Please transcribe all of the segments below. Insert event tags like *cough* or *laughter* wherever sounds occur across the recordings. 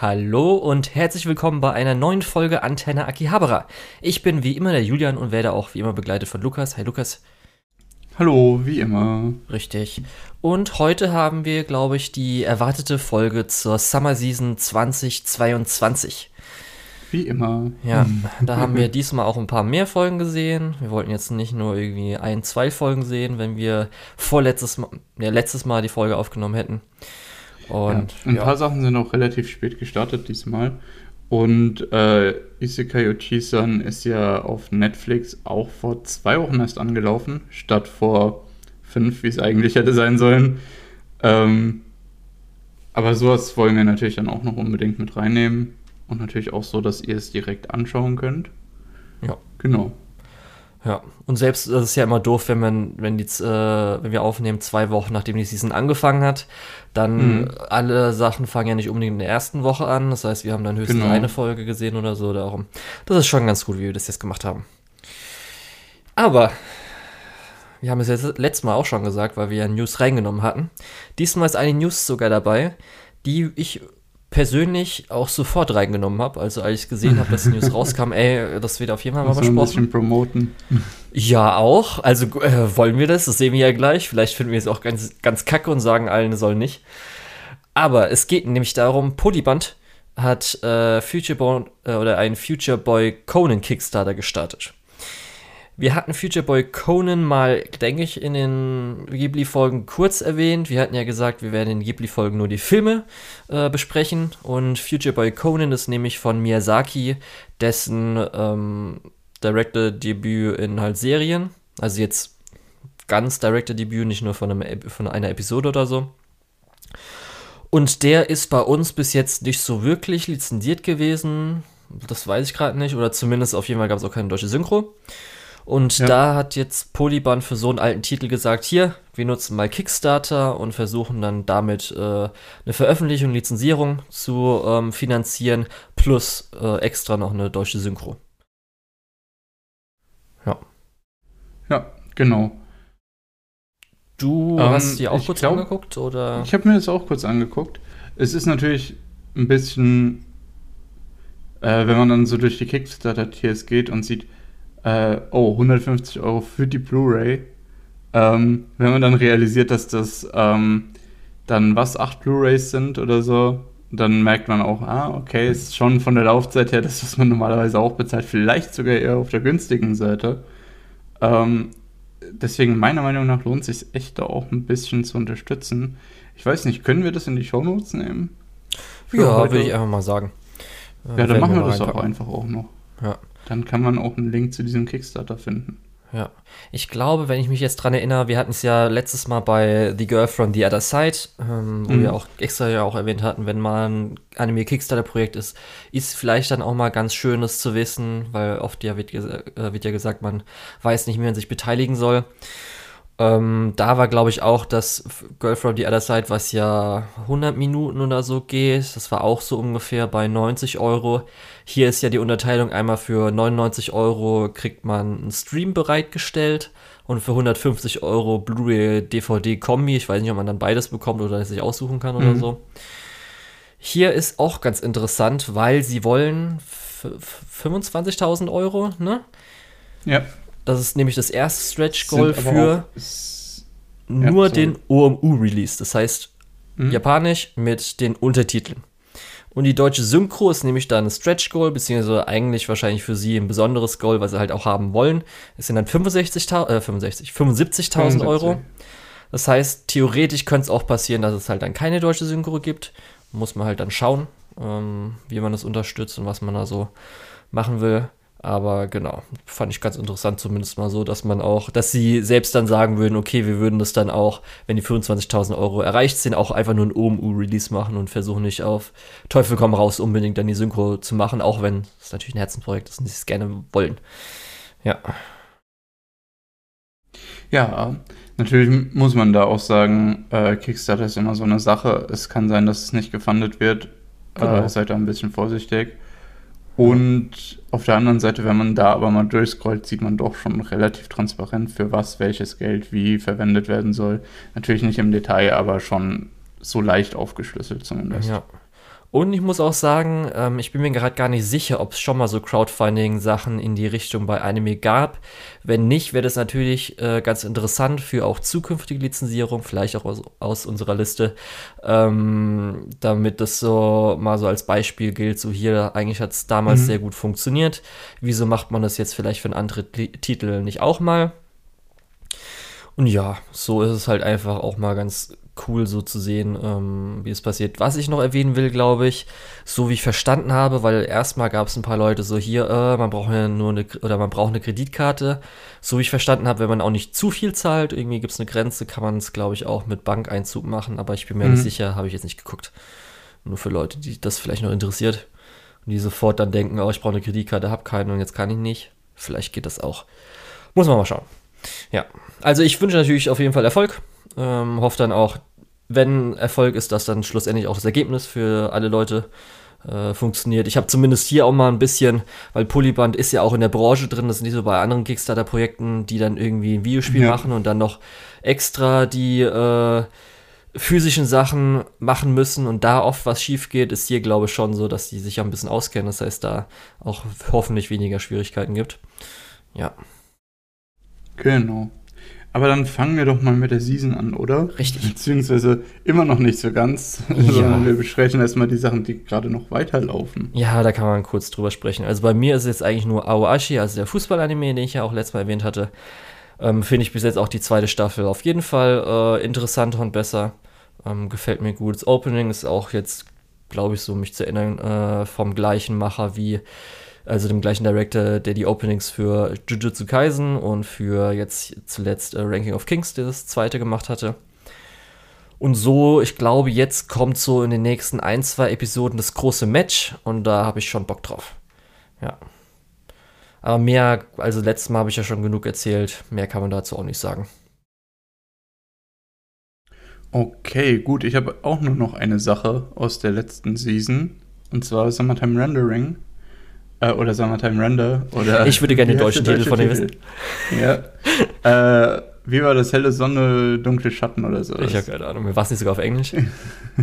Hallo und herzlich willkommen bei einer neuen Folge Antenne Akihabara. Ich bin wie immer der Julian und werde auch wie immer begleitet von Lukas. Hi Lukas. Hallo, wie immer. Richtig. Und heute haben wir, glaube ich, die erwartete Folge zur Summer Season 2022. Wie immer. Ja, da haben wir diesmal auch ein paar mehr Folgen gesehen. Wir wollten jetzt nicht nur irgendwie ein, zwei Folgen sehen, wenn wir vorletztes Mal, ja, letztes Mal die Folge aufgenommen hätten. Und ja, ein ja. paar Sachen sind auch relativ spät gestartet diesmal. Und äh, Isekai Ochisan ist ja auf Netflix auch vor zwei Wochen erst angelaufen, statt vor fünf, wie es eigentlich hätte sein sollen. Ähm, aber sowas wollen wir natürlich dann auch noch unbedingt mit reinnehmen. Und natürlich auch so, dass ihr es direkt anschauen könnt. Ja. Genau. Ja, und selbst das ist ja immer doof, wenn man, wenn die, äh, wenn wir aufnehmen, zwei Wochen nachdem die Season angefangen hat, dann mhm. alle Sachen fangen ja nicht unbedingt in der ersten Woche an. Das heißt, wir haben dann höchstens genau. eine Folge gesehen oder so. Darum. Das ist schon ganz gut, wie wir das jetzt gemacht haben. Aber wir haben es jetzt letztes Mal auch schon gesagt, weil wir ja News reingenommen hatten. Diesmal ist eine News sogar dabei, die ich persönlich auch sofort reingenommen habe. Also als ich gesehen habe, dass die News *laughs* rauskam, ey, das wird auf jeden Fall mal besprochen. ein bisschen promoten. Ja, auch. Also äh, wollen wir das? Das sehen wir ja gleich. Vielleicht finden wir es auch ganz, ganz kacke und sagen allen, es soll nicht. Aber es geht nämlich darum, Polyband hat äh, Future Boy, äh, oder einen Future Boy Conan Kickstarter gestartet. Wir hatten Future Boy Conan mal, denke ich, in den Ghibli-Folgen kurz erwähnt. Wir hatten ja gesagt, wir werden in Ghibli-Folgen nur die Filme äh, besprechen. Und Future Boy Conan ist nämlich von Miyazaki, dessen ähm, Director-Debüt in halt Serien. Also jetzt ganz Director-Debüt, nicht nur von, einem, von einer Episode oder so. Und der ist bei uns bis jetzt nicht so wirklich lizenziert gewesen. Das weiß ich gerade nicht. Oder zumindest auf jeden Fall gab es auch keine deutsche Synchro. Und ja. da hat jetzt Polyban für so einen alten Titel gesagt, hier, wir nutzen mal Kickstarter und versuchen dann damit äh, eine Veröffentlichung, Lizenzierung zu ähm, finanzieren, plus äh, extra noch eine deutsche Synchro. Ja. Ja, genau. Du ähm, hast dir auch kurz glaub, angeguckt, oder? Ich habe mir das auch kurz angeguckt. Es ist natürlich ein bisschen, äh, wenn man dann so durch die Kickstarter-Tiers geht und sieht, äh, oh, 150 Euro für die Blu-ray. Ähm, wenn man dann realisiert, dass das ähm, dann was, acht Blu-rays sind oder so, dann merkt man auch, ah, okay, ist schon von der Laufzeit her das, was man normalerweise auch bezahlt, vielleicht sogar eher auf der günstigen Seite. Ähm, deswegen, meiner Meinung nach, lohnt es sich echt da auch ein bisschen zu unterstützen. Ich weiß nicht, können wir das in die Shownotes nehmen? Ja, würde ich einfach mal sagen. Ja, dann machen wir das auch einfach auch noch. Ja. Dann kann man auch einen Link zu diesem Kickstarter finden. Ja, ich glaube, wenn ich mich jetzt dran erinnere, wir hatten es ja letztes Mal bei The Girl from the Other Side, ähm, wo mhm. wir auch extra ja auch erwähnt hatten, wenn man ein Anime Kickstarter-Projekt ist, ist vielleicht dann auch mal ganz schönes zu wissen, weil oft ja wird, äh, wird ja gesagt, man weiß nicht, wie man sich beteiligen soll. Ähm, da war, glaube ich, auch das Girl from the Other Side, was ja 100 Minuten oder so geht. Das war auch so ungefähr bei 90 Euro. Hier ist ja die Unterteilung einmal für 99 Euro kriegt man einen Stream bereitgestellt und für 150 Euro Blu-ray DVD Kombi. Ich weiß nicht, ob man dann beides bekommt oder es sich aussuchen kann oder mhm. so. Hier ist auch ganz interessant, weil sie wollen 25.000 Euro, ne? Ja. Das ist nämlich das erste Stretch Goal für nur ja, den OMU-Release. Das heißt, mhm. Japanisch mit den Untertiteln. Und die deutsche Synchro ist nämlich dann ein Stretch Goal, beziehungsweise eigentlich wahrscheinlich für sie ein besonderes Goal, was sie halt auch haben wollen. Es sind dann 65.000, äh, 65, 75.000 Euro. Das heißt, theoretisch könnte es auch passieren, dass es halt dann keine deutsche Synchro gibt. Muss man halt dann schauen, ähm, wie man das unterstützt und was man da so machen will. Aber genau, fand ich ganz interessant, zumindest mal so, dass man auch, dass sie selbst dann sagen würden, okay, wir würden das dann auch, wenn die 25.000 Euro erreicht sind, auch einfach nur ein OMU-Release machen und versuchen nicht auf Teufel komm raus unbedingt dann die Synchro zu machen, auch wenn es natürlich ein Herzensprojekt ist und sie es gerne wollen. Ja. Ja, natürlich muss man da auch sagen, äh, Kickstarter ist immer so eine Sache. Es kann sein, dass es nicht gefundet wird. Genau. Äh, seid da ein bisschen vorsichtig. Und auf der anderen Seite, wenn man da aber mal durchscrollt, sieht man doch schon relativ transparent, für was welches Geld wie verwendet werden soll. Natürlich nicht im Detail, aber schon so leicht aufgeschlüsselt zumindest. Ja. Und ich muss auch sagen, ähm, ich bin mir gerade gar nicht sicher, ob es schon mal so Crowdfunding-Sachen in die Richtung bei Anime gab. Wenn nicht, wäre das natürlich äh, ganz interessant für auch zukünftige Lizenzierung, vielleicht auch aus, aus unserer Liste, ähm, damit das so mal so als Beispiel gilt. So hier, eigentlich hat es damals mhm. sehr gut funktioniert. Wieso macht man das jetzt vielleicht für einen anderen Titel nicht auch mal? Und ja, so ist es halt einfach auch mal ganz cool so zu sehen, ähm, wie es passiert. Was ich noch erwähnen will, glaube ich, so wie ich verstanden habe, weil erstmal gab es ein paar Leute so hier, äh, man braucht ja nur eine oder man braucht eine Kreditkarte. So wie ich verstanden habe, wenn man auch nicht zu viel zahlt, irgendwie gibt es eine Grenze, kann man es, glaube ich, auch mit Bankeinzug machen, aber ich bin mir mhm. nicht sicher, habe ich jetzt nicht geguckt. Nur für Leute, die das vielleicht noch interessiert und die sofort dann denken, oh, ich brauche eine Kreditkarte, habe keine und jetzt kann ich nicht. Vielleicht geht das auch. Muss man mal schauen. Ja, also ich wünsche natürlich auf jeden Fall Erfolg. Ähm, hoffe dann auch, wenn Erfolg ist, dass dann schlussendlich auch das Ergebnis für alle Leute äh, funktioniert. Ich habe zumindest hier auch mal ein bisschen, weil Polyband ist ja auch in der Branche drin, das ist nicht so bei anderen Kickstarter-Projekten, die dann irgendwie ein Videospiel ja. machen und dann noch extra die äh, physischen Sachen machen müssen und da oft was schief geht, ist hier, glaube ich, schon so, dass die sich ja ein bisschen auskennen. Das heißt, da auch hoffentlich weniger Schwierigkeiten gibt. Ja. Genau. Aber dann fangen wir doch mal mit der Season an, oder? Richtig. Beziehungsweise immer noch nicht so ganz, *laughs* ja. sondern wir besprechen erstmal die Sachen, die gerade noch weiterlaufen. Ja, da kann man kurz drüber sprechen. Also bei mir ist es jetzt eigentlich nur Aoashi, also der Fußballanime, den ich ja auch letztes Mal erwähnt hatte. Ähm, Finde ich bis jetzt auch die zweite Staffel auf jeden Fall äh, interessanter und besser. Ähm, gefällt mir gut. Das Opening ist auch jetzt, glaube ich, so mich zu erinnern, äh, vom gleichen Macher wie also dem gleichen Director, der die Openings für Jujutsu Kaisen und für jetzt zuletzt äh, Ranking of Kings, das zweite gemacht hatte. Und so, ich glaube, jetzt kommt so in den nächsten ein, zwei Episoden das große Match und da habe ich schon Bock drauf. Ja. Aber mehr, also letztes Mal habe ich ja schon genug erzählt, mehr kann man dazu auch nicht sagen. Okay, gut, ich habe auch nur noch eine Sache aus der letzten Season und zwar Summertime Rendering. Äh, oder Summertime Render. Oder ich würde gerne den deutschen Titel von dem wissen. Ja. äh, wie war das? Helle Sonne, dunkle Schatten oder so? Ich habe keine Ahnung. War es nicht sogar auf Englisch?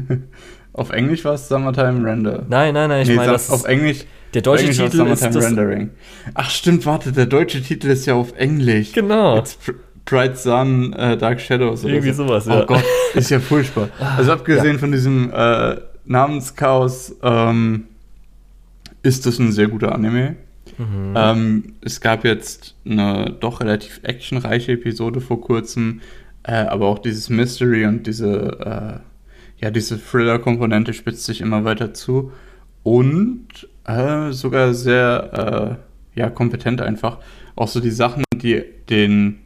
*laughs* auf Englisch war es Summertime Render. Nein, nein, nein, ich nee, meine, das auf Englisch. Der deutsche Englisch Titel ist das Rendering. Ach stimmt, warte, der deutsche Titel ist ja auf Englisch. Genau. It's Bright Sun, äh, Dark Shadows oder Irgendwie so. sowas, ja. Oh Gott, ist ja furchtbar. *laughs* Also abgesehen ja. von diesem äh, Namenschaos, ähm, ist das ein sehr guter Anime. Mhm. Ähm, es gab jetzt eine doch relativ actionreiche Episode vor kurzem, äh, aber auch dieses Mystery und diese, äh, ja, diese Thriller-Komponente spitzt sich immer weiter zu und äh, sogar sehr, äh, ja, kompetent einfach. Auch so die Sachen, die den,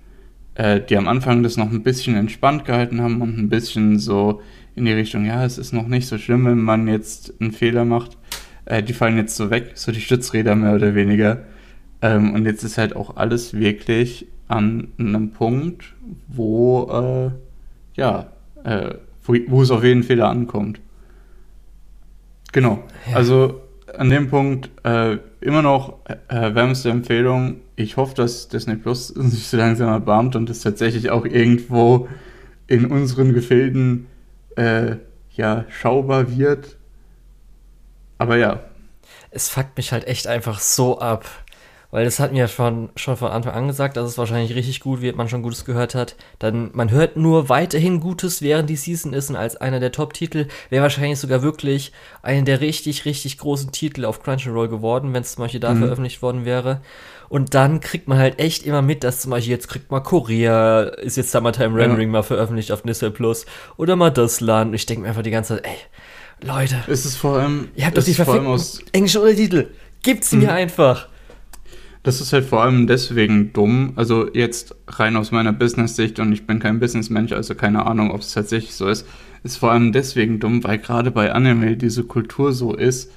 äh, die am Anfang das noch ein bisschen entspannt gehalten haben und ein bisschen so in die Richtung, ja, es ist noch nicht so schlimm, wenn man jetzt einen Fehler macht äh, die fallen jetzt so weg, so die Stützräder mehr oder weniger. Ähm, und jetzt ist halt auch alles wirklich an einem Punkt, wo, äh, ja, äh, wo, wo, es auf jeden Fehler ankommt. Genau. Ja. Also an dem Punkt äh, immer noch äh, wärmste Empfehlung. Ich hoffe, dass Disney Plus *laughs* sich so langsam erbarmt und es tatsächlich auch irgendwo in unseren Gefilden äh, ja, schaubar wird aber ja. Es fuckt mich halt echt einfach so ab. Weil das hat mir ja schon, schon von Anfang an gesagt, dass es wahrscheinlich richtig gut wird, man schon Gutes gehört hat. Dann, man hört nur weiterhin Gutes, während die Season ist und als einer der Top-Titel wäre wahrscheinlich sogar wirklich einer der richtig, richtig großen Titel auf Crunchyroll geworden, wenn es zum Beispiel da mhm. veröffentlicht worden wäre. Und dann kriegt man halt echt immer mit, dass zum Beispiel jetzt kriegt mal Korea, ist jetzt Summertime Rendering ja. mal veröffentlicht auf Disney Plus oder mal das Land. Und ich denke mir einfach die ganze Zeit, ey, Leute. Es ist vor allem. Ihr habt doch die verfickten englischen Untertitel. Gibt's mir mhm. einfach. Das ist halt vor allem deswegen dumm. Also jetzt rein aus meiner Business-Sicht und ich bin kein Businessmensch, also keine Ahnung, ob es tatsächlich so ist. Ist vor allem deswegen dumm, weil gerade bei Anime diese Kultur so ist,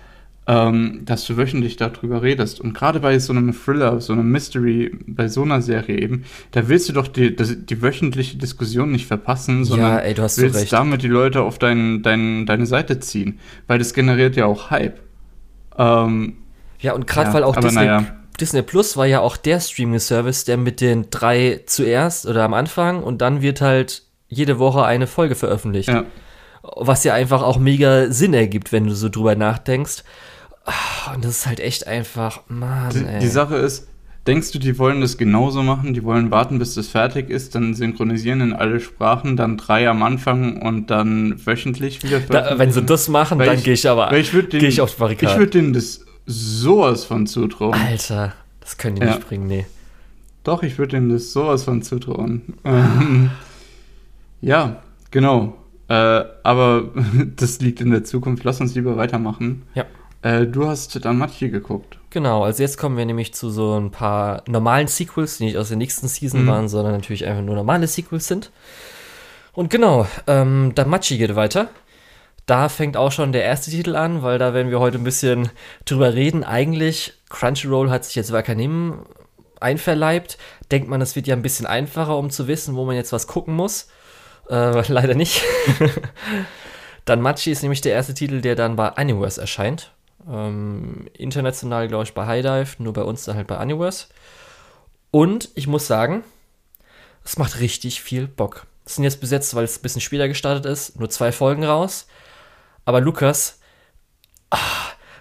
ähm, dass du wöchentlich darüber redest. Und gerade bei so einem Thriller, so einem Mystery, bei so einer Serie eben, da willst du doch die, die, die wöchentliche Diskussion nicht verpassen, sondern ja, ey, du hast willst so recht. damit die Leute auf dein, dein, deine Seite ziehen. Weil das generiert ja auch Hype. Ähm, ja, und gerade ja, weil auch Disney, naja. Disney Plus war ja auch der Streaming-Service, der mit den drei zuerst oder am Anfang und dann wird halt jede Woche eine Folge veröffentlicht. Ja. was ja einfach auch mega Sinn ergibt, wenn du so drüber nachdenkst. Ah, Und das ist halt echt einfach, Mann, Die, ey. die Sache ist, denkst du, die wollen das genauso machen? Die wollen warten, bis das fertig ist, dann synchronisieren in alle Sprachen, dann drei am Anfang und dann wöchentlich wieder da, wenn sie das machen, Weil dann gehe ich aber ich würde gehe ich auf die Barrikaden. Ich würde denen das sowas von zutrauen. Alter, das können die Ja. nicht bringen, nee. Doch, ich würde denen das sowas von zutrauen. Ähm, ja, genau. Äh, aber *laughs* das liegt in der Zukunft. Lass uns lieber weitermachen. Ja. Äh, du hast dann Matje geguckt. Genau, also jetzt kommen wir nämlich zu so ein paar normalen Sequels, die nicht aus der nächsten Season Mhm. waren, sondern natürlich einfach nur normale Sequels sind. Und genau, ähm, Damachi geht weiter. Da fängt auch schon der erste Titel an, weil da werden wir heute ein bisschen drüber reden. Eigentlich, Crunchyroll hat sich jetzt Wakanim einverleibt. Denkt man, es wird ja ein bisschen einfacher, um zu wissen, wo man jetzt was gucken muss. Äh, *laughs* leider nicht. *laughs* dann Machi ist nämlich der erste Titel, der dann bei Universe erscheint. Ähm, international, glaube ich, bei High Dive, nur bei uns dann halt bei Universe. Und ich muss sagen, es macht richtig viel Bock. Es sind jetzt bis jetzt, weil es ein bisschen später gestartet ist, nur zwei Folgen raus. Aber Lukas, ah,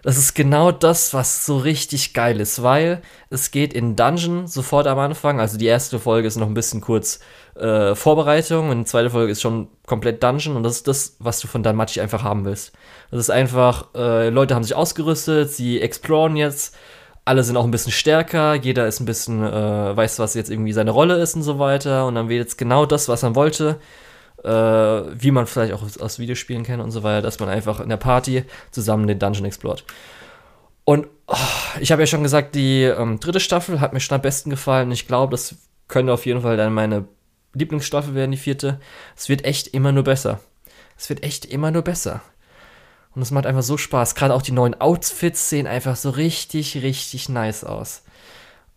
das ist genau das, was so richtig geil ist, weil es geht in Dungeon sofort am Anfang. Also die erste Folge ist noch ein bisschen kurz äh, Vorbereitung und die zweite Folge ist schon komplett Dungeon und das ist das, was du von Danmachi einfach haben willst. Das ist einfach, äh, Leute haben sich ausgerüstet, sie exploren jetzt, alle sind auch ein bisschen stärker, jeder ist ein bisschen, äh, weiß, was jetzt irgendwie seine Rolle ist und so weiter und dann wird jetzt genau das, was man wollte, äh, wie man vielleicht auch aus, aus Videospielen kennt und so weiter, dass man einfach in der Party zusammen den Dungeon explort. Und oh, ich habe ja schon gesagt, die ähm, dritte Staffel hat mir schon am besten gefallen. Ich glaube, das könnte auf jeden Fall dann meine Lieblingsstaffel werden, die vierte. Es wird echt immer nur besser. Es wird echt immer nur besser. Und es macht einfach so Spaß. Gerade auch die neuen Outfits sehen einfach so richtig, richtig nice aus.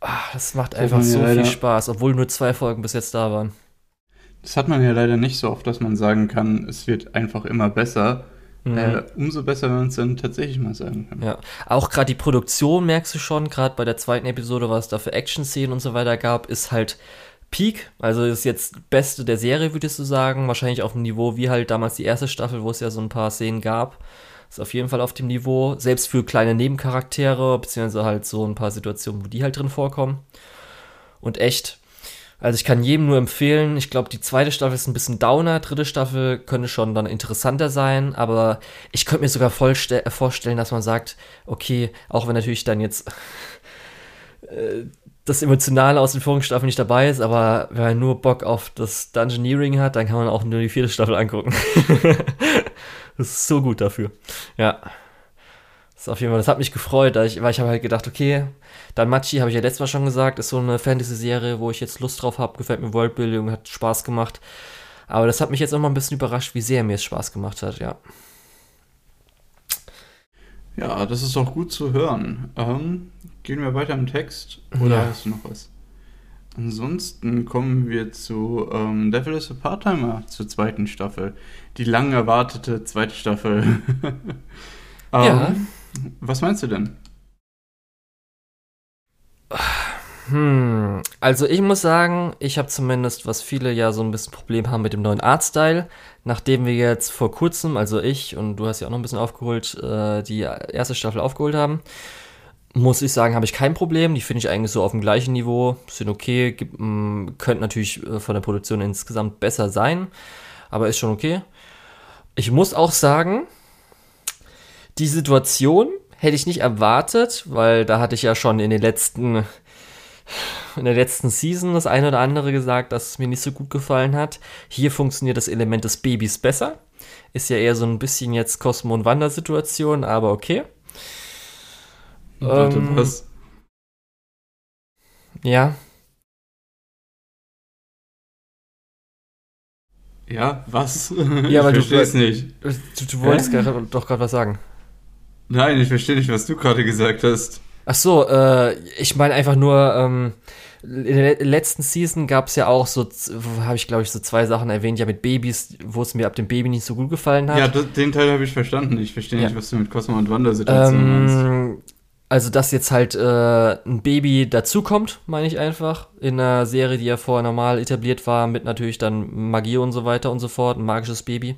Ah, das macht Das einfach so viel leider- Spaß, obwohl nur zwei Folgen bis jetzt da waren. Das hat man ja leider nicht so oft, dass man sagen kann, es wird einfach immer besser. Mhm. Äh, umso besser, wenn man es dann tatsächlich mal sagen kann. Ja, auch gerade die Produktion merkst du schon, gerade bei der zweiten Episode, was es da für Action-Szenen und so weiter gab, ist halt Peak. Also ist jetzt Beste der Serie, würdest du sagen. Wahrscheinlich auf dem Niveau wie halt damals die erste Staffel, wo es ja so ein paar Szenen gab. Ist auf jeden Fall auf dem Niveau. Selbst für kleine Nebencharaktere, beziehungsweise halt so ein paar Situationen, wo die halt drin vorkommen. Und echt, also ich kann jedem nur empfehlen, ich glaube, die zweite Staffel ist ein bisschen downer, dritte Staffel könnte schon dann interessanter sein, aber ich könnte mir sogar äh, vorstellen, dass man sagt, okay, auch wenn natürlich dann jetzt *laughs* äh, das Emotionale aus den vorigen Staffeln nicht dabei ist, aber wenn man nur Bock auf das Dungeoneering hat, dann kann man auch nur die vierte Staffel angucken. *laughs* das ist so gut dafür. Ja. Das ist auf jeden Fall, das hat mich gefreut, da ich, weil ich habe halt gedacht, okay, dann Machi, habe ich ja letztes Mal schon gesagt, ist so eine Fantasy-Serie, wo ich jetzt Lust drauf habe, gefällt mir Worldbuilding, hat Spaß gemacht. Aber das hat mich jetzt auch mal ein bisschen überrascht, wie sehr mir es Spaß gemacht hat, ja. Ja, das ist auch gut zu hören. Ähm, gehen wir weiter im Text oder Ja. hast du noch was? Ansonsten kommen wir zu ähm, Devil is a Part-Timer zur zweiten Staffel. Die lang erwartete zweite Staffel. *laughs* ähm, Ja. Was meinst du denn? Hm, also ich muss sagen, ich habe zumindest, was viele ja so ein bisschen Problem haben mit dem neuen Artstyle, nachdem wir jetzt vor kurzem, also ich und du hast ja auch noch ein bisschen aufgeholt, äh, die erste Staffel aufgeholt haben, muss ich sagen, habe ich kein Problem. Die finde ich eigentlich so auf dem gleichen Niveau, sind okay, gibt, mh, könnte natürlich äh, von der Produktion insgesamt besser sein, aber ist schon okay. Ich muss auch sagen, die Situation hätte ich nicht erwartet, weil da hatte ich ja schon in den letzten in der letzten Season das eine oder andere gesagt, dass es mir nicht so gut gefallen hat. Hier funktioniert das Element des Babys besser. Ist ja eher so ein bisschen jetzt Cosmo- und Wandersituation, aber okay. Warte, Ähm, was? Ja, Ja, was? *laughs* Ja, *laughs* weil ich du- verstehe es nicht. du, du wolltest Hä? grad, doch gerade was sagen. Nein, ich verstehe nicht, was du gerade gesagt hast. Ach so, äh, ich meine einfach nur, ähm, in der le- letzten Season gab es ja auch so, habe ich glaube ich so zwei Sachen erwähnt, ja mit Babys, wo es mir ab dem Baby nicht so gut gefallen hat. Ja, das, den Teil habe ich verstanden. Ich verstehe Ja. nicht, was du mit Cosmo und Wandersituation meinst. Ähm, also, dass jetzt halt äh, ein Baby dazukommt, meine ich einfach. In einer Serie, die ja vorher normal etabliert war, mit natürlich dann Magie und so weiter und so fort, ein magisches Baby.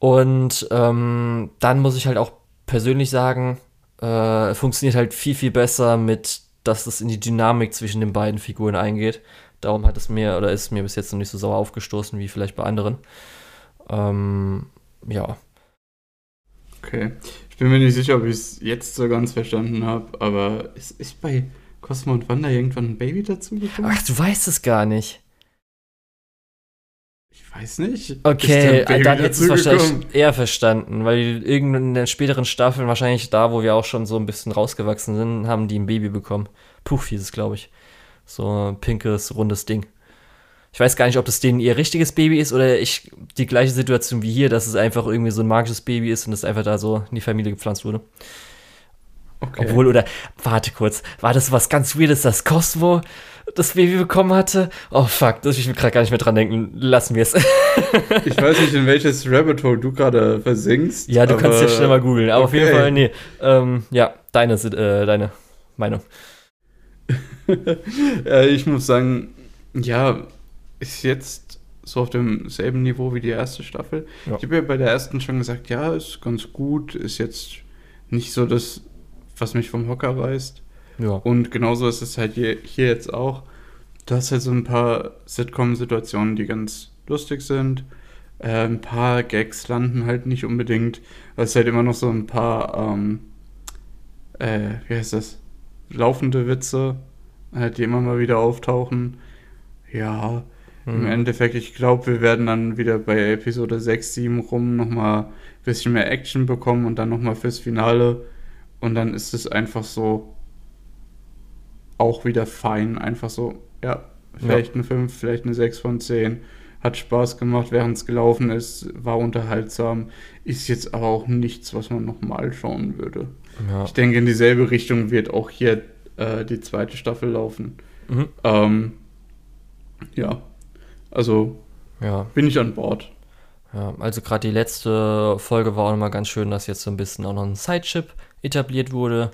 Und ähm, dann muss ich halt auch persönlich sagen, äh, funktioniert halt viel, viel besser mit, dass es in die Dynamik zwischen den beiden Figuren eingeht. Darum hat es mir oder ist mir bis jetzt noch nicht so sauer aufgestoßen wie vielleicht bei anderen. Ähm, ja. Okay. Ich bin mir nicht sicher, ob ich es jetzt so ganz verstanden habe, aber ist, ist bei Cosmo und Wanda irgendwann ein Baby dazu gekommen? Ach, du weißt es gar nicht. Ich weiß nicht. Okay, dann hättest du es wahrscheinlich eher verstanden, weil in den späteren Staffeln, wahrscheinlich da, wo wir auch schon so ein bisschen rausgewachsen sind, haben die ein Baby bekommen. Puff hieß es, glaube ich. So ein pinkes, rundes Ding. Ich weiß gar nicht, ob das denen ihr richtiges Baby ist oder ich die gleiche Situation wie hier, dass es einfach irgendwie so ein magisches Baby ist und es einfach da so in die Familie gepflanzt wurde. Okay. Obwohl, oder, warte kurz, war das was ganz Weirdes, dass Cosmo das Baby bekommen hatte? Oh fuck, das ich will gerade gar nicht mehr dran denken. Lassen wir es. *laughs* ich weiß nicht, in welches Rabbit Hole du gerade versinkst. Ja, du kannst jetzt schnell mal googeln. Aber okay. auf jeden Fall, nee. Ähm, ja, deine, äh, deine Meinung. ja, *laughs* ich muss sagen, ja, ist jetzt so auf demselben Niveau wie die erste Staffel. Ja. Ich habe ja bei der ersten schon gesagt, ja, ist ganz gut, ist jetzt nicht so das, was mich vom Hocker reißt. Ja. Und genauso ist es halt hier, hier jetzt auch. Du hast halt so ein paar Sitcom-Situationen, die ganz lustig sind. Äh, ein paar Gags landen halt nicht unbedingt. Es ist halt immer noch so ein paar, ähm, äh, wie heißt das? Laufende Witze, halt, die immer mal wieder auftauchen. Ja, im mhm. Endeffekt, ich glaube, wir werden dann wieder bei Episode 6, 7 rum nochmal ein bisschen mehr Action bekommen und dann nochmal fürs Finale. Und dann ist es einfach so auch wieder fein. Einfach so, ja, vielleicht ja. eine 5, vielleicht eine 6 von 10. Hat Spaß gemacht, während es gelaufen ist, war unterhaltsam. Ist jetzt aber auch nichts, was man nochmal schauen würde. Ja. Ich denke, in dieselbe Richtung wird auch hier äh, die zweite Staffel laufen. Mhm. Ähm, ja, also ja. bin ich an Bord. Ja, also gerade die letzte Folge war auch nochmal ganz schön, dass jetzt so ein bisschen auch noch ein Sidechip etabliert wurde.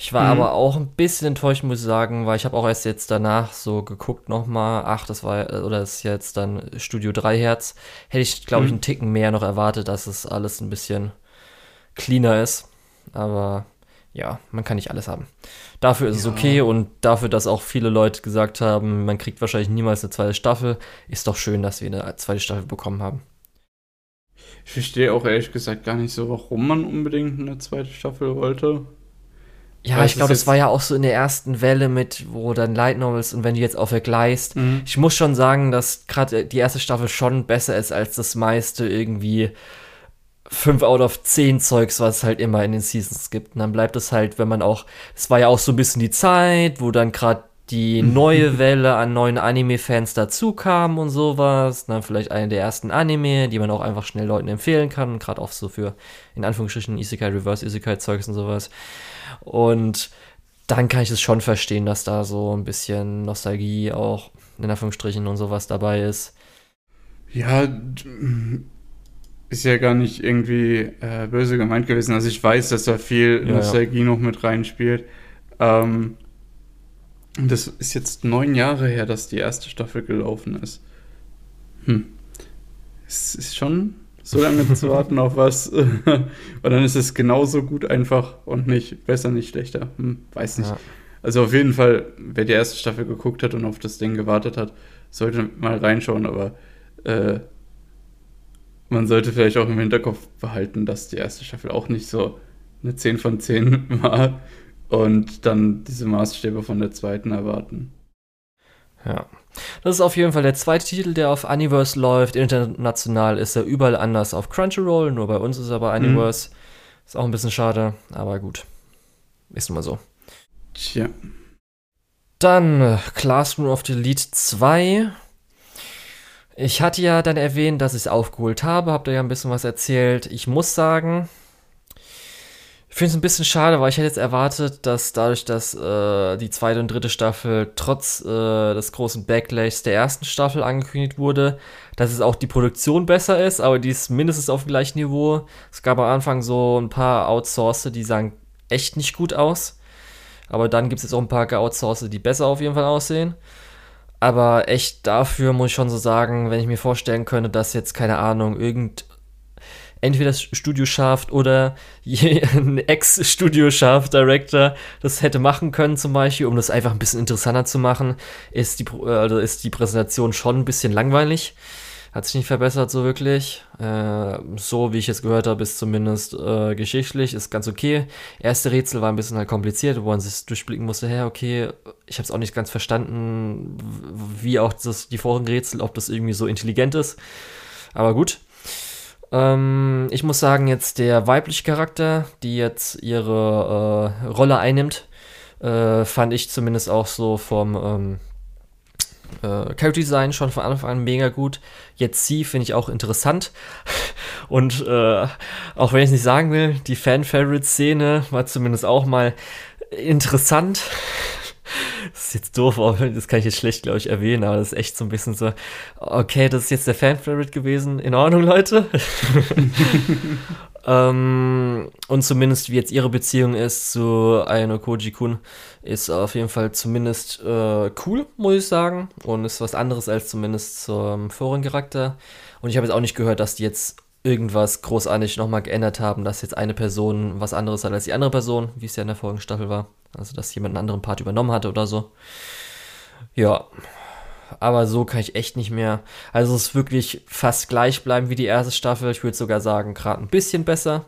Ich war mhm. aber auch ein bisschen enttäuscht, muss ich sagen, weil ich habe auch erst jetzt danach so geguckt nochmal, ach, das war, oder das ist jetzt dann Studio 3 Hertz. Hätte ich, glaube ich, mhm. einen Ticken mehr noch erwartet, dass es alles ein bisschen cleaner ist. Aber ja, man kann nicht alles haben. Dafür ist ja. es okay und dafür, dass auch viele Leute gesagt haben, man kriegt wahrscheinlich niemals eine zweite Staffel, ist doch schön, dass wir eine zweite Staffel bekommen haben. Ich verstehe auch ehrlich gesagt gar nicht so, warum man unbedingt eine zweite Staffel wollte. Ja, ich glaube, das war ja auch so in der ersten Welle mit, wo dann Light Novels und wenn du jetzt auch vergleichst. Mhm. Ich muss schon sagen, dass gerade die erste Staffel schon besser ist als das meiste irgendwie 5 out of 10 Zeugs, was es halt immer in den Seasons gibt. Und dann bleibt es halt, wenn man auch, es war ja auch so ein bisschen die Zeit, wo dann gerade die neue Welle an neuen Anime-Fans dazu kam und sowas. Dann vielleicht eine der ersten Anime, die man auch einfach schnell Leuten empfehlen kann. Gerade auch so für, in Anführungsstrichen, Isekai, Reverse Isekai-Zeugs und sowas. Und dann kann ich es schon verstehen, dass da so ein bisschen Nostalgie auch in Anführungsstrichen und sowas dabei ist. Ja, ist ja gar nicht irgendwie äh, böse gemeint gewesen. Also ich weiß, dass da viel ja, Nostalgie ja. noch mit reinspielt. Ähm, das ist jetzt neun Jahre her, dass die erste Staffel gelaufen ist. Hm. Es ist schon so lange zu *laughs* warten auf was. *laughs* und dann ist es genauso gut einfach und nicht besser, nicht schlechter. Hm, weiß nicht. Ja. Also auf jeden Fall, wer die erste Staffel geguckt hat und auf das Ding gewartet hat, sollte mal reinschauen, aber äh, man sollte vielleicht auch im Hinterkopf behalten, dass die erste Staffel auch nicht so eine 10 von 10 *laughs* war und dann diese Maßstäbe von der zweiten erwarten. Ja. Das ist auf jeden Fall der zweite Titel, der auf Universe läuft. International ist er überall anders auf Crunchyroll, nur bei uns ist er bei Universe. Mhm. Ist auch ein bisschen schade, aber gut. Ist nun mal so. Tja. Dann äh, Classroom of the Elite 2 ich hatte ja dann erwähnt, dass ich es aufgeholt habe, habt ihr ja ein bisschen was erzählt. Ich muss sagen, ich finde es ein bisschen schade, weil ich hätte jetzt erwartet, dass dadurch, dass äh, die zweite und dritte Staffel trotz äh, des großen Backlash der ersten Staffel angekündigt wurde, dass es auch die Produktion besser ist, aber die ist mindestens auf dem gleichen Niveau. Es gab am Anfang so ein paar Outsourcer, die sahen echt nicht gut aus. Aber dann gibt es jetzt auch ein paar geoutsourcete, die besser auf jeden Fall aussehen. Aber echt dafür muss ich schon so sagen, wenn ich mir vorstellen könnte, dass jetzt, keine Ahnung, irgend, entweder das Studio Shaft oder *laughs* ein Ex-Studio Shaft Director das hätte machen können, zum Beispiel, um das einfach ein bisschen interessanter zu machen, ist die, also ist die Präsentation schon ein bisschen langweilig. Hat sich nicht verbessert so wirklich. Äh, so wie ich es gehört habe, ist zumindest äh, geschichtlich, ist ganz okay. Erste Rätsel war ein bisschen halt kompliziert, wo man sich durchblicken musste, hey, okay, ich habe es auch nicht ganz verstanden, wie auch das, die vorigen Rätsel, ob das irgendwie so intelligent ist. Aber gut. Ähm, ich muss sagen, jetzt der weibliche Charakter, die jetzt ihre äh, Rolle einnimmt, äh, fand ich zumindest auch so vom ähm, äh, Character Design schon von Anfang an mega gut. Jetzt sie finde ich auch interessant. *laughs* Und äh, auch wenn ich es nicht sagen will, die Fan-Favorite-Szene war zumindest auch mal interessant. *laughs* Das ist jetzt doof, das kann ich jetzt schlecht, glaube ich, erwähnen, aber das ist echt so ein bisschen so, okay, das ist jetzt der Fan-Favorite gewesen. In Ordnung, Leute. *laughs* ähm, und zumindest, wie jetzt ihre Beziehung ist zu Ayano Koji-kun, ist auf jeden Fall zumindest äh, cool, muss ich sagen. Und ist was anderes als zumindest zum vorigen Charakter. Und ich habe jetzt auch nicht gehört, dass die jetzt irgendwas großartig nochmal geändert haben, dass jetzt eine Person was anderes hat als die andere Person, wie es ja in der vorigen Staffel war. Also, dass jemand einen anderen Part übernommen hatte oder so. Ja. Aber so kann ich echt nicht mehr. Also, es ist wirklich fast gleich bleiben wie die erste Staffel. Ich würde sogar sagen, gerade ein bisschen besser.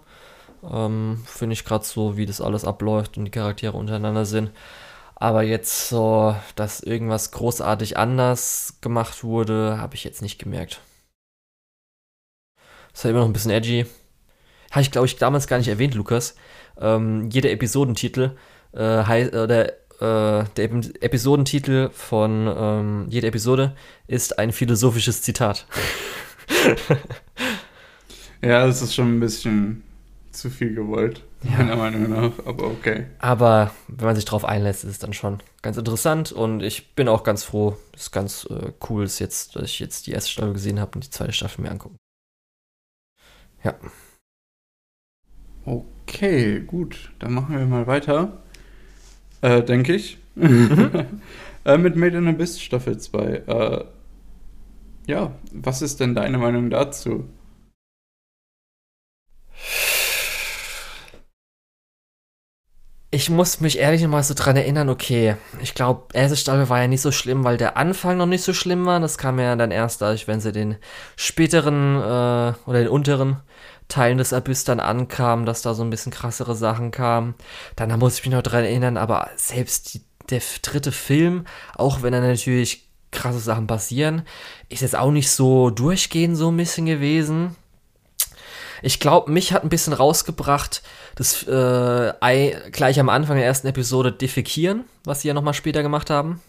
Ähm, Finde ich gerade so, wie das alles abläuft und die Charaktere untereinander sind. Aber jetzt so, dass irgendwas großartig anders gemacht wurde, habe ich jetzt nicht gemerkt. Das war immer noch ein bisschen edgy. Habe ich, glaube ich, damals gar nicht erwähnt, Lukas. Ähm, jeder Episodentitel äh, heißt, oder äh, der Episodentitel von ähm, jeder Episode ist ein philosophisches Zitat. *laughs* ja, das ist schon ein bisschen zu viel gewollt, ja. meiner Meinung nach, aber okay. Aber wenn man sich darauf einlässt, ist es dann schon ganz interessant und ich bin auch ganz froh, es ist ganz äh, cool, dass, jetzt, dass ich jetzt die erste Staffel gesehen habe und die zweite Staffel mir angucken. Ja. Okay, gut. Dann machen wir mal weiter. Äh, denke ich. Mhm. *laughs* äh, mit Made in Abyss Staffel 2. Äh, ja, was ist denn deine Meinung dazu? Ich muss mich ehrlich mal so dran erinnern, okay, ich glaube, erste Staffel war ja nicht so schlimm, weil der Anfang noch nicht so schlimm war. Das kam ja dann erst dadurch, wenn sie den späteren äh, oder den unteren Teilen des Abyss dann ankamen, dass da so ein bisschen krassere Sachen kamen. Dann muss ich mich noch dran erinnern, aber selbst die, der dritte Film, auch wenn da natürlich krasse Sachen passieren, ist jetzt auch nicht so durchgehend so ein bisschen gewesen. Ich glaube, mich hat ein bisschen rausgebracht, das äh, Ei gleich am Anfang der ersten Episode defekieren, was sie ja nochmal später gemacht haben.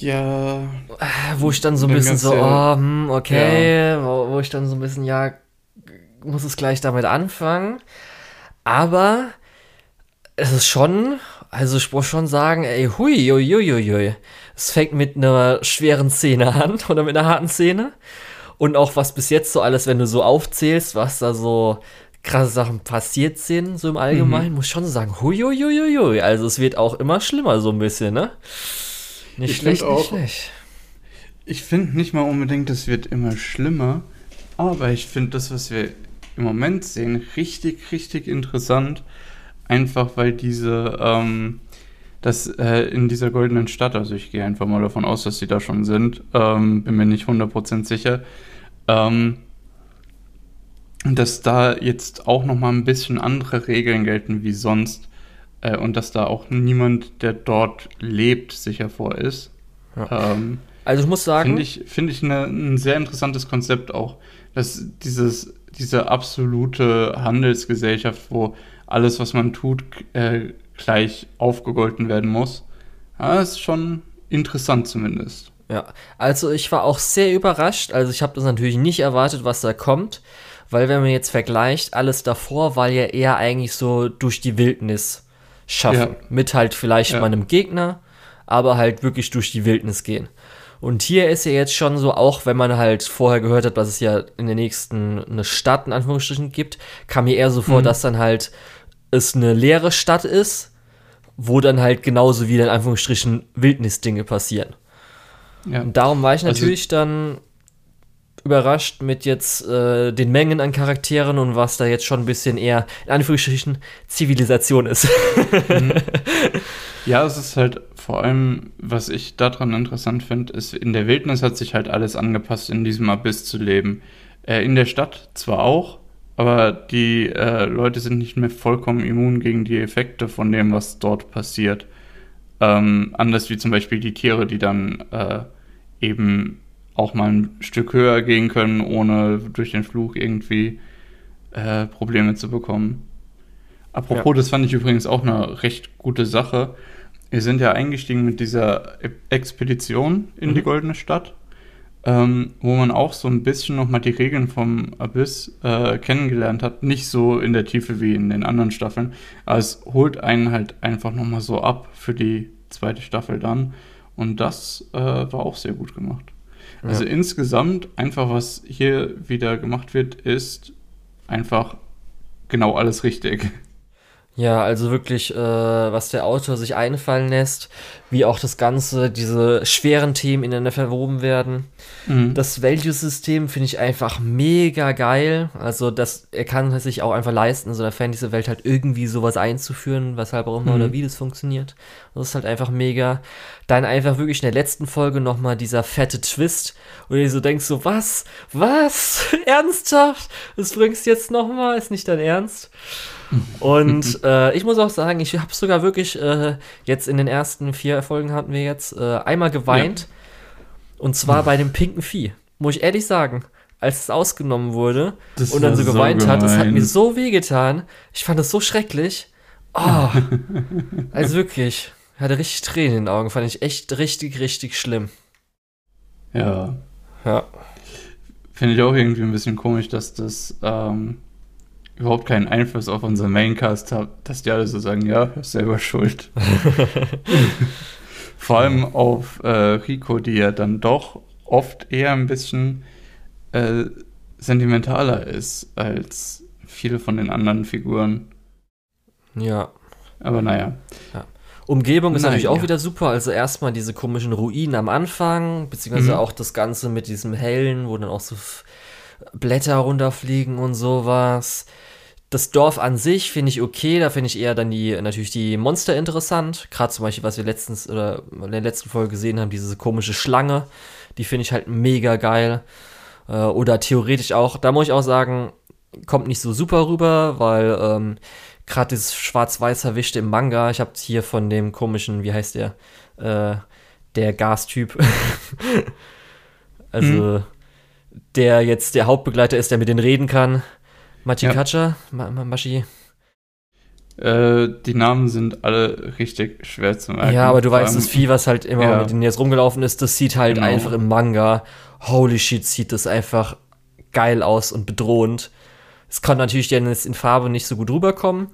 Ja. Wo ich dann so ein bisschen so, oh, hm, okay, ja. wo, wo ich dann so ein bisschen, ja, muss es gleich damit anfangen. Aber es ist schon, also ich muss schon sagen, ey, hui, hui, hui, hui. Es fängt mit einer schweren Szene an *laughs* oder mit einer harten Szene. Und auch was bis jetzt so alles, wenn du so aufzählst, was da so krasse Sachen passiert sind, so im Allgemeinen, mhm. muss ich schon sagen, hui, hui, hui, hui. Also es wird auch immer schlimmer, so ein bisschen, ne? Nicht ich schlecht, nicht schlecht. Ich finde nicht mal unbedingt, es wird immer schlimmer, aber ich finde das, was wir im Moment sehen, richtig, richtig interessant. Einfach weil diese, ähm, das äh, in dieser goldenen Stadt, also ich gehe einfach mal davon aus, dass sie da schon sind, ähm, bin mir nicht 100% sicher, ähm, dass da jetzt auch nochmal ein bisschen andere Regeln gelten wie sonst äh, und dass da auch niemand, der dort lebt, sicher vor ist. Ja. Ähm, also ich muss sagen. Finde ich, find ich eine, ein sehr interessantes Konzept auch, dass dieses diese absolute Handelsgesellschaft, wo alles, was man tut, äh, gleich aufgegolten werden muss. Ja, ist schon interessant zumindest. Ja, also ich war auch sehr überrascht. Also ich habe das natürlich nicht erwartet, was da kommt, weil wenn man jetzt vergleicht, alles davor war ja eher eigentlich so durch die Wildnis schaffen. Ja. Mit halt vielleicht ja. mal einem Gegner, aber halt wirklich durch die Wildnis gehen. Und hier ist ja jetzt schon so, auch wenn man halt vorher gehört hat, dass es ja in der nächsten eine Stadt in Anführungsstrichen gibt, kam mir eher so vor, mhm. dass dann halt es eine leere Stadt ist, wo dann halt genauso wie in Anführungsstrichen Wildnisdinge passieren. Ja. Und darum war ich also natürlich also, dann überrascht mit jetzt äh, den Mengen an Charakteren und was da jetzt schon ein bisschen eher, in Anführungsstrichen, Zivilisation ist. Mhm. *laughs* Ja, es ist halt vor allem, was ich daran interessant finde, ist, in der Wildnis hat sich halt alles angepasst, in diesem Abyss zu leben. Äh, in der Stadt zwar auch, aber die äh, Leute sind nicht mehr vollkommen immun gegen die Effekte von dem, was dort passiert. Ähm, anders wie zum Beispiel die Tiere, die dann äh, eben auch mal ein Stück höher gehen können, ohne durch den Fluch irgendwie äh, Probleme zu bekommen. Apropos, ja. das fand ich übrigens auch eine recht gute Sache. Wir sind ja eingestiegen mit dieser Expedition in mhm. die Goldene Stadt ähm, wo man auch so ein bisschen nochmal die Regeln vom Abyss äh, kennengelernt hat. Nicht so in der Tiefe wie in den anderen Staffeln, aber es holt einen halt einfach nochmal so ab für die zweite Staffel dann. Und das äh, war auch sehr gut gemacht. Ja. Also insgesamt, einfach was hier wieder gemacht wird, ist einfach genau alles richtig. Ja, also wirklich, äh, was der Autor sich einfallen lässt, wie auch das Ganze, diese schweren Themen ineinander verwoben werden. Mhm. Das Value-System finde ich einfach mega geil. Also, das, er kann sich auch einfach leisten, in so einer Fantasy-Welt halt irgendwie sowas einzuführen, weshalb auch immer mhm. oder wie das funktioniert. Das ist halt einfach mega. Dann einfach wirklich in der letzten Folge nochmal dieser fette Twist, wo du so denkst, so, was? Was? *laughs* Ernsthaft? Das bringst du jetzt nochmal? Ist nicht dein Ernst? Und äh, ich muss auch sagen, ich habe sogar wirklich äh, jetzt in den ersten vier Folgen hatten wir jetzt äh, einmal geweint. Ja. Und zwar bei dem *laughs* pinken Vieh. Muss ich ehrlich sagen, als es ausgenommen wurde das und dann so geweint so hat, das hat mir so wehgetan. Ich fand das so schrecklich. Oh, *laughs* also wirklich, hatte richtig Tränen in den Augen. Fand ich echt richtig, richtig schlimm. Ja. Ja. Finde ich auch irgendwie ein bisschen komisch, dass das ähm, überhaupt keinen Einfluss auf unseren Maincast hat, dass die alle so sagen, ja, selber schuld. *laughs* Vor allem auf äh, Rico, die ja dann doch oft eher ein bisschen äh, sentimentaler ist als viele von den anderen Figuren. Ja. Aber naja. Ja. Umgebung ist naja. natürlich auch wieder super. Also erstmal diese komischen Ruinen am Anfang, beziehungsweise mhm. auch das Ganze mit diesem hellen, wo dann auch so Blätter runterfliegen und sowas. Das Dorf an sich finde ich okay, da finde ich eher dann die, natürlich die Monster interessant. Gerade zum Beispiel, was wir letztens oder in der letzten Folge gesehen haben, diese komische Schlange, die finde ich halt mega geil. Äh, oder theoretisch auch, da muss ich auch sagen, kommt nicht so super rüber, weil ähm, gerade dieses schwarz-weiß erwischte im Manga, ich habe hier von dem komischen, wie heißt der, äh, der Gastyp. *laughs* also, mhm. Der jetzt der Hauptbegleiter ist, der mit denen reden kann. Machikacha? Ja. Ma Machi? Äh, die Namen sind alle richtig schwer zu merken. Ja, aber du weißt, das Vieh, was halt immer ja. mit denen jetzt rumgelaufen ist, das sieht halt genau. einfach im Manga. Holy shit, sieht das einfach geil aus und bedrohend. Es kann natürlich jetzt in Farbe nicht so gut rüberkommen,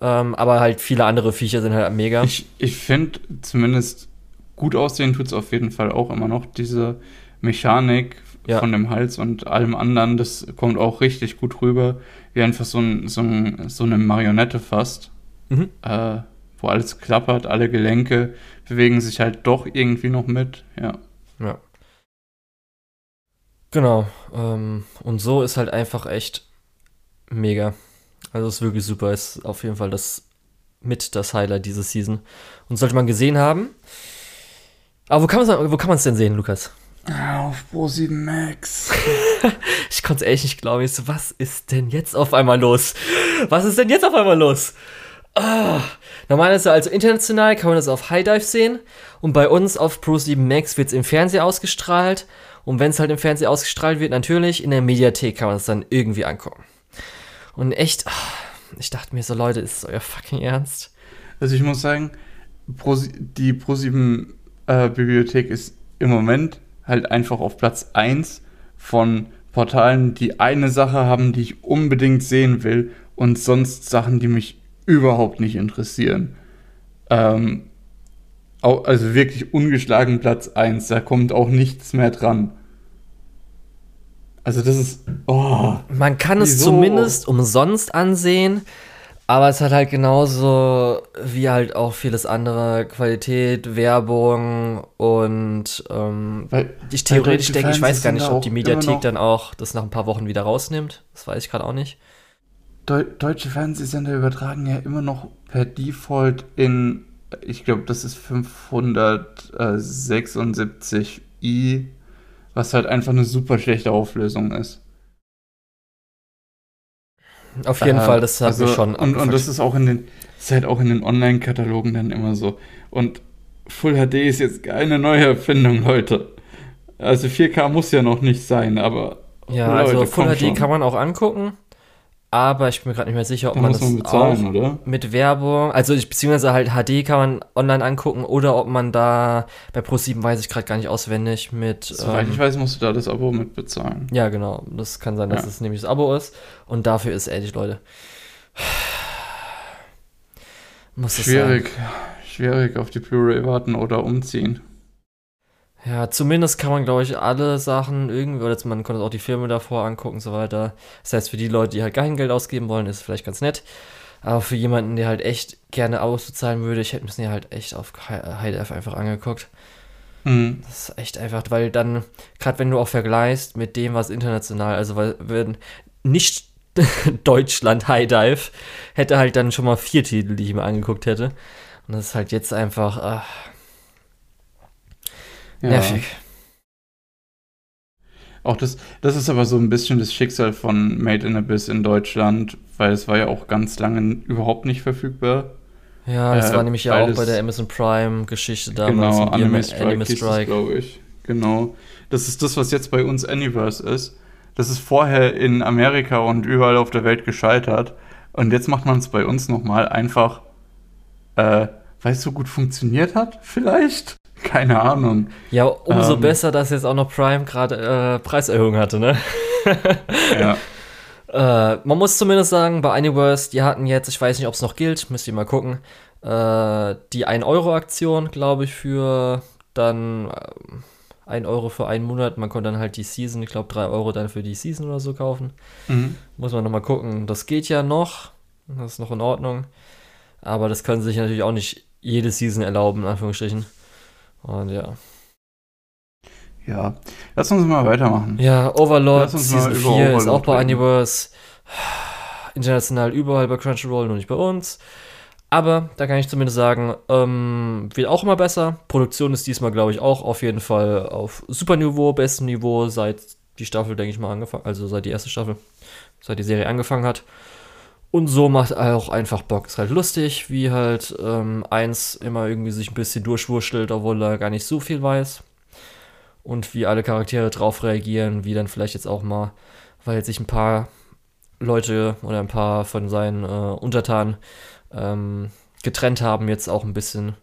ähm, aber halt viele andere Viecher sind halt mega. Ich, ich finde zumindest gut aussehen tut es auf jeden Fall auch immer noch. Diese Mechanik ja. von dem Hals und allem anderen, das kommt auch richtig gut rüber, wie einfach so, ein, so, ein, so eine Marionette fast, mhm. äh, wo alles klappert, alle Gelenke bewegen sich halt doch irgendwie noch mit, ja. Ja. Genau, ähm, und so ist halt einfach echt mega. Also ist wirklich super, ist auf jeden Fall das mit das Highlight diese Season. Und sollte man gesehen haben. Aber wo kann man es denn sehen, Lukas? Auf Pro7 Max. *laughs* ich konnte es echt nicht glauben. Ich so, was ist denn jetzt auf einmal los? Was ist denn jetzt auf einmal los? Oh. Normalerweise also international kann man das auf High Dive sehen und bei uns auf Pro7 Max wird es im Fernsehen ausgestrahlt und wenn es halt im Fernsehen ausgestrahlt wird, natürlich in der Mediathek kann man es dann irgendwie angucken. Und echt, oh, ich dachte mir so, Leute, ist es euer fucking Ernst? Also ich muss sagen, Pro, die Pro7 äh, Bibliothek ist im Moment halt einfach auf Platz 1 von Portalen, die eine Sache haben, die ich unbedingt sehen will und sonst Sachen, die mich überhaupt nicht interessieren. Ähm, also wirklich ungeschlagen Platz 1, da kommt auch nichts mehr dran. Also das ist. Oh, Man kann wieso? es zumindest umsonst ansehen, Aber es hat halt genauso wie halt auch vieles andere Qualität, Werbung und ähm, Weil, ich theoretisch denke, ich weiß gar nicht, ob die Mediathek dann auch das nach ein paar Wochen wieder rausnimmt. Das weiß ich gerade auch nicht. Deu deutsche Fernsehsender übertragen ja immer noch per Default in, ich glaube, das ist 576i, was halt einfach eine super schlechte Auflösung ist. Auf jeden Äh, Fall, das hat also, schon und, und das ist auch in den, ist halt auch in den Online-Katalogen dann immer so. Und Full HD ist jetzt keine neue Erfindung, Leute. Also 4K muss ja noch nicht sein, aber Ja, Leute, also Full HD schon. kann man auch angucken, aber ich bin mir gerade nicht mehr sicher, ob da man das man bezahlen, auch oder? mit Werbung, also ich, beziehungsweise halt HD kann man online angucken oder ob man da bei Pro7 weiß ich gerade gar nicht auswendig mit Soweit ähm, ich weiß, musst du da das Abo mit bezahlen. Ja, genau. Das kann sein, dass Ja. es nämlich das Abo ist. Und dafür ist ehrlich, Leute. Muss Schwierig, schwierig auf die Blu-ray warten oder umziehen. Ja, zumindest kann man, glaube ich, alle Sachen irgendwie, oder man konnte auch die Filme davor angucken und so weiter. Das heißt, für die Leute, die halt kein Geld ausgeben wollen, ist es vielleicht ganz nett. Aber für jemanden, der halt echt gerne Abos bezahlen würde, ich hätte mir das halt echt auf High Def einfach angeguckt. Hm. Das ist echt einfach, weil dann, gerade wenn du auch vergleichst mit dem, was international, also weil wenn nicht *laughs* Deutschland High Dive, hätte halt dann schon mal vier Titel, die ich mir angeguckt hätte. Und das ist halt jetzt einfach ah, Ja. nervig. Auch das, das ist aber so ein bisschen das Schicksal von Made in Abyss in Deutschland, weil es war ja auch ganz lange überhaupt nicht verfügbar. Ja, das Äh, war nämlich ja auch bei der Amazon Prime Geschichte damals genau, Anime Strike, Anime Strike. glaube ich. Genau. Das ist das, was jetzt bei uns Anyverse ist. Das ist vorher in Amerika und überall auf der Welt gescheitert. Und jetzt macht man es bei uns nochmal einfach, äh, weil es so gut funktioniert hat, vielleicht? *laughs* Keine Ahnung. Ja, umso Ähm. besser, dass jetzt auch noch Prime gerade äh, Preiserhöhung hatte, ne? *laughs* Ja. *laughs* Äh, man muss zumindest sagen, bei Anyverse, die hatten jetzt, ich weiß nicht, ob es noch gilt, müsst ihr mal gucken, äh, die 1-Euro-Aktion, glaube ich, für dann ähm, 1 Euro für einen Monat. Man konnte dann halt die Season, ich glaube 3 Euro dann für die Season oder so kaufen. Mhm. Muss man nochmal gucken. Das geht ja noch. Das ist noch in Ordnung. Aber das können sie sich natürlich auch nicht jede Season erlauben, in Anführungsstrichen. Und ja. Ja. Lass uns mal weitermachen. Ja, Overlord Season über 4 ist Overlord auch bei. Universe. International überall bei Crunchyroll, nur nicht bei uns. Aber da kann ich zumindest sagen, ähm, wird auch immer besser. Produktion ist diesmal, glaube ich, auch auf jeden Fall auf super Niveau, bestem Niveau, seit die Staffel, denke ich mal, angefangen, also seit die erste Staffel, seit die Serie angefangen hat. Und so macht auch einfach Bock. Ist halt lustig, wie halt ähm, eins immer irgendwie sich ein bisschen durchwurschtelt, obwohl er gar nicht so viel weiß. Und wie alle Charaktere drauf reagieren, wie dann vielleicht jetzt auch mal, weil jetzt sich ein paar Leute oder ein paar von seinen äh, Untertanen ähm, getrennt haben, jetzt auch ein bisschen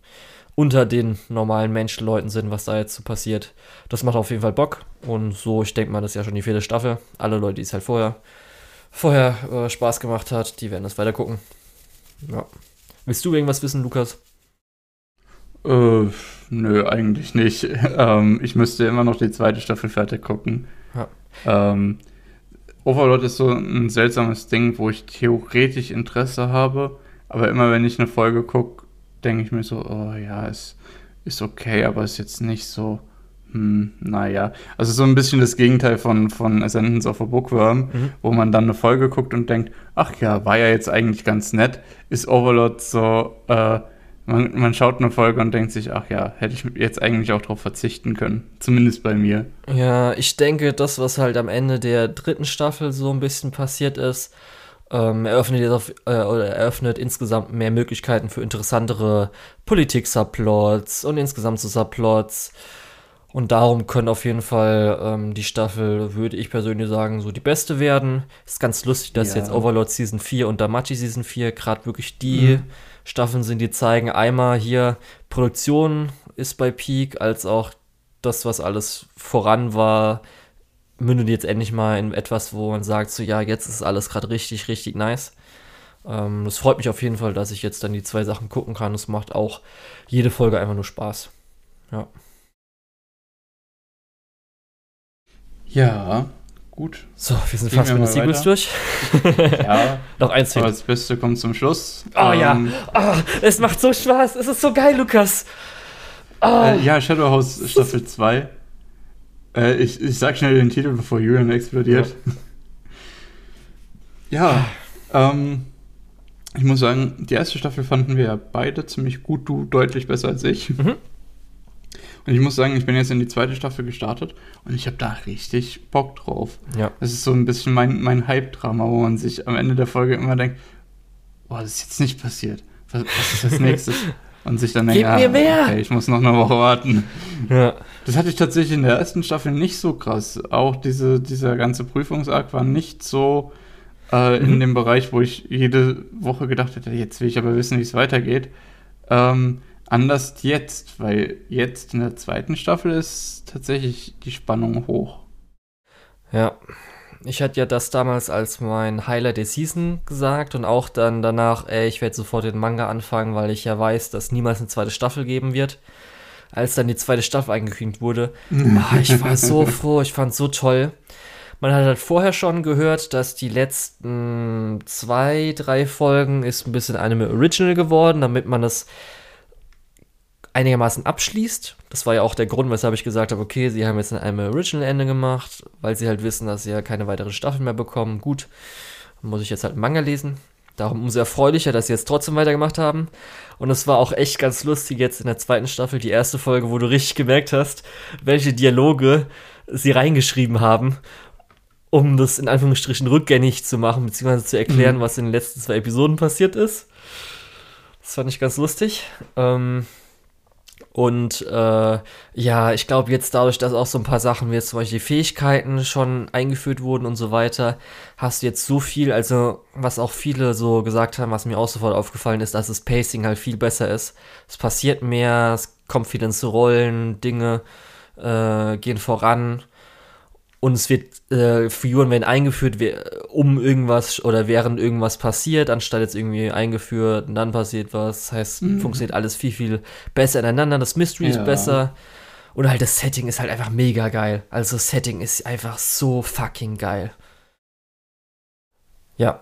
unter den normalen Menschenleuten sind, was da jetzt so passiert. Das macht auf jeden Fall Bock. Und so, ich denke mal, das ist ja schon die vierte Staffel. Alle Leute, die es halt vorher, vorher äh, Spaß gemacht hat, die werden das weiter gucken. Ja. Willst du irgendwas wissen, Lukas? Äh, nö, eigentlich nicht. *laughs* ähm, ich müsste immer noch die zweite Staffel fertig gucken. Ja. Ähm, Overlord ist so ein seltsames Ding, wo ich theoretisch Interesse habe, aber immer wenn ich eine Folge gucke, denke ich mir so, oh ja, es ist okay, aber ist jetzt nicht so, hm, naja. Also so ein bisschen das Gegenteil von, von Ascendance of a Bookworm, Mhm. wo man dann eine Folge guckt und denkt, ach ja, war ja jetzt eigentlich ganz nett, ist Overlord so, äh, man, man schaut eine Folge und denkt sich, ach ja, hätte ich jetzt eigentlich auch darauf verzichten können. Zumindest bei mir. Ja, ich denke, das, was halt am Ende der dritten Staffel so ein bisschen passiert ist, ähm, eröffnet, jetzt auf, äh, oder eröffnet insgesamt mehr Möglichkeiten für interessantere Politik-Subplots und insgesamt so Subplots. Und darum können auf jeden Fall ähm, die Staffel, würde ich persönlich sagen, so die beste werden. Ist ganz lustig, dass Ja. jetzt Overlord Season 4 und Damachi Season 4 gerade wirklich die Mhm. Staffeln sind, die zeigen, einmal hier Produktion ist bei Peak, als auch das, was alles voran war, mündet jetzt endlich mal in etwas, wo man sagt, so ja, jetzt ist alles gerade richtig, richtig nice. Ähm, das freut mich auf jeden Fall, dass ich jetzt dann die zwei Sachen gucken kann. Es macht auch jede Folge einfach nur Spaß. Ja. Ja, gut. So, wir sind Gehen fast wir mit den Sequels durch. *laughs* Ja, *laughs* Noch eins aber fehlt. das Beste kommt zum Schluss. Oh ja. Ähm, Oh, es macht so Spaß. Es ist so geil, Lukas. Oh. Äh, ja, Shadowhouse Staffel 2. Äh, ich, ich sag schnell den Titel, bevor Julian explodiert. Ja, ähm, ich muss sagen, die erste Staffel fanden wir ja beide ziemlich gut, du deutlich besser als ich. Mhm. Und ich muss sagen, ich bin jetzt in die zweite Staffel gestartet und ich habe da richtig Bock drauf. Ja. Das ist so ein bisschen mein, mein Hype-Drama, wo man sich am Ende der Folge immer denkt, boah, das ist jetzt nicht passiert. Was, was ist als nächstes? *laughs* Und sich dann denkt, Gib mir mehr! okay, ich muss noch eine Woche warten. Ja. Das hatte ich tatsächlich in der ersten Staffel nicht so krass. Auch diese, dieser ganze Prüfungsakt war nicht so äh, in Mhm. dem Bereich, wo ich jede Woche gedacht hätte, jetzt will ich aber wissen, wie es weitergeht. Ähm, anders jetzt, weil jetzt in der zweiten Staffel ist tatsächlich die Spannung hoch. Ja. Ich hatte ja das damals als mein Highlight der Season gesagt und auch dann danach, ey, ich werde sofort den Manga anfangen, weil ich ja weiß, dass niemals eine zweite Staffel geben wird. Als dann die zweite Staffel angekündigt wurde, *laughs* ah, ich war so froh, ich fand so toll. Man hat halt vorher schon gehört, dass die letzten zwei, drei Folgen ist ein bisschen Anime Original geworden, damit man das einigermaßen abschließt. Das war ja auch der Grund, weshalb ich gesagt habe, okay, sie haben jetzt ein Anime Original Ende gemacht, weil sie halt wissen, dass sie ja keine weitere Staffel mehr bekommen. Gut, dann muss ich jetzt halt einen Manga lesen. Darum umso erfreulicher, dass sie jetzt trotzdem weitergemacht haben. Und es war auch echt ganz lustig jetzt in der zweiten Staffel, die erste Folge, wo du richtig gemerkt hast, welche Dialoge sie reingeschrieben haben, um das in Anführungsstrichen rückgängig zu machen, beziehungsweise zu erklären, Mhm. was in den letzten zwei Episoden passiert ist. Das fand ich ganz lustig. Ähm, und äh, ja, ich glaube jetzt dadurch, dass auch so ein paar Sachen wie jetzt zum Beispiel die Fähigkeiten schon eingeführt wurden und so weiter, hast du jetzt so viel, also was auch viele so gesagt haben, was mir auch sofort aufgefallen ist, dass das Pacing halt viel besser ist. Es passiert mehr, es kommt viel ins Rollen, Dinge äh, gehen voran und es wird, äh, Figuren werden eingeführt, um irgendwas oder während irgendwas passiert, anstatt jetzt irgendwie eingeführt und dann passiert was. Das heißt, Mhm. funktioniert alles viel, viel besser ineinander. Das Mystery Ja. ist besser. Und halt das Setting ist halt einfach mega geil. Also das Setting ist einfach so fucking geil. Ja.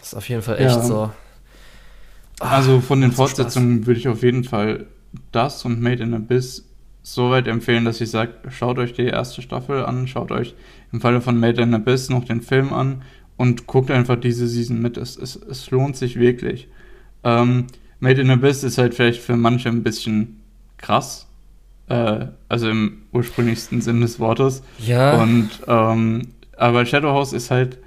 Ist auf jeden Fall echt Ja. so. Ah, Also von den Fortsetzungen würde ich auf jeden Fall das und Made in Abyss so weit empfehlen, dass ich sage, schaut euch die erste Staffel an, schaut euch im Falle von Made in Abyss noch den Film an und guckt einfach diese Season mit. Es, es, es lohnt sich wirklich. Ähm, Made in Abyss ist halt vielleicht für manche ein bisschen krass. Äh, also im ursprünglichsten Sinn des Wortes. Ja. Und ähm, aber Shadowhouse ist halt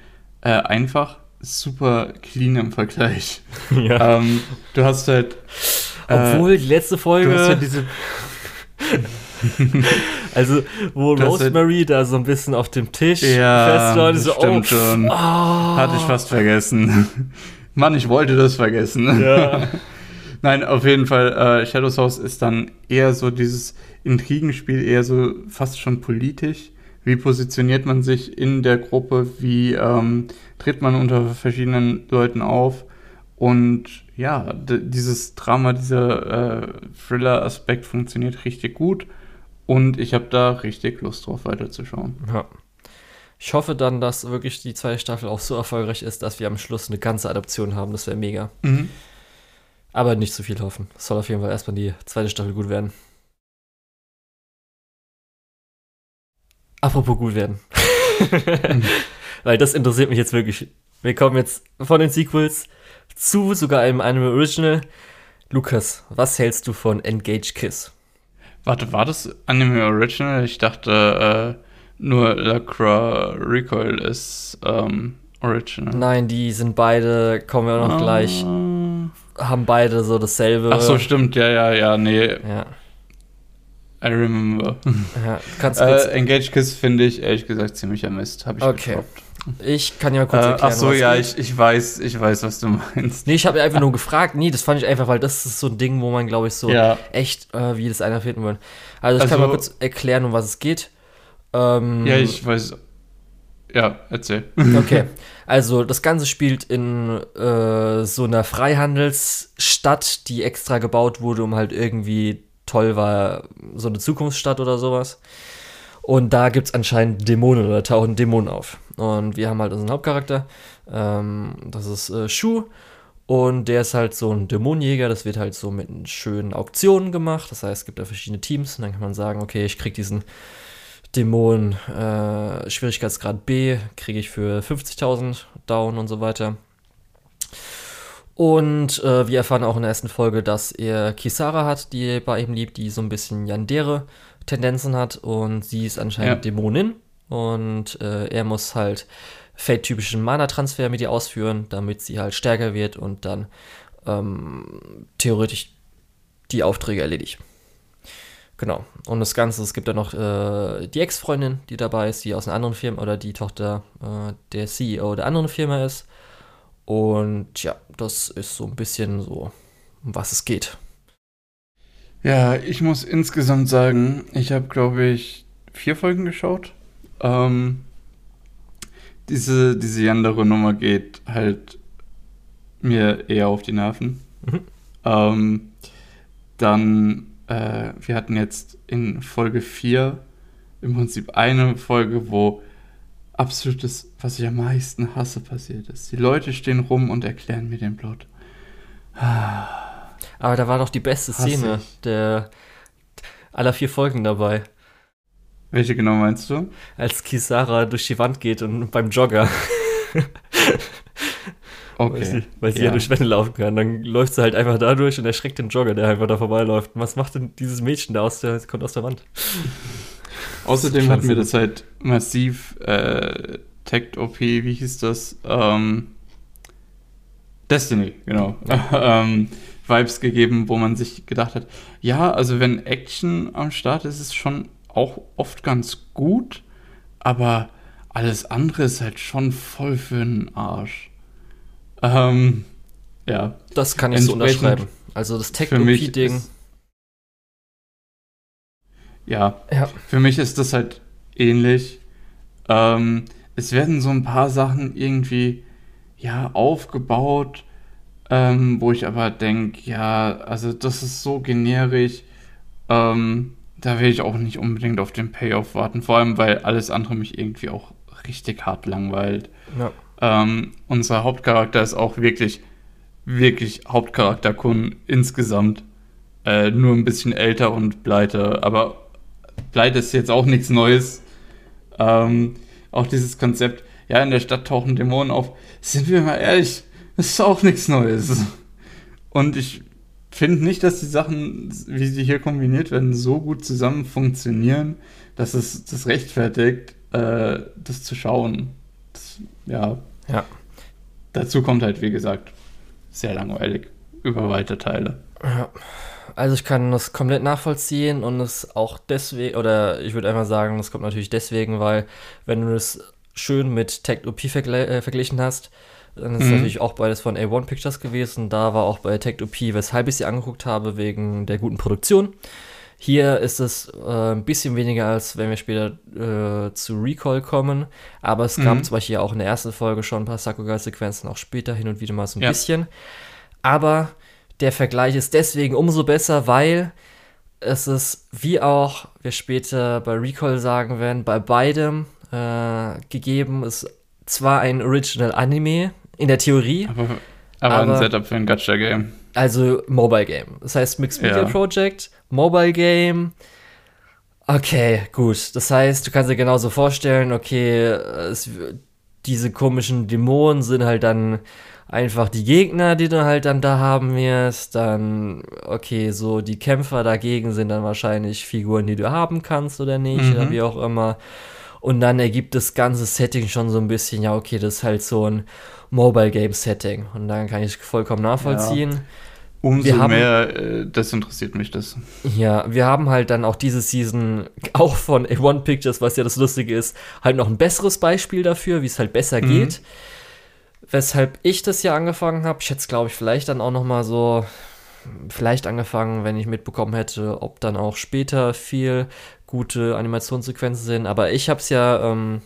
äh, einfach super clean im Vergleich. *laughs* ja. ähm, du hast halt. äh, Obwohl die letzte Folge. du hast halt diese. *laughs* *laughs* Also, wo Das Rosemary da so ein bisschen auf dem Tisch Ja, festläuft, so, stimmt oh, schon. oh. Hatte ich fast vergessen. *laughs* Mann, ich wollte das vergessen. Ja. *laughs* Nein, auf jeden Fall, äh, Shadows House ist dann eher so dieses Intrigenspiel, eher so fast schon politisch. Wie positioniert man sich in der Gruppe? Wie ähm, tritt man unter verschiedenen Leuten auf? Und ja, dieses Drama, dieser äh, Thriller-Aspekt funktioniert richtig gut. Und ich habe da richtig Lust drauf, weiterzuschauen. ja. Ich hoffe dann, dass wirklich die zweite Staffel auch so erfolgreich ist, dass wir am Schluss eine ganze Adaption haben. Das wäre mega. Mhm. Aber nicht zu viel hoffen. Es soll auf jeden Fall erstmal die zweite Staffel gut werden. Apropos gut werden. *laughs* Weil das interessiert mich jetzt wirklich. Wir kommen jetzt von den Sequels zu sogar einem Anime Original. Lukas, was hältst du von Engage Kiss? Warte, war das Anime Original? Ich dachte, äh, nur Lacroix Recoil ist ähm, Original. Nein, die sind beide, kommen wir auch noch gleich, Ah. haben beide so dasselbe. Ach so, stimmt, ja, ja, ja, nee, Ja, I remember. ja. *laughs* Du kannst kurz, Äh, Engage Kiss finde ich ehrlich gesagt ziemlicher Mist, habe ich Okay. gedroppt. Ich kann ja mal kurz Äh, erklären. ach so, ja, geht. ich, ich weiß, ich weiß, was du meinst. Nee, ich habe einfach nur gefragt. Nee, das fand ich einfach, weil das ist so ein Ding, wo man, glaube ich, so Ja, echt, äh, wie das einer finden will. Also ich kann Also- mal kurz erklären, um was es geht. Ähm, ja, ich weiß. Ja, erzähl. Okay, *laughs* also das Ganze spielt in äh, so einer Freihandelsstadt, die extra gebaut wurde, um halt irgendwie toll war, so eine Zukunftsstadt oder sowas. Und da gibt es anscheinend Dämonen oder tauchen Dämonen auf. Und wir haben halt unseren Hauptcharakter, ähm, das ist äh, Shu. Und der ist halt so ein Dämonenjäger, das wird halt so mit schönen Auktionen gemacht. Das heißt, es gibt da verschiedene Teams und dann kann man sagen, okay, ich krieg diesen Dämon äh, Schwierigkeitsgrad B, kriege ich für 50.000 down und so weiter. Und äh, wir erfahren auch in der ersten Folge, dass er Kisara hat, die bei ihm liebt, die so ein bisschen Yandere Tendenzen hat und sie ist anscheinend ja. Dämonin und äh, er muss halt Fate-typischen Mana-Transfer mit ihr ausführen, damit sie halt stärker wird und dann ähm, theoretisch die Aufträge erledigt. Genau. Und das Ganze, es gibt dann noch äh, die Ex-Freundin, die dabei ist, die aus einer anderen Firma oder die Tochter äh, der CEO der anderen Firma ist. Und ja, das ist so ein bisschen so, um was es geht. Ja, ich muss insgesamt sagen, ich habe, glaube ich, vier Folgen geschaut. Ähm, diese, diese andere Nummer geht halt mir eher auf die Nerven. Mhm. Ähm, dann, äh, wir hatten jetzt in Folge 4 im Prinzip eine Folge, wo absolutes, was ich am meisten hasse, passiert ist. Die Leute stehen rum und erklären mir den Plot. Aber da war doch die beste Szene der aller vier Folgen dabei. Welche genau meinst du? Als Kisara durch die Wand geht und beim Jogger. *laughs* okay. Weil sie, weil sie ja. ja. durch Wände laufen kann. Dann läuft sie halt einfach da durch und erschreckt den Jogger, der einfach da vorbeiläuft. was macht denn dieses Mädchen da aus der, kommt aus der Wand? *laughs* Außerdem hatten wir das halt massiv äh, Tech OP, wie hieß das? Ähm, Destiny, genau. *laughs* ähm, Vibes gegeben, wo man sich gedacht hat, ja, also wenn Action am Start ist, ist es schon auch oft ganz gut, aber alles andere ist halt schon voll für den Arsch. Ähm, ja. Das kann ich so unterschreiben. Also das Tech-OP-Ding. Ja, ja, für mich ist das halt ähnlich. Ähm, es werden so ein paar Sachen irgendwie ja aufgebaut, ähm, wo ich aber denke, ja, also das ist so generisch. Ähm, da will ich auch nicht unbedingt auf den Payoff warten, vor allem weil alles andere mich irgendwie auch richtig hart langweilt. Ja. Ähm, unser Hauptcharakter ist auch wirklich, wirklich Hauptcharakter Kun insgesamt. Äh, nur ein bisschen älter und pleite, aber pleite ist jetzt auch nichts Neues. Ähm, auch dieses Konzept, ja, in der Stadt tauchen Dämonen auf. Sind wir mal ehrlich, das *laughs* ist auch nichts Neues. Und ich finde nicht, dass die Sachen, wie sie hier kombiniert werden, so gut zusammen funktionieren, dass es das rechtfertigt, äh, das zu schauen. Das, ja. Ja. Dazu kommt halt, wie gesagt, sehr langweilig über weite Teile. Ja. Also ich kann das komplett nachvollziehen und es auch deswegen, oder ich würde einfach sagen, das kommt natürlich deswegen, weil wenn du es schön mit Tech OP vergle äh, verglichen hast, dann ist mhm. natürlich auch beides von A1 Pictures gewesen. Da war auch bei Tech OP, weshalb ich sie angeguckt habe, wegen der guten Produktion. Hier ist es äh, ein bisschen weniger, als wenn wir später äh, zu Recall kommen. Aber es gab mhm. zum Beispiel auch in der ersten Folge schon ein paar Sakuga-Sequenzen, auch später hin und wieder mal so ein ja. bisschen. Aber der Vergleich ist deswegen umso besser, weil es ist, wie auch wir später bei Recall sagen werden, bei beidem äh, gegeben ist zwar ein Original Anime, in der Theorie. Aber, aber, aber ein Setup für ein Gacha-Game. Also Mobile Game. Das heißt Mixed Media ja. Project, Mobile Game. Okay, gut. Das heißt, du kannst dir genauso vorstellen, okay, es, diese komischen Dämonen sind halt dann einfach die Gegner, die du halt dann da haben wirst. Dann, okay, so die Kämpfer dagegen sind dann wahrscheinlich Figuren, die du haben kannst oder nicht, mhm. oder wie auch immer. Und dann ergibt das ganze Setting schon so ein bisschen, ja, okay, das ist halt so ein Mobile Game Setting. Und dann kann ich vollkommen nachvollziehen. Ja. Umso haben, mehr, äh, das interessiert mich das. Ja, wir haben halt dann auch diese Season, *laughs* auch von A1 Pictures, was ja das Lustige ist, halt noch ein besseres Beispiel dafür, wie es halt besser mhm. geht. Weshalb ich das ja angefangen habe. Ich hätte es, glaube ich, vielleicht dann auch noch mal so vielleicht angefangen, wenn ich mitbekommen hätte, ob dann auch später viel gute Animationssequenzen sind. Aber ich habe es ja, ähm,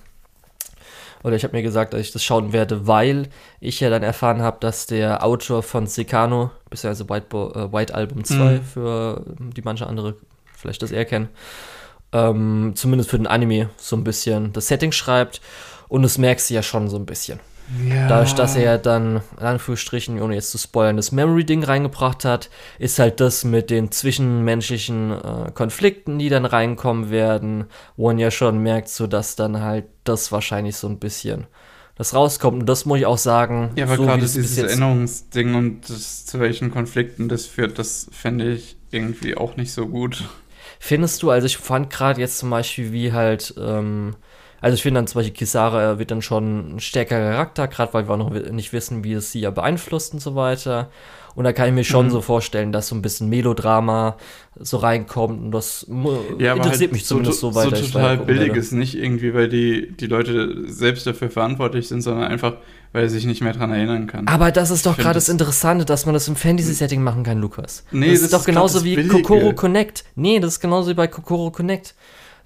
oder ich habe mir gesagt, dass ich das schauen werde, weil ich ja dann erfahren habe, dass der Autor von Secano, beziehungsweise White, Bo äh, White Album 2, mhm. für die manche andere vielleicht das eher kennen, ähm, zumindest für den Anime so ein bisschen das Setting schreibt und das merkst du ja schon so ein bisschen. Ja. Dadurch, dass er ja dann, in Anführungsstrichen, ohne jetzt zu spoilern, das Memory-Ding reingebracht hat, ist halt das mit den zwischenmenschlichen äh, Konflikten, die dann reinkommen werden, wo man ja schon merkt, so dass dann halt das wahrscheinlich so ein bisschen das rauskommt. Und das muss ich auch sagen. Ja, aber so gerade dieses Erinnerungsding und das, zu welchen Konflikten das führt, das fände ich irgendwie auch nicht so gut. Findest du, also ich fand gerade jetzt zum Beispiel, wie halt, ähm, also ich finde dann zum Beispiel Kisara wird dann schon ein stärkerer Charakter, gerade weil wir auch noch nicht wissen, wie es sie ja beeinflusst und so weiter. Und da kann ich mir schon Mhm. so vorstellen, dass so ein bisschen Melodrama so reinkommt und das mu- interessiert mich zumindest so, weiter. So total billig ist nicht irgendwie, weil die, die Leute selbst dafür verantwortlich sind, sondern einfach, weil er sich nicht mehr dran erinnern kann. Aber das ist doch gerade das Interessante, dass man das im Fantasy-Setting machen kann, Lukas. Nee, das, das ist doch genauso wie. Kokoro Connect. Nee, das ist genauso wie bei Kokoro Connect.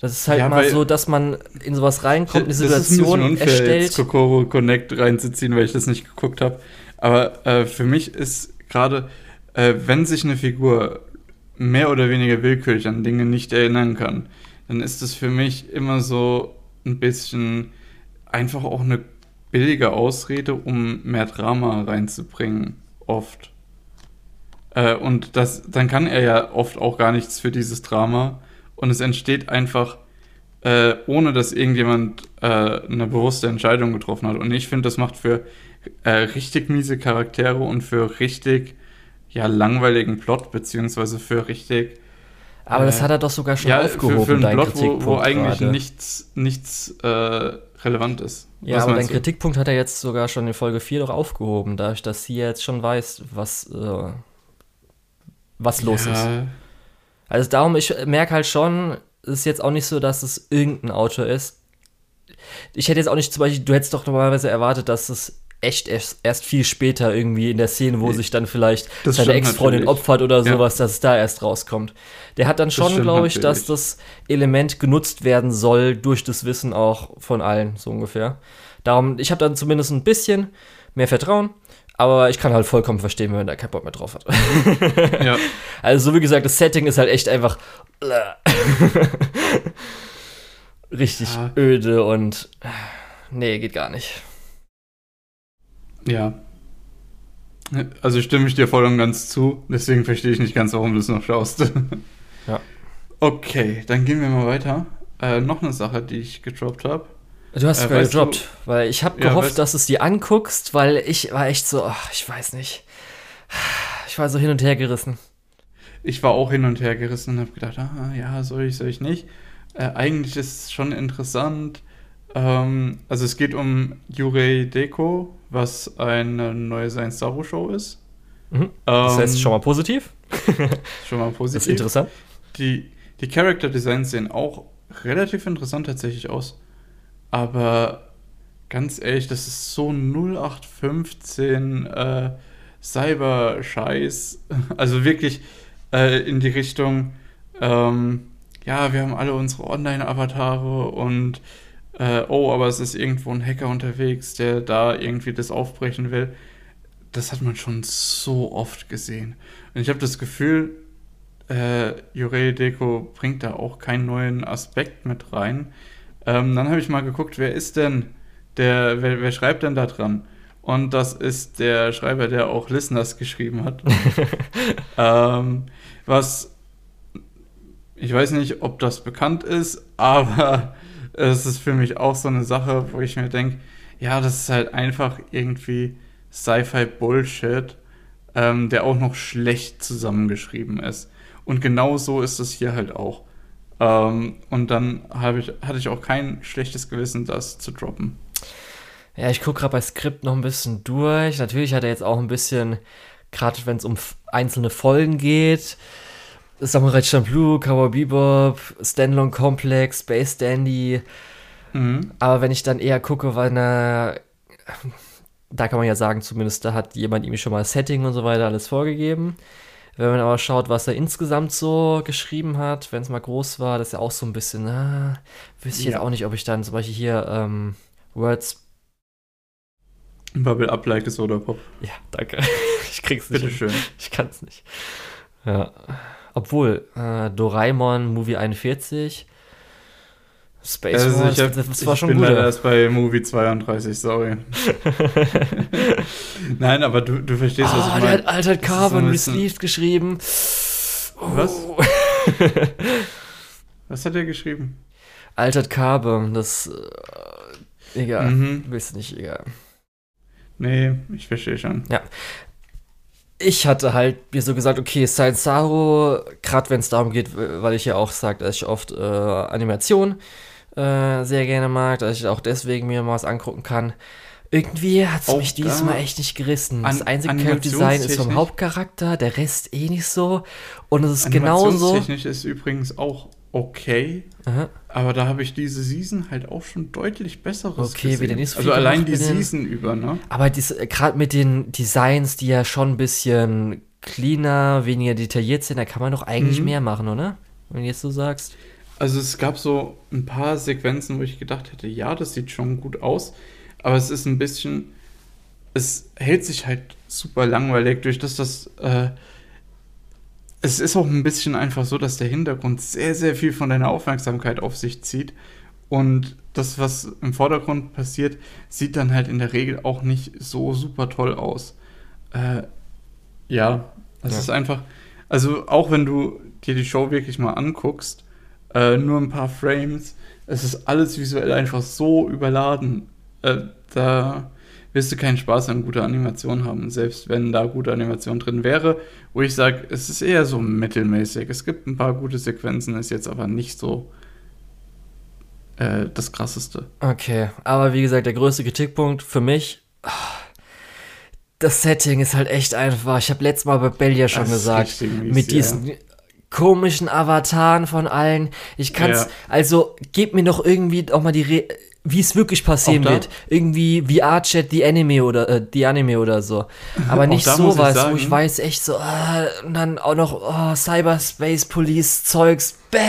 Das ist halt Ja, mal so, dass man in sowas reinkommt, eine Das ist ein Situation unfair, erstellt. jetzt Kokoro Connect reinzuziehen, weil ich das nicht geguckt habe. Aber äh, für mich ist gerade, äh, wenn sich eine Figur mehr oder weniger willkürlich an Dinge nicht erinnern kann, dann ist es für mich immer so ein bisschen einfach auch eine billige Ausrede, um mehr Drama reinzubringen, oft. Äh, und das, dann kann er ja oft auch gar nichts für dieses Drama. Und es entsteht einfach, äh, ohne dass irgendjemand äh, eine bewusste Entscheidung getroffen hat. Und ich finde, das macht für äh, richtig miese Charaktere und für richtig ja, langweiligen Plot, beziehungsweise für richtig Aber das Äh, hat er doch sogar schon ja, aufgehoben, für, für einen dein Plot, wo, Kritikpunkt wo eigentlich gerade. nichts, nichts äh, relevant ist. Ja, Was aber dein du? Kritikpunkt hat er jetzt sogar schon in Folge 4 doch aufgehoben, dadurch, dass sie jetzt schon weiß, was, äh, was los ist. Also darum, ich merke halt schon, es ist jetzt auch nicht so, dass es irgendein Autor ist. Ich hätte jetzt auch nicht zum Beispiel, du hättest doch normalerweise erwartet, dass es echt erst, erst viel später irgendwie in der Szene, wo Nee. sich dann vielleicht seine Ex-Freundin opfert oder Ja. sowas, dass es da erst rauskommt. Der hat dann schon, glaube ich, dass das Element genutzt werden soll durch das Wissen auch von allen, so ungefähr. Darum, ich habe dann zumindest ein bisschen mehr Vertrauen, aber ich kann halt vollkommen verstehen, wenn man da keinen Bock mehr drauf hat. *laughs* ja. Also, so wie gesagt, das Setting ist halt echt einfach *laughs* richtig Ja. öde und nee, geht gar nicht. Ja. Also stimme ich dir voll und ganz zu, deswegen verstehe ich nicht ganz, warum du es noch schaust. Ja. Okay, dann gehen wir mal weiter. Äh, noch eine Sache, die ich gedroppt habe. Du hast Äh, sogar weißt gedroppt, weil ich habe Ja, gehofft, weißt- dass du es dir anguckst, weil ich war echt so, ach, ich weiß nicht. Ich war so hin und her gerissen. Ich war auch hin und her gerissen und habe gedacht, ah, ja, soll ich, soll ich nicht. Äh, eigentlich ist es schon interessant. Ähm, also es geht um Yurei Deko, was eine neue Science Star Wars Show ist. Mhm. Das Ähm, heißt schon mal positiv. *laughs* schon mal Das ist positiv. interessant. Die, die Character Designs sehen auch relativ interessant tatsächlich aus. Aber ganz ehrlich, das ist so 0815 äh, Cyber-Scheiß. *laughs* Also wirklich äh, in die Richtung, ähm, ja, wir haben alle unsere Online-Avatare und äh, oh, aber es ist irgendwo ein Hacker unterwegs, der da irgendwie das aufbrechen will. Das hat man schon so oft gesehen. Und ich habe das Gefühl, äh, Jurei Deko bringt da auch keinen neuen Aspekt mit rein. Ähm, dann habe ich mal geguckt, wer ist denn der, wer, wer schreibt denn da dran? Und das ist der Schreiber, der auch Listeners geschrieben hat. *laughs* ähm, was, ich weiß nicht, ob das bekannt ist, aber *laughs* es ist für mich auch so eine Sache, wo ich mir denke, ja, das ist halt einfach irgendwie Sci-Fi-Bullshit, ähm, der auch noch schlecht zusammengeschrieben ist. Und genau so ist es hier halt auch. Ähm, und dann ich, hatte ich auch kein schlechtes Gewissen, das zu droppen. Ja, ich gucke gerade bei Skript noch ein bisschen durch. Natürlich hat er jetzt auch ein bisschen, gerade wenn es um einzelne Folgen geht, Samurai Champloo, Cowboy Bebop, Standalone Complex, Space Dandy. Mhm. Aber wenn ich dann eher gucke, weil na, da kann man ja sagen, zumindest da hat jemand ihm schon mal Setting und so weiter alles vorgegeben. Wenn man aber schaut, was er insgesamt so geschrieben hat, wenn es mal groß war, das ist ja auch so ein bisschen, na, wüsste ich Ja. jetzt auch nicht, ob ich dann zum Beispiel hier ähm, Words Bubble Up Like a Soda Pop. Ja, danke. *laughs* Ich krieg's nicht. hin. Bitteschön. Ich kann's nicht. Ja. Obwohl, äh, Doraemon Movie 41 Space Also Wars, ich, hab, das, ich war schon bin gut. leider erst bei Movie 32, sorry. *laughs* Nein, aber du, du verstehst, was Oh, ich der meine. hat Altered Carbon Received geschrieben. Was? Oh. *laughs* Was hat er geschrieben? Altered Carbon, das. Äh, egal. Mhm. Willst nicht, egal. Nee, ich verstehe schon. Ich hatte halt mir so gesagt, okay, Science Saro, gerade wenn es darum geht, weil ich ja auch sage, dass ich oft äh, Animation äh, sehr gerne mag, dass ich auch deswegen mir mal was angucken kann. Irgendwie hat es Auch mich diesmal echt nicht gerissen. Das einzige Charakter-Design ist vom Hauptcharakter, der Rest eh nicht so. Und es ist genauso. Animationstechnisch ist übrigens auch okay, Aha. aber da habe ich diese Season halt auch schon deutlich besseres Okay, wieder nicht so Also allein die Season über, ne? Aber gerade mit den Designs, die ja schon ein bisschen cleaner, weniger detailliert sind, da kann man doch eigentlich Mhm. mehr machen, oder? Wenn du jetzt so sagst. Also es gab so ein paar Sequenzen, wo ich gedacht hätte, ja, das sieht schon gut aus, aber es ist ein bisschen, es hält sich halt super langweilig durch das, das, äh, es ist auch ein bisschen einfach so, dass der Hintergrund sehr, sehr viel von deiner Aufmerksamkeit auf sich zieht und das, was im Vordergrund passiert, sieht dann halt in der Regel auch nicht so super toll aus. Äh, ja, es Ja. ist einfach, also auch wenn du dir die Show wirklich mal anguckst, äh, nur ein paar Frames. Es ist alles visuell einfach so überladen. Äh, da wirst du keinen Spaß an guter Animation haben, selbst wenn da gute Animation drin wäre. Wo ich sage, es ist eher so mittelmäßig. Es gibt ein paar gute Sequenzen, ist jetzt aber nicht so äh, das krasseste. Okay, aber wie gesagt, der größte Kritikpunkt für mich, das Setting ist halt echt einfach. Ich habe letztes Mal bei Bell ja schon Das gesagt, mit ja. Komischen Avataren von allen. Ich kann's, Ja. also gebt mir doch irgendwie auch mal die, Re wie es wirklich passieren wird. Irgendwie VR-Chat, die Anime oder äh, die Anime oder so. Aber *laughs* nicht muss ich sowas, wo ich weiß echt so, ah, und dann auch noch oh, Cyberspace Police Zeugs, bäh,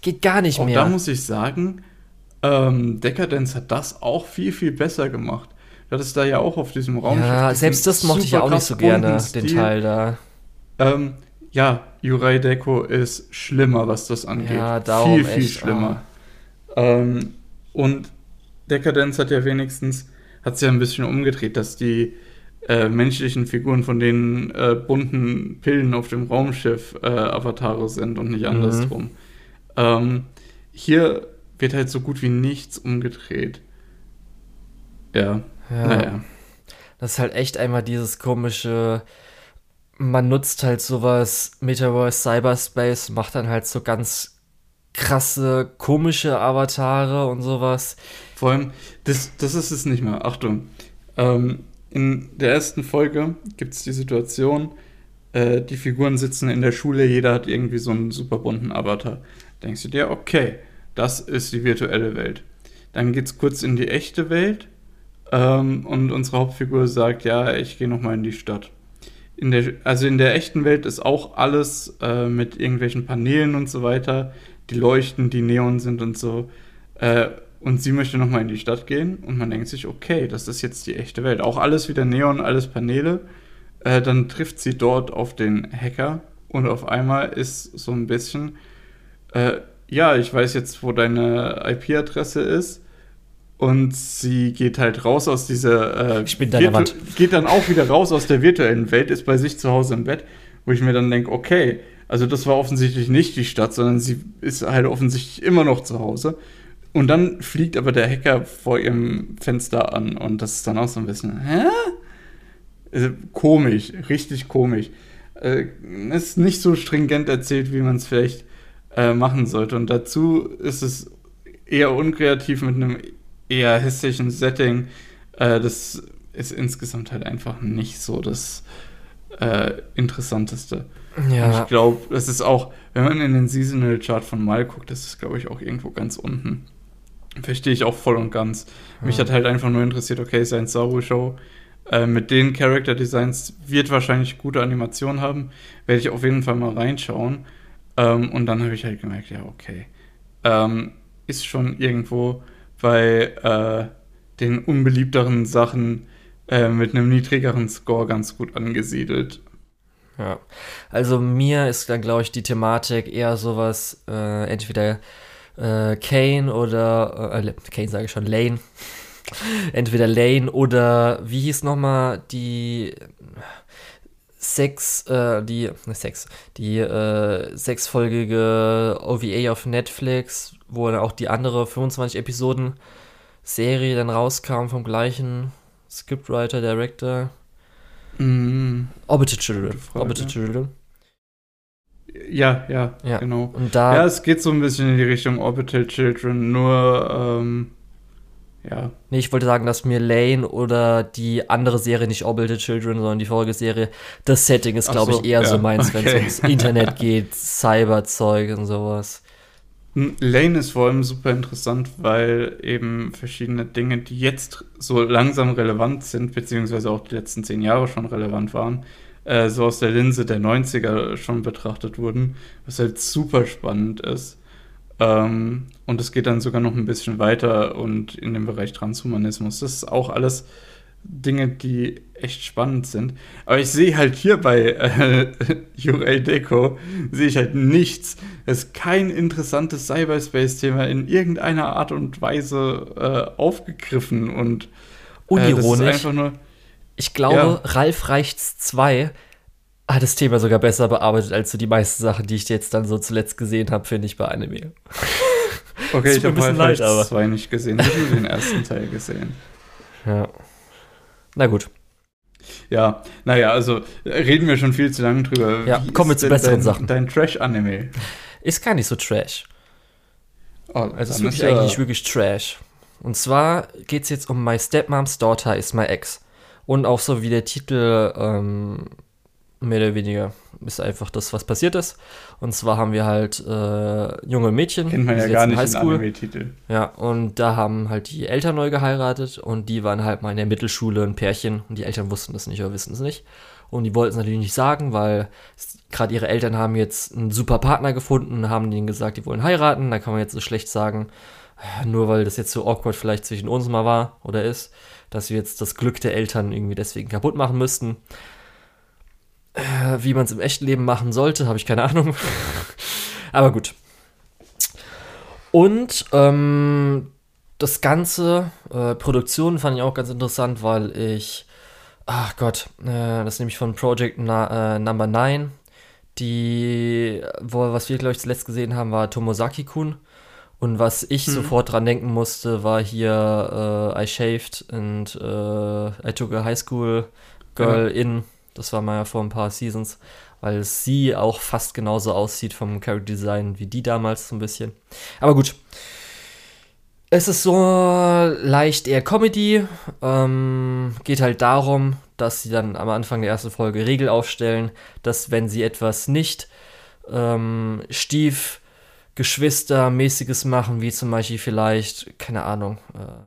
geht gar nicht Auch mehr. da muss ich sagen, ähm, Decadence hat das auch viel, viel besser gemacht. Das ist da ja auch auf diesem Raum. ja, selbst das mochte ich ja auch nicht so gerne, den Teil da. Ähm, ja, Yurai Deko ist schlimmer, was das angeht. Ja, darum viel, viel echt, ah. schlimmer. Ähm, und Decadence hat ja wenigstens, hat ja ein bisschen umgedreht, dass die äh, menschlichen Figuren von den äh, bunten Pillen auf dem Raumschiff äh, Avatare sind und nicht Mhm. andersrum. Ähm, hier wird halt so gut wie nichts umgedreht. Ja, Ja. naja. Das ist halt echt einmal dieses komische, man nutzt halt sowas, Metaverse, Cyberspace, macht dann halt so ganz krasse, komische Avatare und sowas. Vor allem, das, das ist es nicht mehr. Achtung. Ähm, in der ersten Folge gibt es die Situation, äh, die Figuren sitzen in der Schule, jeder hat irgendwie so einen super bunten Avatar. Denkst du dir, okay, das ist die virtuelle Welt. Dann geht es kurz in die echte Welt ähm, und unsere Hauptfigur sagt, ja, ich gehe nochmal in die Stadt. In der, also in der echten Welt ist auch alles äh, mit irgendwelchen Paneelen und so weiter, die leuchten, die Neon sind und so. Äh, und sie möchte nochmal in die Stadt gehen und man denkt sich, okay, das ist jetzt die echte Welt. Auch alles wieder Neon, alles Paneele. Äh, dann trifft sie dort auf den Hacker und auf einmal ist so ein bisschen, äh, ja, ich weiß jetzt, wo deine IP-Adresse ist. Und sie geht halt raus aus dieser. Äh, Ich bin virtu- Wand. Geht dann auch wieder raus aus der virtuellen Welt, ist bei sich zu Hause im Bett, wo ich mir dann denke, okay, also das war offensichtlich nicht die Stadt, sondern sie ist halt offensichtlich immer noch zu Hause. Und dann fliegt aber der Hacker vor ihrem Fenster an und das ist dann auch so ein bisschen, hä? Also, komisch, richtig komisch. Äh, ist nicht so stringent erzählt, wie man es vielleicht äh, machen sollte. Und dazu ist es eher unkreativ mit einem eher hässlichen Setting. Äh, das ist insgesamt halt einfach nicht so das äh, Interessanteste. Und Ja, ich glaube, das ist auch, wenn man in den Seasonal Chart von Mal guckt, das ist, glaube ich, auch irgendwo ganz unten. Verstehe ich auch voll und ganz. Mich Ja. hat halt einfach nur interessiert, okay, sein Saru Show äh, mit den Character Designs wird wahrscheinlich gute Animationen haben. Werde ich auf jeden Fall mal reinschauen. Ähm, und dann habe ich halt gemerkt, ja, okay. Ähm, ist schon irgendwo bei äh, den unbeliebteren Sachen äh, mit einem niedrigeren Score ganz gut angesiedelt. ja. Also mir ist dann, glaube ich, die Thematik eher sowas, äh, entweder äh, Kane oder, äh, Kane sage ich schon, Lane. *laughs* Entweder Lane oder, wie hieß nochmal die sechs, äh, die, ne, sechs, die äh, sechsfolgige OVA auf Netflix, wo dann auch die andere 25 Episoden Serie dann rauskam vom gleichen Scriptwriter, Director. Mm. Orbited Children. Orbited Children. Ja, ja, Ja. genau. Und da, Ja, es geht so ein bisschen in die Richtung Orbital Children, nur, ähm, ja. nee, ich wollte sagen, dass mir Lane oder die andere Serie, nicht Orbited Children, sondern die Folgeserie, das Setting ist, glaube so, ich, eher so ja, meins, wenn es okay. ums Internet geht, *laughs* Cyberzeug und sowas. Lane ist vor allem super interessant, weil eben verschiedene Dinge, die jetzt so langsam relevant sind, beziehungsweise auch die letzten zehn Jahre schon relevant waren, äh, so aus der Linse der 90er schon betrachtet wurden, was halt super spannend ist. Ähm, und es geht dann sogar noch ein bisschen weiter und in den Bereich Transhumanismus. Das ist auch alles Dinge, die echt spannend sind. Aber ich sehe halt hier bei äh, *laughs* Jurei Deco, sehe ich halt nichts. Es ist kein interessantes Cyberspace-Thema in irgendeiner Art und Weise äh, aufgegriffen und äh, Unironisch. einfach nur. Ich glaube, Ja. Ralf Reichts 2 hat das Thema sogar besser bearbeitet als so die meisten Sachen, die ich jetzt dann so zuletzt gesehen habe, finde ich bei Anime. Okay, *laughs* ich habe leid, aber- zwei nicht gesehen. Ich habe nur den ersten Teil gesehen. Ja. Na gut. Ja, naja, also äh, reden wir schon viel zu lange drüber. Ja, Wie kommen wir zu besseren dein, Sachen. Dein Trash-Anime. Ist gar nicht so trash. Oh, Also es ist wirklich ja- eigentlich wirklich trash. Und zwar geht es jetzt um My Stepmom's Daughter is My Ex. Und auch so wie der Titel ähm, mehr oder weniger ist einfach das, was passiert ist. Und zwar haben wir halt äh, junge Mädchen. Kennt man ja gar nicht Highschool. Anime-Titel. Ja, und da haben halt die Eltern neu geheiratet und die waren halt mal in der Mittelschule ein Pärchen und die Eltern wussten das nicht oder wissen es nicht. Und die wollten es natürlich nicht sagen, weil gerade ihre Eltern haben jetzt einen super Partner gefunden und haben denen gesagt, die wollen heiraten. Da kann man jetzt so schlecht sagen, äh, nur weil das jetzt so awkward vielleicht zwischen uns mal war oder ist, dass wir jetzt das Glück der Eltern irgendwie deswegen kaputt machen müssten. Äh, Wie man es im echten Leben machen sollte, habe ich keine Ahnung. Aber gut. Und ähm, das Ganze, äh, Produktion fand ich auch ganz interessant, weil ich, ach Gott, äh, das ist nämlich von Project Na äh, Number 9. Die, wo, was wir, glaube ich, zuletzt gesehen haben, war Tomosaki-kun. Und was ich Mhm. sofort dran denken musste, war hier äh, I Shaved and äh, I Took a High School Girl in. Das war mal ja vor ein paar Seasons, weil sie auch fast genauso aussieht vom Character Design wie die damals so ein bisschen. Aber gut. Es ist so leicht eher Comedy. Ähm, geht halt darum, dass sie dann am Anfang der ersten Folge Regel aufstellen, dass wenn sie etwas nicht ähm, Stief Geschwistermäßiges machen, wie zum Beispiel vielleicht, keine Ahnung, äh,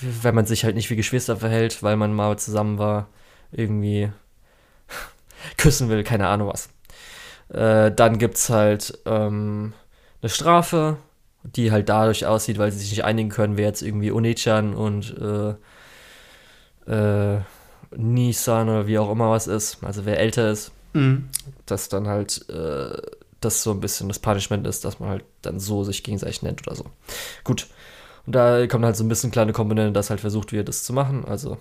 wenn man sich halt nicht wie Geschwister verhält, weil man mal zusammen war, irgendwie *laughs* küssen will, keine Ahnung was. Äh, dann gibt's halt ähm, eine Strafe, die halt dadurch aussieht, weil sie sich nicht einigen können, wer jetzt irgendwie Onechan und äh, äh, Nissan oder wie auch immer was ist, also wer älter ist Mhm. dass dann halt äh, das so ein bisschen das Punishment ist, dass man halt dann so sich gegenseitig nennt oder so. Gut. Und da kommt halt so ein bisschen kleine Komponente, dass halt versucht wird, das zu machen. Also,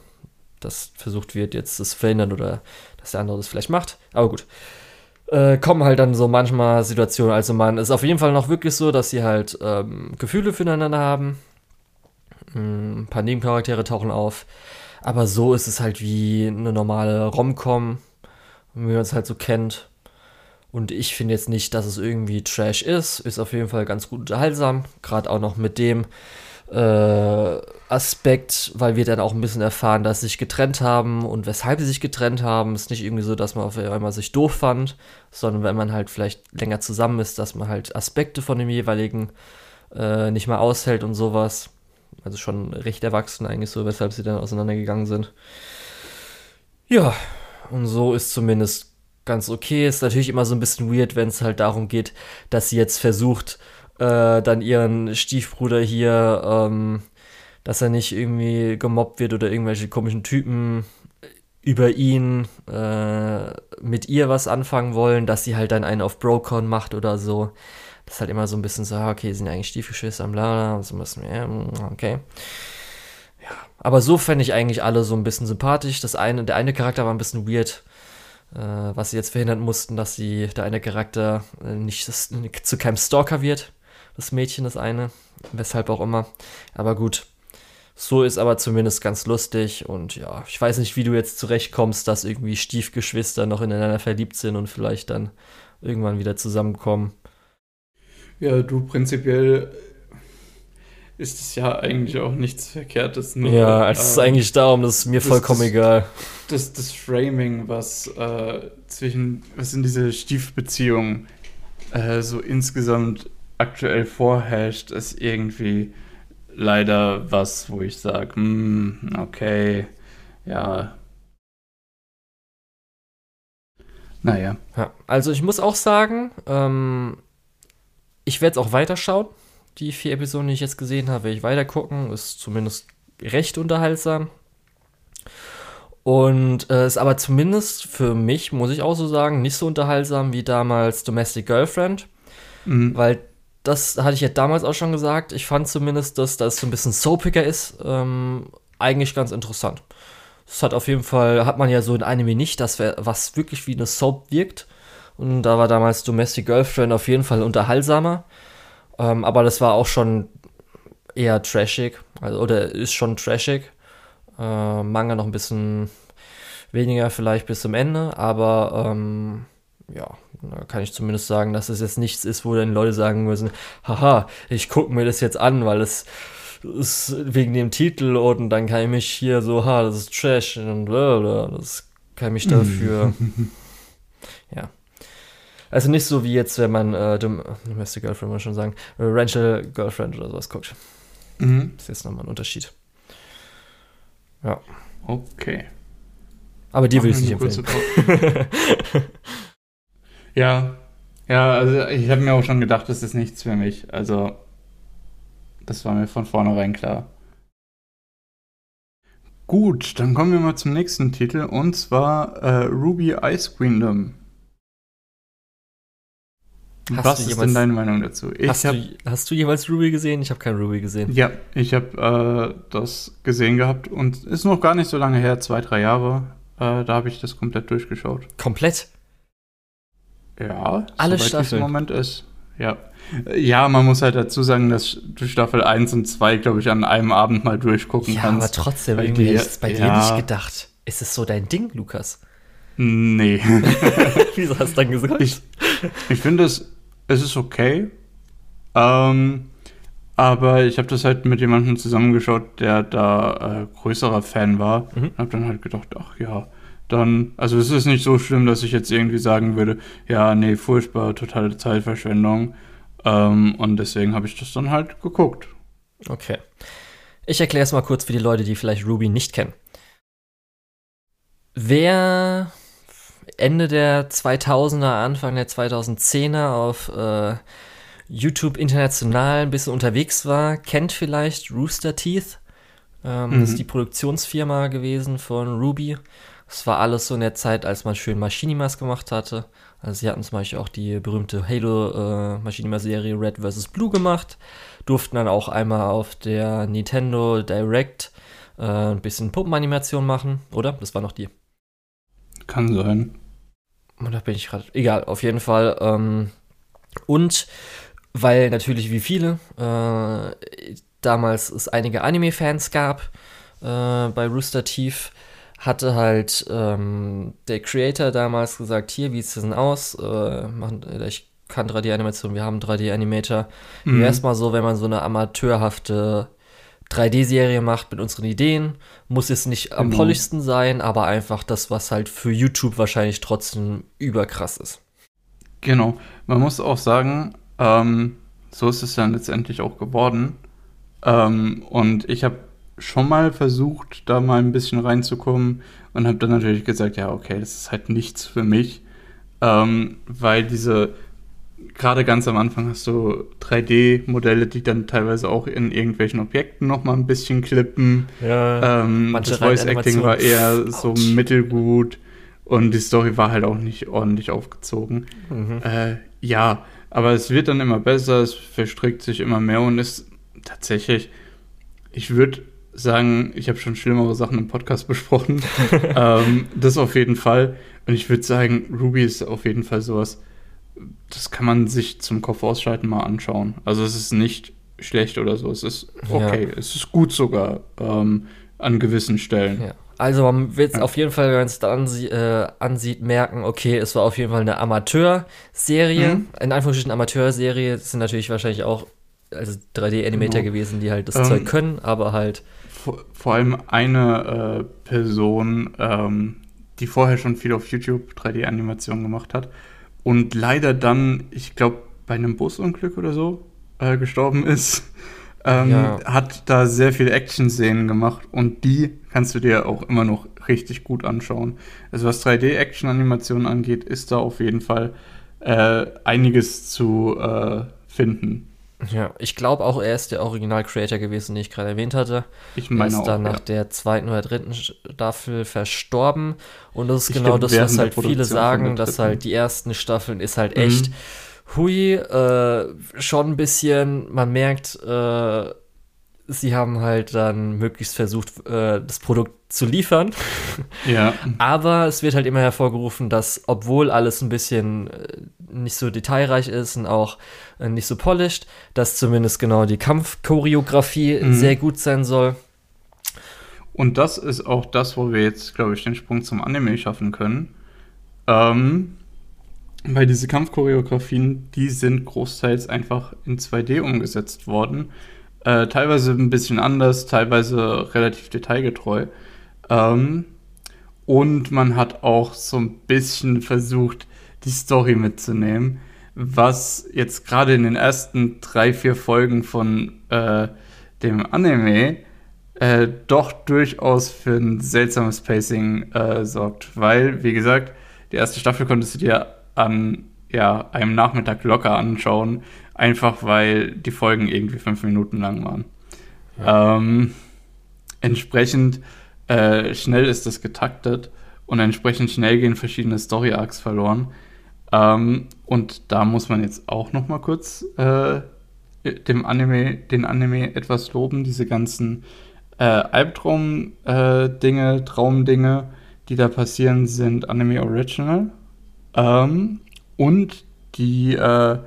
dass versucht wird, jetzt das verhindern oder dass der andere das vielleicht macht. Aber gut. Äh, kommen halt dann so manchmal Situationen. Also, man ist auf jeden Fall noch wirklich so, dass sie halt ähm, Gefühle füreinander haben. Mm, Ein paar Nebencharaktere tauchen auf. Aber so ist es halt wie eine normale Rom-Com wie man es halt so kennt. Und ich finde jetzt nicht, dass es irgendwie Trash ist. Ist auf jeden Fall ganz gut unterhaltsam. Gerade auch noch mit dem äh, Aspekt, weil wir dann auch ein bisschen erfahren, dass sie sich getrennt haben und weshalb sie sich getrennt haben. Ist nicht irgendwie so, dass man auf einmal sich doof fand, sondern wenn man halt vielleicht länger zusammen ist, dass man halt Aspekte von dem jeweiligen äh, nicht mal aushält und sowas. Also schon recht erwachsen eigentlich so, weshalb sie dann auseinandergegangen sind. Ja, und so ist zumindest ganz okay. Ist natürlich immer so ein bisschen weird, wenn es halt darum geht, dass sie jetzt versucht, äh, dann ihren Stiefbruder hier, ähm, dass er nicht irgendwie gemobbt wird oder irgendwelche komischen Typen über ihn äh, mit ihr was anfangen wollen, dass sie halt dann einen auf Brocon macht oder so. Das ist halt immer so ein bisschen so, okay, sind ja eigentlich Stiefgeschwister, bla bla, und so müssen wir, okay. Ja, aber so fände ich eigentlich alle so ein bisschen sympathisch. Das eine, der eine Charakter war ein bisschen weird, äh, was sie jetzt verhindern mussten, dass sie, der eine Charakter äh, nicht zu keinem Stalker wird. Das Mädchen, das eine. Weshalb auch immer. Aber gut. So ist aber zumindest ganz lustig und ja, ich weiß nicht, wie du jetzt zurechtkommst, dass irgendwie Stiefgeschwister noch ineinander verliebt sind und vielleicht dann irgendwann wieder zusammenkommen. Ja, du prinzipiell ist es ja eigentlich auch nichts Verkehrtes. Nur, ja, es ähm, ist eigentlich darum, das ist mir das, vollkommen das, egal. Das, das Framing, was äh, zwischen, was in dieser Stiefbeziehung äh, so insgesamt aktuell vorherrscht, ist irgendwie leider was, wo ich sage, hm, okay, ja. Naja. Ja, also ich muss auch sagen, ähm, ich werde es auch weiterschauen. Die vier Episoden, die ich jetzt gesehen habe, werde ich weiter gucken. Ist zumindest recht unterhaltsam. Und äh, ist aber zumindest für mich, muss ich auch so sagen, nicht so unterhaltsam wie damals Domestic Girlfriend. Mhm. Weil das hatte ich ja damals auch schon gesagt. Ich fand zumindest, dass das so ein bisschen soapiger ist, ähm, eigentlich ganz interessant. Das hat auf jeden Fall, hat man ja so in Anime nicht, dass was wirklich wie eine Soap wirkt. Und da war damals Domestic Girlfriend auf jeden Fall unterhaltsamer. Ähm, aber das war auch schon eher trashig. Also, oder ist schon trashig. Äh, Manga noch ein bisschen weniger vielleicht bis zum Ende. Aber ähm, ja, da kann ich zumindest sagen, dass es jetzt nichts ist, wo dann Leute sagen müssen, haha, ich gucke mir das jetzt an, weil es ist wegen dem Titel und dann kann ich mich hier so, ha, das ist Trash und bla bla, das kann ich mich dafür, *laughs* *laughs* ja. Also nicht so wie jetzt, wenn man äh, Domestic Girlfriend, muss schon sagen, äh, Rental Girlfriend oder sowas guckt. Mhm. Das ist jetzt nochmal ein Unterschied. Ja. Okay. Aber dir will ich nicht empfehlen. *laughs* Ja, ja, also ich habe mir auch schon gedacht, das ist nichts für mich. Also, das war mir von vornherein klar. Gut, dann kommen wir mal zum nächsten Titel und zwar äh, Ruby Ice Queendom. Hast Was ist denn deine Meinung dazu? Hast, hab, du, hast du jeweils Ruby gesehen? Ich habe kein Ruby gesehen. Ja, ich habe äh, das gesehen gehabt und ist noch gar nicht so lange her, zwei, drei Jahre. Äh, da habe ich das komplett durchgeschaut. Komplett? Ja, alle Staffeln. im Moment ist. Ja. Ja, man muss halt dazu sagen, dass du Staffel 1 und 2, glaube ich, an einem Abend mal durchgucken ja, kannst. aber trotzdem, irgendwie hätte ich es bei ja. dir nicht gedacht. Ist es so dein Ding, Lukas? Nee. *laughs* *laughs* Wieso hast du dann gesagt? Ich, ich finde, es, es ist okay. Ähm, aber ich habe das halt mit jemandem zusammengeschaut, der da äh, größerer Fan war. Mhm. Hab dann halt gedacht, ach ja, dann, also es ist nicht so schlimm, dass ich jetzt irgendwie sagen würde, ja, nee, furchtbar, totale Zeitverschwendung. Ähm, und deswegen habe ich das dann halt geguckt. Okay. Ich erkläre es mal kurz für die Leute, die vielleicht Ruby nicht kennen. Wer Ende der 2000er, Anfang der 2010er auf äh, YouTube international ein bisschen unterwegs war, kennt vielleicht Rooster Teeth. Ähm, mhm. Das ist die Produktionsfirma gewesen von Ruby. Es war alles so in der Zeit, als man schön Machinimas gemacht hatte. Also sie hatten zum Beispiel auch die berühmte Halo äh, Machinima-Serie Red vs. Blue gemacht. Durften dann auch einmal auf der Nintendo Direct äh, ein bisschen Puppenanimation machen, oder? Das war noch die. Kann sein. Und da bin ich gerade. Egal, auf jeden Fall. Ähm, und weil natürlich wie viele äh, damals es einige Anime-Fans gab äh, bei Rooster Teeth, hatte halt ähm, der Creator damals gesagt, hier, wie sieht es denn aus? Äh, machen, ich kann 3D-Animation, wir haben 3D-Animator. Mhm. Wäre es mal so, wenn man so eine amateurhafte 3D-Serie macht mit unseren Ideen? Muss jetzt nicht am genau. poligsten sein, aber einfach das, was halt für YouTube wahrscheinlich trotzdem überkrass ist. Genau. Man muss auch sagen, ähm, so ist es dann letztendlich auch geworden. Ähm, und ich habe schon mal versucht, da mal ein bisschen reinzukommen und habe dann natürlich gesagt, ja, okay, das ist halt nichts für mich, ähm, weil diese, gerade ganz am Anfang hast du 3D-Modelle, die dann teilweise auch in irgendwelchen Objekten nochmal ein bisschen klippen. Ja, ähm, das Voice-Acting war eher Ouch. so mittelgut und die Story war halt auch nicht ordentlich aufgezogen. Mhm. Äh, ja, Aber es wird dann immer besser, es verstrickt sich immer mehr und ist tatsächlich, ich würde sagen, ich habe schon schlimmere Sachen im Podcast besprochen. *laughs* ähm, das auf jeden Fall. Und ich würde sagen, Ruby ist auf jeden Fall sowas, das kann man sich zum Kopf ausschalten mal anschauen. Also es ist nicht schlecht oder so. Es ist okay. Ja. Es ist gut sogar ähm, an gewissen Stellen. Ja. Also man wird ja. auf jeden Fall, wenn man es da ansie äh, ansieht, merken, okay, es war auf jeden Fall eine Amateurserie. Mhm. In Anführungsstrichen Amateurserie das sind natürlich wahrscheinlich auch also 3D-Animator genau. gewesen, die halt das ähm, Zeug können, aber halt. Vor, vor allem eine äh, Person, ähm, die vorher schon viel auf YouTube 3D-Animationen gemacht hat und leider dann, ich glaube, bei einem Busunglück oder so äh, gestorben ist. *laughs* Ähm, ja. Hat da sehr viele Action-Szenen gemacht und die kannst du dir auch immer noch richtig gut anschauen. Also was 3D-Action-Animationen angeht, ist da auf jeden Fall äh, einiges zu äh, finden. Ja, ich glaube auch, er ist der Original-Creator gewesen, den ich gerade erwähnt hatte. Ich meine er ist dann auch, nach ja. der zweiten oder dritten Staffel verstorben. Und das ist ich genau das, was halt viele sagen, dass halt die ersten Staffeln ist halt mhm. echt hui, äh, schon ein bisschen, man merkt, äh, sie haben halt dann möglichst versucht, äh, das Produkt zu liefern. Ja. *laughs* Aber es wird halt immer hervorgerufen, dass, obwohl alles ein bisschen äh, nicht so detailreich ist und auch äh, nicht so polished, dass zumindest genau die Kampfchoreografie mhm. sehr gut sein soll. Und das ist auch das, wo wir jetzt, glaube ich, den Sprung zum Anime schaffen können. Ähm, weil diese Kampfchoreografien, die sind großteils einfach in 2D umgesetzt worden. Äh, teilweise ein bisschen anders, teilweise relativ detailgetreu. Ähm, und man hat auch so ein bisschen versucht, die Story mitzunehmen, was jetzt gerade in den ersten drei, vier Folgen von äh, dem Anime äh, doch durchaus für ein seltsames Pacing äh, sorgt. Weil, wie gesagt, die erste Staffel konntest du dir an ja, einem Nachmittag locker anschauen, einfach weil die Folgen irgendwie fünf Minuten lang waren. Ja. Ähm, entsprechend äh, schnell ist das getaktet und entsprechend schnell gehen verschiedene Story-Arcs verloren. Ähm, und da muss man jetzt auch noch mal kurz äh, dem Anime, den Anime etwas loben, diese ganzen äh, Albtraum-Dinge, äh, Traumdinge, die da passieren, sind Anime Original. Ähm, und die äh,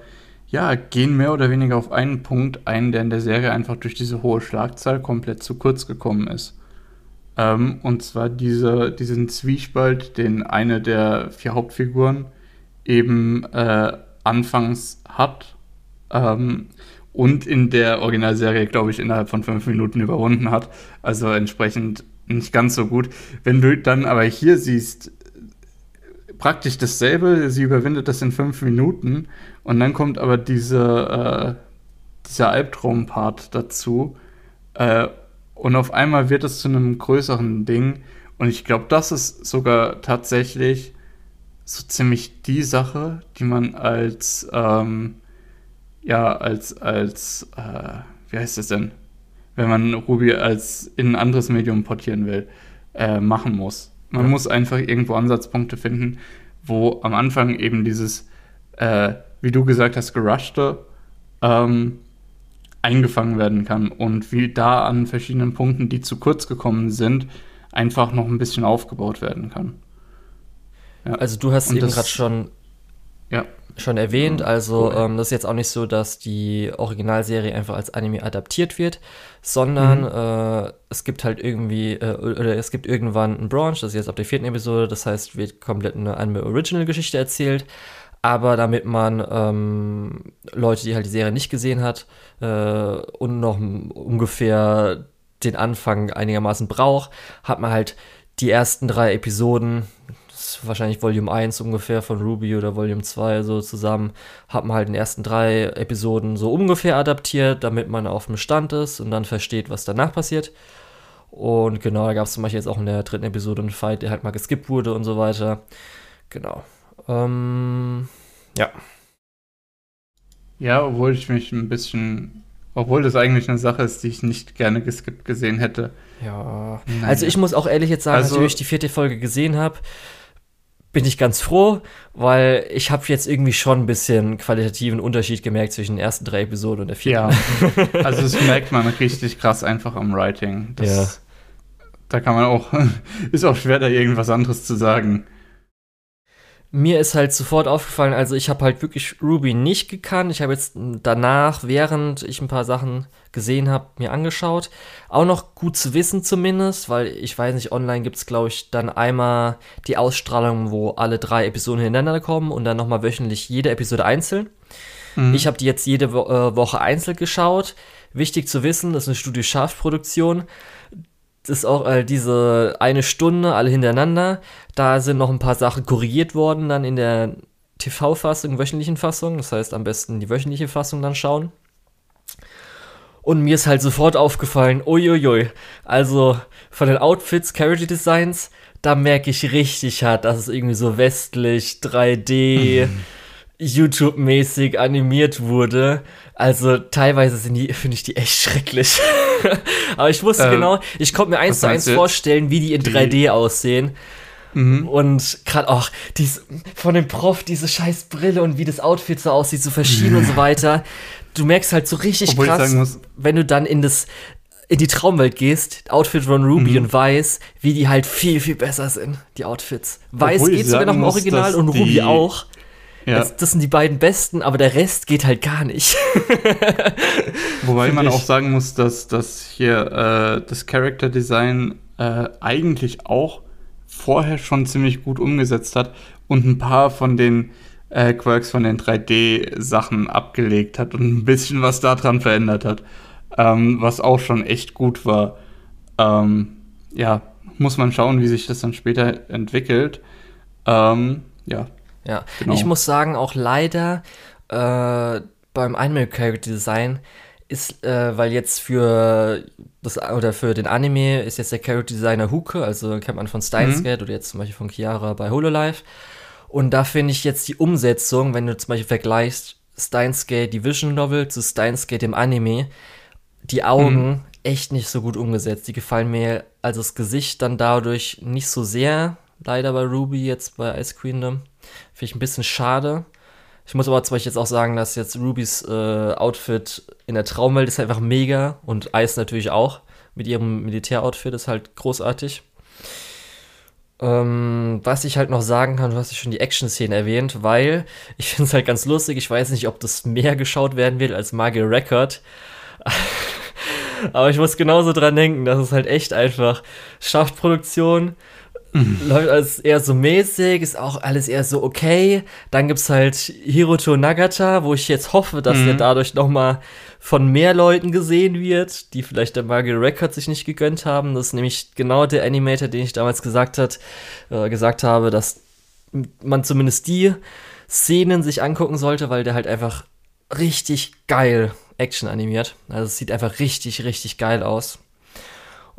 ja, gehen mehr oder weniger auf einen Punkt ein, der in der Serie einfach durch diese hohe Schlagzahl komplett zu kurz gekommen ist. Ähm, und zwar diese, diesen Zwiespalt, den eine der vier Hauptfiguren eben äh, anfangs hat ähm, und in der Originalserie, glaube ich, innerhalb von fünf Minuten überwunden hat. Also entsprechend nicht ganz so gut. Wenn du dann aber hier siehst, praktisch dasselbe. Sie überwindet das in fünf Minuten und dann kommt aber diese, äh, dieser Albtraum-Part dazu. Äh, und auf einmal wird es zu einem größeren Ding. Und ich glaube, das ist sogar tatsächlich so ziemlich die Sache, die man als, ähm, ja, als, als, äh, wie heißt das denn? Wenn man Ruby als in ein anderes Medium portieren will, äh, machen muss. Man ja. muss einfach irgendwo Ansatzpunkte finden, wo am Anfang eben dieses, äh, wie du gesagt hast, gerushte ähm, eingefangen werden kann und wie da an verschiedenen Punkten, die zu kurz gekommen sind, einfach noch ein bisschen aufgebaut werden kann. Ja. Also du hast und eben gerade schon ja schon erwähnt. Also cool. ähm, das ist jetzt auch nicht so, dass die Originalserie einfach als Anime adaptiert wird, sondern mhm. äh, es gibt halt irgendwie, äh, oder es gibt irgendwann einen Branch, das ist jetzt ab der vierten Episode, das heißt, wird komplett eine Anime Original Geschichte erzählt. Aber damit man ähm, Leute, die halt die Serie nicht gesehen hat äh, und noch ungefähr den Anfang einigermaßen braucht, hat man halt die ersten drei Episoden, wahrscheinlich Volume 1 ungefähr von Ruby oder Volume 2 so zusammen, hat man halt in den ersten drei Episoden so ungefähr adaptiert, damit man auf dem Stand ist und dann versteht, was danach passiert. Und genau, da gab es zum Beispiel jetzt auch in der dritten Episode einen Fight, der halt mal geskippt wurde und so weiter. Genau. Ähm, ja. Ja, obwohl ich mich ein bisschen, obwohl das eigentlich eine Sache ist, die ich nicht gerne geskippt gesehen hätte. Ja. Nein. Also ich muss auch ehrlich jetzt sagen, also, nachdem ich die vierte Folge gesehen habe, bin ich ganz froh, weil ich habe jetzt irgendwie schon ein bisschen qualitativen Unterschied gemerkt zwischen den ersten drei Episoden und der vierten. Ja, *laughs* also das merkt man richtig krass einfach am Writing. Das, Ja. Da kann man auch, *laughs* ist auch schwer, da irgendwas anderes zu sagen. Mir ist halt sofort aufgefallen, also ich habe halt wirklich Ruby nicht gekannt. Ich habe jetzt danach, während ich ein paar Sachen gesehen habe, mir angeschaut. Auch noch gut zu wissen zumindest, weil ich weiß nicht, online gibt es, glaube ich, dann einmal die Ausstrahlung, wo alle drei Episoden hintereinander kommen und dann nochmal wöchentlich jede Episode einzeln. Mhm. Ich habe die jetzt jede Wo äh, Woche einzeln geschaut. Wichtig zu wissen, das ist eine Studio Scharf-Produktion. Das ist auch äh, diese eine Stunde, alle hintereinander. Da sind noch ein paar Sachen korrigiert worden, dann in der TV-Fassung, wöchentlichen Fassung. Das heißt, am besten die wöchentliche Fassung dann schauen. Und mir ist halt sofort aufgefallen, uiuiui, also von den Outfits, Character Designs, da merke ich richtig hart, dass es irgendwie so westlich, 3D, *laughs* YouTube-mäßig animiert wurde. Also teilweise sind die, finde ich die echt schrecklich. *laughs* Aber ich wusste Ähm, genau, ich konnte mir eins zu eins vorstellen, wie die in Die- 3D aussehen. Mhm. Und gerade auch dies, von dem Prof, diese scheiß Brille und wie das Outfit so aussieht, so verschieden und so *laughs* weiter. Du merkst halt so richtig Obwohl krass, muss- wenn du dann in das in die Traumwelt gehst, Outfit von Ruby Mhm. und Weiß, wie die halt viel, viel besser sind, die Outfits. Weiß Obwohl geht sogar noch im Original und Ruby auch. Ja, Das, das sind die beiden besten, aber der Rest geht halt gar nicht. *laughs* wobei find man ich- auch sagen muss, dass, dass hier äh, das Character Design äh, eigentlich auch vorher schon ziemlich gut umgesetzt hat und ein paar von den äh, Quirks von den 3D-Sachen abgelegt hat und ein bisschen was daran verändert hat, ähm, was auch schon echt gut war. Ähm, ja, muss man schauen, wie sich das dann später entwickelt. Ähm, ja, Ja, Genau. ich muss sagen, auch leider äh, beim Anime Character Design ist, äh, weil jetzt für das oder für den Anime ist jetzt der Character Designer Huke, also kennt man von Steins Mhm. Gate oder jetzt zum Beispiel von Chiara bei Hololive. Und da finde ich jetzt die Umsetzung, wenn du zum Beispiel vergleichst Steins Gate, die Vision Novel zu Steins Gate im Anime, die Augen echt nicht so gut umgesetzt. Die gefallen mir, also das Gesicht dann dadurch nicht so sehr, leider bei Ruby, jetzt bei Ice Queendom. Finde ich ein bisschen schade. Ich muss aber zum Beispiel jetzt auch sagen, dass jetzt Rubys äh, Outfit in der Traumwelt ist einfach mega und Ice natürlich auch. Mit ihrem Militäroutfit ist halt großartig. Ähm, was ich halt noch sagen kann, du hast ja schon die Action-Szene erwähnt, weil *laughs* ich finde es halt ganz lustig. Ich weiß nicht, ob das mehr geschaut werden wird als Magic Record. *laughs* Aber ich muss genauso dran denken, dass es halt echt einfach schafft Produktion. Läuft alles eher so mäßig, ist auch alles eher so okay. Dann gibt's halt Hiroto Nagata, wo ich jetzt hoffe, dass Mhm. der dadurch noch mal von mehr Leuten gesehen wird, die vielleicht der Magic Record sich nicht gegönnt haben. Das ist nämlich genau der Animator, den ich damals gesagt hat, äh, gesagt habe, dass man zumindest die Szenen sich angucken sollte, weil der halt einfach richtig geil Action animiert. Also es sieht einfach richtig, richtig geil aus.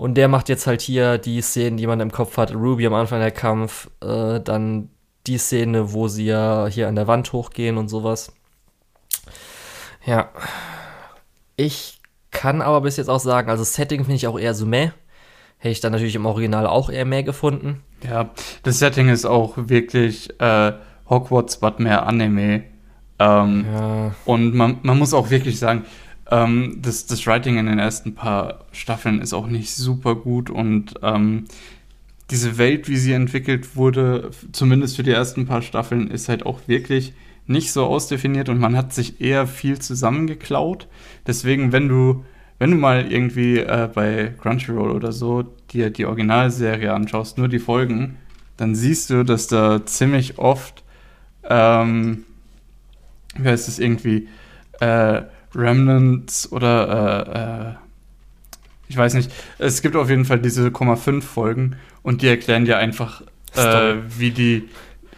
Und der macht jetzt halt hier die Szenen, die man im Kopf hat. Ruby am Anfang der Kampf, äh, dann die Szene, wo sie ja hier an der Wand hochgehen und sowas. Ja. Ich kann aber bis jetzt auch sagen, also Setting finde ich auch eher so meh. Hätte ich dann natürlich im Original auch eher mehr gefunden. Ja, das Setting ist auch wirklich äh, Hogwarts, but mehr Anime. Ähm, Ja. Und man, man muss auch wirklich sagen, ähm, das, das Writing in den ersten paar Staffeln ist auch nicht super gut und ähm, diese Welt, wie sie entwickelt wurde, zumindest für die ersten paar Staffeln, ist halt auch wirklich nicht so ausdefiniert und man hat sich eher viel zusammengeklaut. Deswegen, wenn du, wenn du mal irgendwie äh, bei Crunchyroll oder so dir die Originalserie anschaust, nur die Folgen, dann siehst du, dass da ziemlich oft, ähm, wie heißt es irgendwie, äh, Remnants oder äh, äh, ich weiß nicht. Es gibt auf jeden Fall diese 0,5 Folgen und die erklären dir einfach, äh, wie die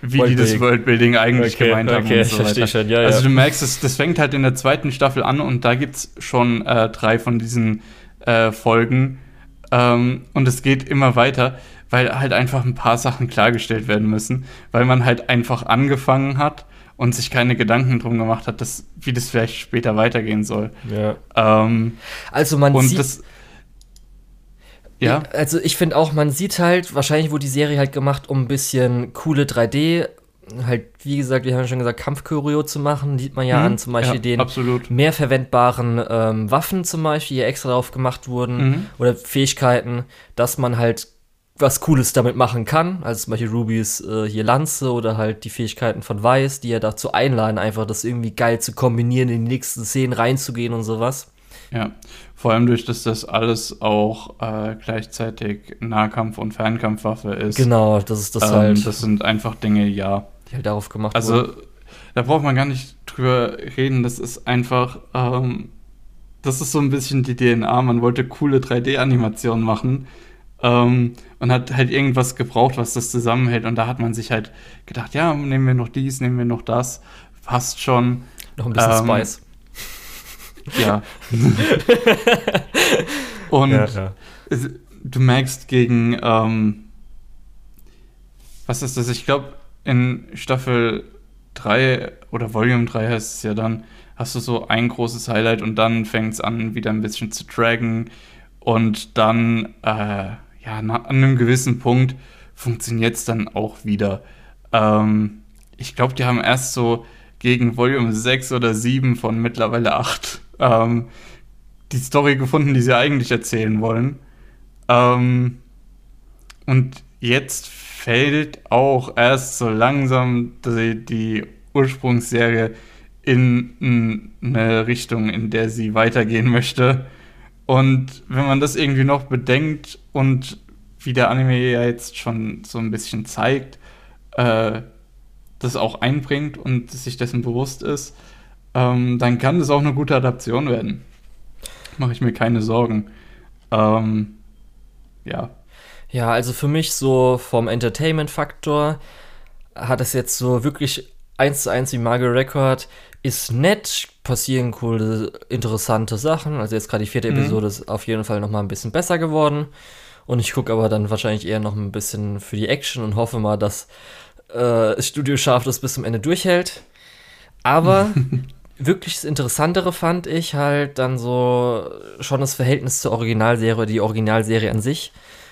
wie die das Worldbuilding. Eigentlich Okay, gemeint haben. okay, und ich verstehe weiter. schon, ja, Also ja. du merkst, es, das fängt halt in der zweiten Staffel an und da gibt es schon äh, drei von diesen äh, Folgen. Ähm, und es geht immer weiter, weil halt einfach ein paar Sachen klargestellt werden müssen, weil man halt einfach angefangen hat und sich keine Gedanken drum gemacht hat, dass, wie das vielleicht später weitergehen soll. ja. Ähm, Also man und sieht, das. Ja. Also ich finde auch, man sieht halt, wahrscheinlich wurde die Serie halt gemacht, um ein bisschen coole 3D, halt, wie gesagt, wir haben ja schon gesagt, Kampfchoreo zu machen. Sieht man ja Mhm. an zum Beispiel ja, den Absolut. mehr verwendbaren ähm, Waffen zum Beispiel, die extra drauf gemacht wurden, Mhm. oder Fähigkeiten, dass man halt was Cooles damit machen kann. Also zum Beispiel Rubys äh, hier Lanze oder halt die Fähigkeiten von Weiß, die ja dazu einladen, einfach das irgendwie geil zu kombinieren, in die nächsten Szenen reinzugehen und sowas. Ja. Vor allem durch, dass das alles auch äh, gleichzeitig Nahkampf- und Fernkampfwaffe ist. Genau, das ist das ähm, halt, Das sind einfach Dinge, ja. die halt darauf gemacht Also, wurden. da braucht man gar nicht drüber reden. Das ist einfach, ähm, das ist so ein bisschen die DNA. Man wollte coole 3D-Animationen machen ähm, und hat halt irgendwas gebraucht, was das zusammenhält. Und da hat man sich halt gedacht, ja, nehmen wir noch dies, nehmen wir noch das. Passt schon. Noch ein bisschen ähm, Spice. *laughs* Ja. *laughs* und es- du merkst gegen, ähm, was ist das? Ich glaube, in Staffel 3 oder Volume 3 heißt es ja dann, hast du so ein großes Highlight und dann fängt es an, wieder ein bisschen zu draggen und dann, äh, ja, an einem gewissen Punkt funktioniert es dann auch wieder. Ähm, ich glaube, die haben erst so gegen Volume 6 oder 7 von mittlerweile 8 ähm, die Story gefunden, die sie eigentlich erzählen wollen. Ähm, und jetzt fällt auch erst so langsam die, die Ursprungsserie in eine Richtung, in der sie weitergehen möchte. Und wenn man das irgendwie noch bedenkt und wie der Anime ja jetzt schon so ein bisschen zeigt, äh, das auch einbringt und sich dessen bewusst ist, ähm, dann kann das auch eine gute Adaption werden. Mache ich mir keine Sorgen. Ähm, ja. Ja, also für mich so vom Entertainment-Faktor hat es jetzt so wirklich eins zu eins wie Margot Record, ist nett, passieren coole, interessante Sachen. Also jetzt gerade die vierte Mhm. Episode ist auf jeden Fall noch mal ein bisschen besser geworden. Und ich gucke aber dann wahrscheinlich eher noch ein bisschen für die Action und hoffe mal, dass äh, das Studio schafft, das bis zum Ende durchhält. Aber *laughs* wirklich das Interessantere fand ich halt dann so schon das Verhältnis zur Originalserie, die Originalserie an sich.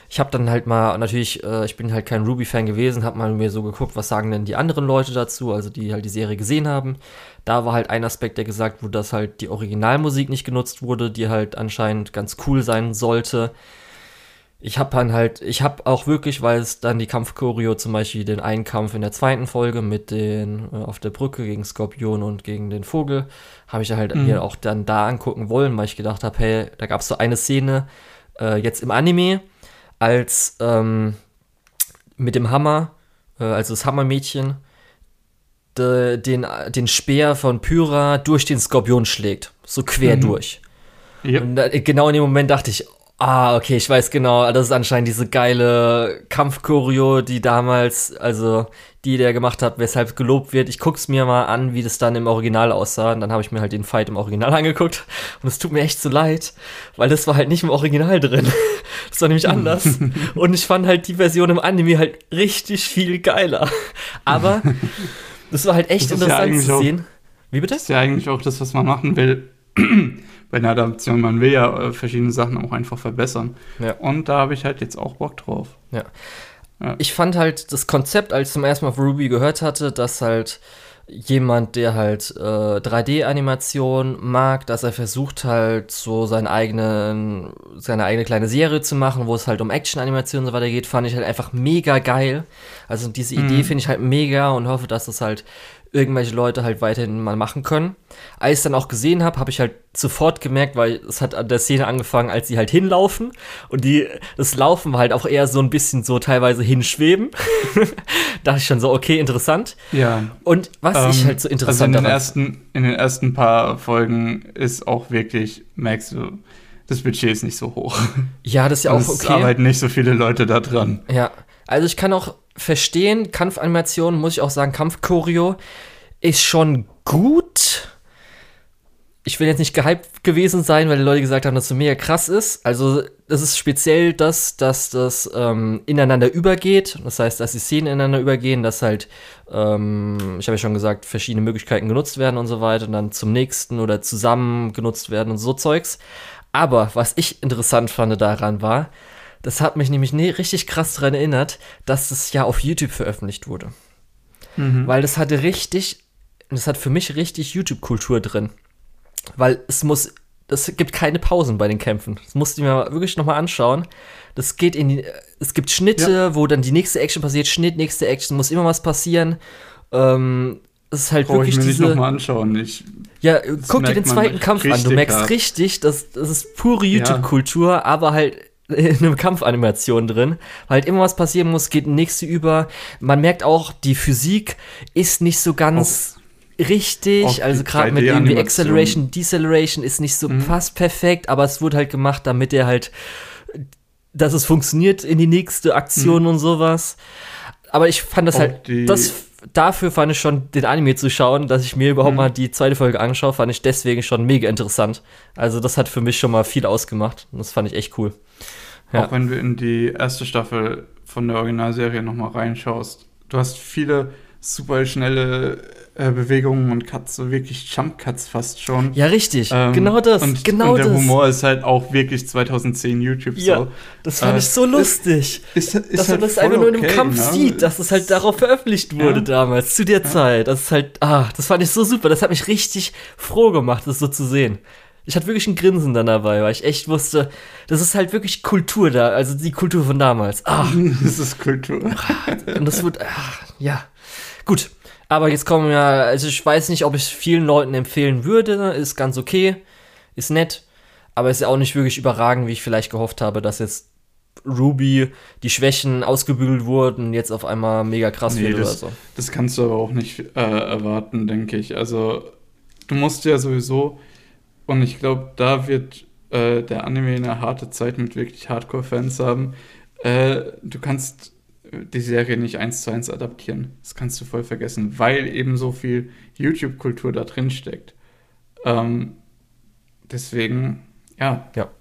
Ich habe dann halt mal, natürlich, äh, ich bin halt kein Ruby-Fan gewesen, habe mal mir so geguckt, was sagen denn die anderen Leute dazu, also die halt die Serie gesehen haben. Da war halt ein Aspekt, der gesagt wurde, dass halt die Originalmusik nicht genutzt wurde, die halt anscheinend ganz cool sein sollte. Ich habe dann halt, ich habe auch wirklich, weil es dann die Kampfchoreo zum Beispiel den einen Kampf in der zweiten Folge mit den äh, auf der Brücke gegen Skorpion und gegen den Vogel, habe ich halt Mhm. mir auch dann da angucken wollen, weil ich gedacht habe, hey, da gab es so eine Szene äh, jetzt im Anime, als ähm, mit dem Hammer, äh, also das Hammermädchen, de, den, den Speer von Pyra durch den Skorpion schlägt, so quer Mhm. durch. Ja. Und da, genau in dem Moment dachte ich, ah, okay, ich weiß genau, das ist anscheinend diese geile Kampfchoreo, die damals, also die der gemacht hat, weshalb gelobt wird. Ich guck's mir mal an, wie das dann im Original aussah. Und dann habe ich mir halt den Fight im Original *laughs* angeguckt. Und es tut mir echt so leid, weil das war halt nicht im Original drin. *laughs* Das war nämlich anders. *laughs* Und ich fand halt die Version im Anime halt richtig viel geiler. Aber das war halt echt Das ja interessant eigentlich zu auch- sehen. Wie bitte? Das ist ja eigentlich auch das, was man machen will *clears throat* bei einer Adaption. Man will ja äh, verschiedene Sachen auch einfach verbessern. Ja. Und da habe ich halt jetzt auch Bock drauf. ich fand halt das Konzept, als ich zum ersten Mal von Ruby gehört hatte, dass halt jemand, der halt äh, 3D-Animation mag, dass er versucht halt so seinen eigenen, seine eigene kleine Serie zu machen, wo es halt um Action-Animation und so weiter geht, fand ich halt einfach mega geil. Also diese Idee Mhm. finde ich halt mega und hoffe, dass das halt irgendwelche Leute halt weiterhin mal machen können. Als ich es dann auch gesehen habe, habe ich halt sofort gemerkt, weil es hat an der Szene angefangen, als sie halt hinlaufen und die, das Laufen war halt auch eher so ein bisschen so teilweise hinschweben. *laughs* dachte ich schon so, okay, interessant. Ja. Und was ich Ähm, halt so Also in interessant den, daran ersten, in den ersten paar Folgen ist auch wirklich, merkst du, das Budget ist nicht so hoch. Ja, das ist ja Und auch es okay. arbeiten nicht so viele Leute da dran. Ja, also ich kann auch verstehen, Kampfanimation, muss ich auch sagen, Kampfchoreo ist schon gut. Ich will jetzt nicht gehypt gewesen sein, weil die Leute gesagt haben, dass es mega krass ist. Also, das ist speziell das, dass das ähm, ineinander übergeht. Das heißt, dass die Szenen ineinander übergehen, dass halt, ähm, ich habe ja schon gesagt, verschiedene Möglichkeiten genutzt werden und so weiter und dann zum nächsten oder zusammen genutzt werden und so Zeugs. Aber was ich interessant fand daran war, Das hat mich nämlich ne, richtig krass daran erinnert, dass das ja auf YouTube veröffentlicht wurde. Mhm. Weil das hatte richtig, das hat für mich richtig YouTube-Kultur drin. Weil es muss, es gibt keine Pausen bei den Kämpfen. Das musste ich mir wirklich nochmal anschauen. Das geht in die, es gibt Schnitte, Ja. wo dann die nächste Action passiert, Schnitt, nächste Action, muss immer was passieren. Ähm, es ist halt Brauche ich wirklich mir nicht diese. nochmal anschauen. Ich, Ja, guck dir den zweiten Kampf an. Du merkst hart. richtig, das, das ist pure Ja. YouTube-Kultur, aber halt *laughs* in einer Kampfanimation drin. Weil halt immer was passieren muss, geht nächste über. Man merkt auch, die Physik ist nicht so ganz auch richtig. die Also gerade mit irgendwie 3D-Animation. Acceleration, Deceleration ist nicht so Mhm. fast perfekt, aber es wurde halt gemacht, damit er halt, dass es funktioniert in die nächste Aktion und sowas. Aber ich fand das Mhm. Auch halt, das dafür fand ich schon den Anime zu schauen, dass ich mir überhaupt Mhm. mal die zweite Folge anschaue, fand ich deswegen schon mega interessant. Also das hat für mich schon mal viel ausgemacht und das fand ich echt cool. Ja. Auch wenn du in die erste Staffel von der Originalserie nochmal reinschaust. Du hast viele super schnelle äh, Bewegungen und Cuts, so wirklich Jump-Cuts fast schon. Ja, richtig. Ähm, genau das. Und, genau und der das. Humor ist halt auch wirklich 2010 YouTube Ja, so. das fand Äh, ich so lustig. Ist, ist dass halt man das einfach nur in einem okay, Kampf ne? sieht, dass es halt darauf veröffentlicht wurde Ja. damals, zu der Ja. Zeit. Das ist halt, ah, das fand ich so super. Das hat mich richtig froh gemacht, das so zu sehen. Ich hatte wirklich ein Grinsen dann dabei, weil ich echt wusste, das ist halt wirklich Kultur da, also die Kultur von damals. Ah, *laughs* das ist Kultur. und das wird, ah, ja. Gut, aber jetzt kommen wir, also ich weiß nicht, ob ich es vielen Leuten empfehlen würde, ist ganz okay, ist nett, aber ist ja auch nicht wirklich überragend, wie ich vielleicht gehofft habe, dass jetzt Ruby die Schwächen ausgebügelt wurden jetzt auf einmal mega krass Nee, wird oder das- so. Das kannst du aber auch nicht äh, erwarten, denke ich. Also, du musst ja sowieso, und ich glaube, da wird äh, der Anime eine harte Zeit mit wirklich Hardcore-Fans haben. Äh, du kannst die Serie nicht eins zu eins adaptieren. Das kannst du voll vergessen, weil eben so viel YouTube-Kultur da drin steckt. Ähm, deswegen, ja. Ja.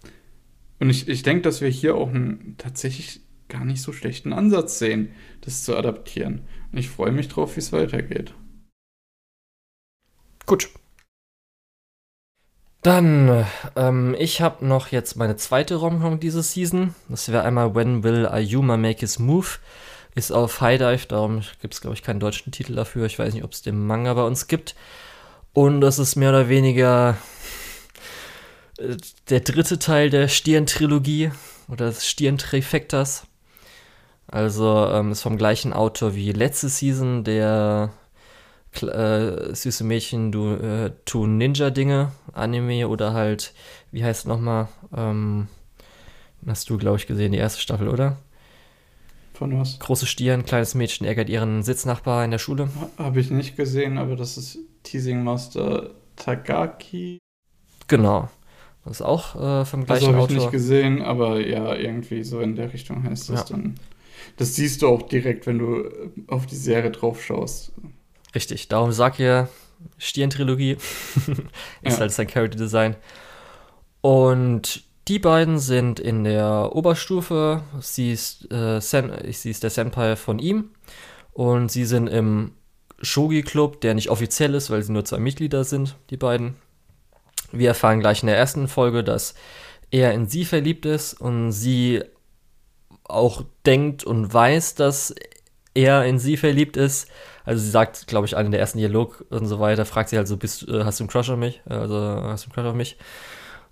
Und ich, ich denke, dass wir hier auch einen tatsächlich gar nicht so schlechten Ansatz sehen, das zu adaptieren. Und ich freue mich drauf, wie es weitergeht. Gut. Dann, ähm, ich habe noch jetzt meine zweite Romcom diese Season. Das wäre einmal When Will Ayuma Make His Move. Ist auf High Dive, darum gibt es, glaube ich, keinen deutschen Titel dafür. Ich weiß nicht, ob es den Manga bei uns gibt. Und das ist mehr oder weniger äh, der dritte Teil der Stirn-Trilogie oder des Stirn-Trifectas. Also ähm, ist vom gleichen Autor wie letzte Season, der äh, süße Mädchen du, äh, tun Ninja-Dinge, Anime oder halt, wie heißt es nochmal? Ähm, hast du, glaube ich, gesehen, die erste Staffel, oder? Von was? Große Stirn, kleines Mädchen ärgert ihren Sitznachbar in der Schule. Habe ich nicht gesehen, aber das ist Teasing Master Tagaki. Genau. Das ist auch äh, vom Also gleichen habe ich Autor. nicht gesehen, aber ja, irgendwie so in der Richtung heißt das Ja. dann. Das siehst du auch direkt, wenn du äh, auf die Serie drauf schaust. Richtig, darum sag ich Stirn-Trilogie. *laughs* ist Ja. halt sein Character Design. Und die beiden sind in der Oberstufe. Sie ist, äh, Sen sie ist der Senpai von ihm. Und sie sind im Shogi-Club, der nicht offiziell ist, weil sie nur zwei Mitglieder sind, die beiden. Wir erfahren gleich in der ersten Folge, dass er in sie verliebt ist und sie auch denkt und weiß, dass er in sie verliebt ist. Also sie sagt, glaube ich, in der ersten Dialog und so weiter, fragt sie halt so, bist, äh, hast du einen Crush auf mich? Also hast du einen Crush auf mich?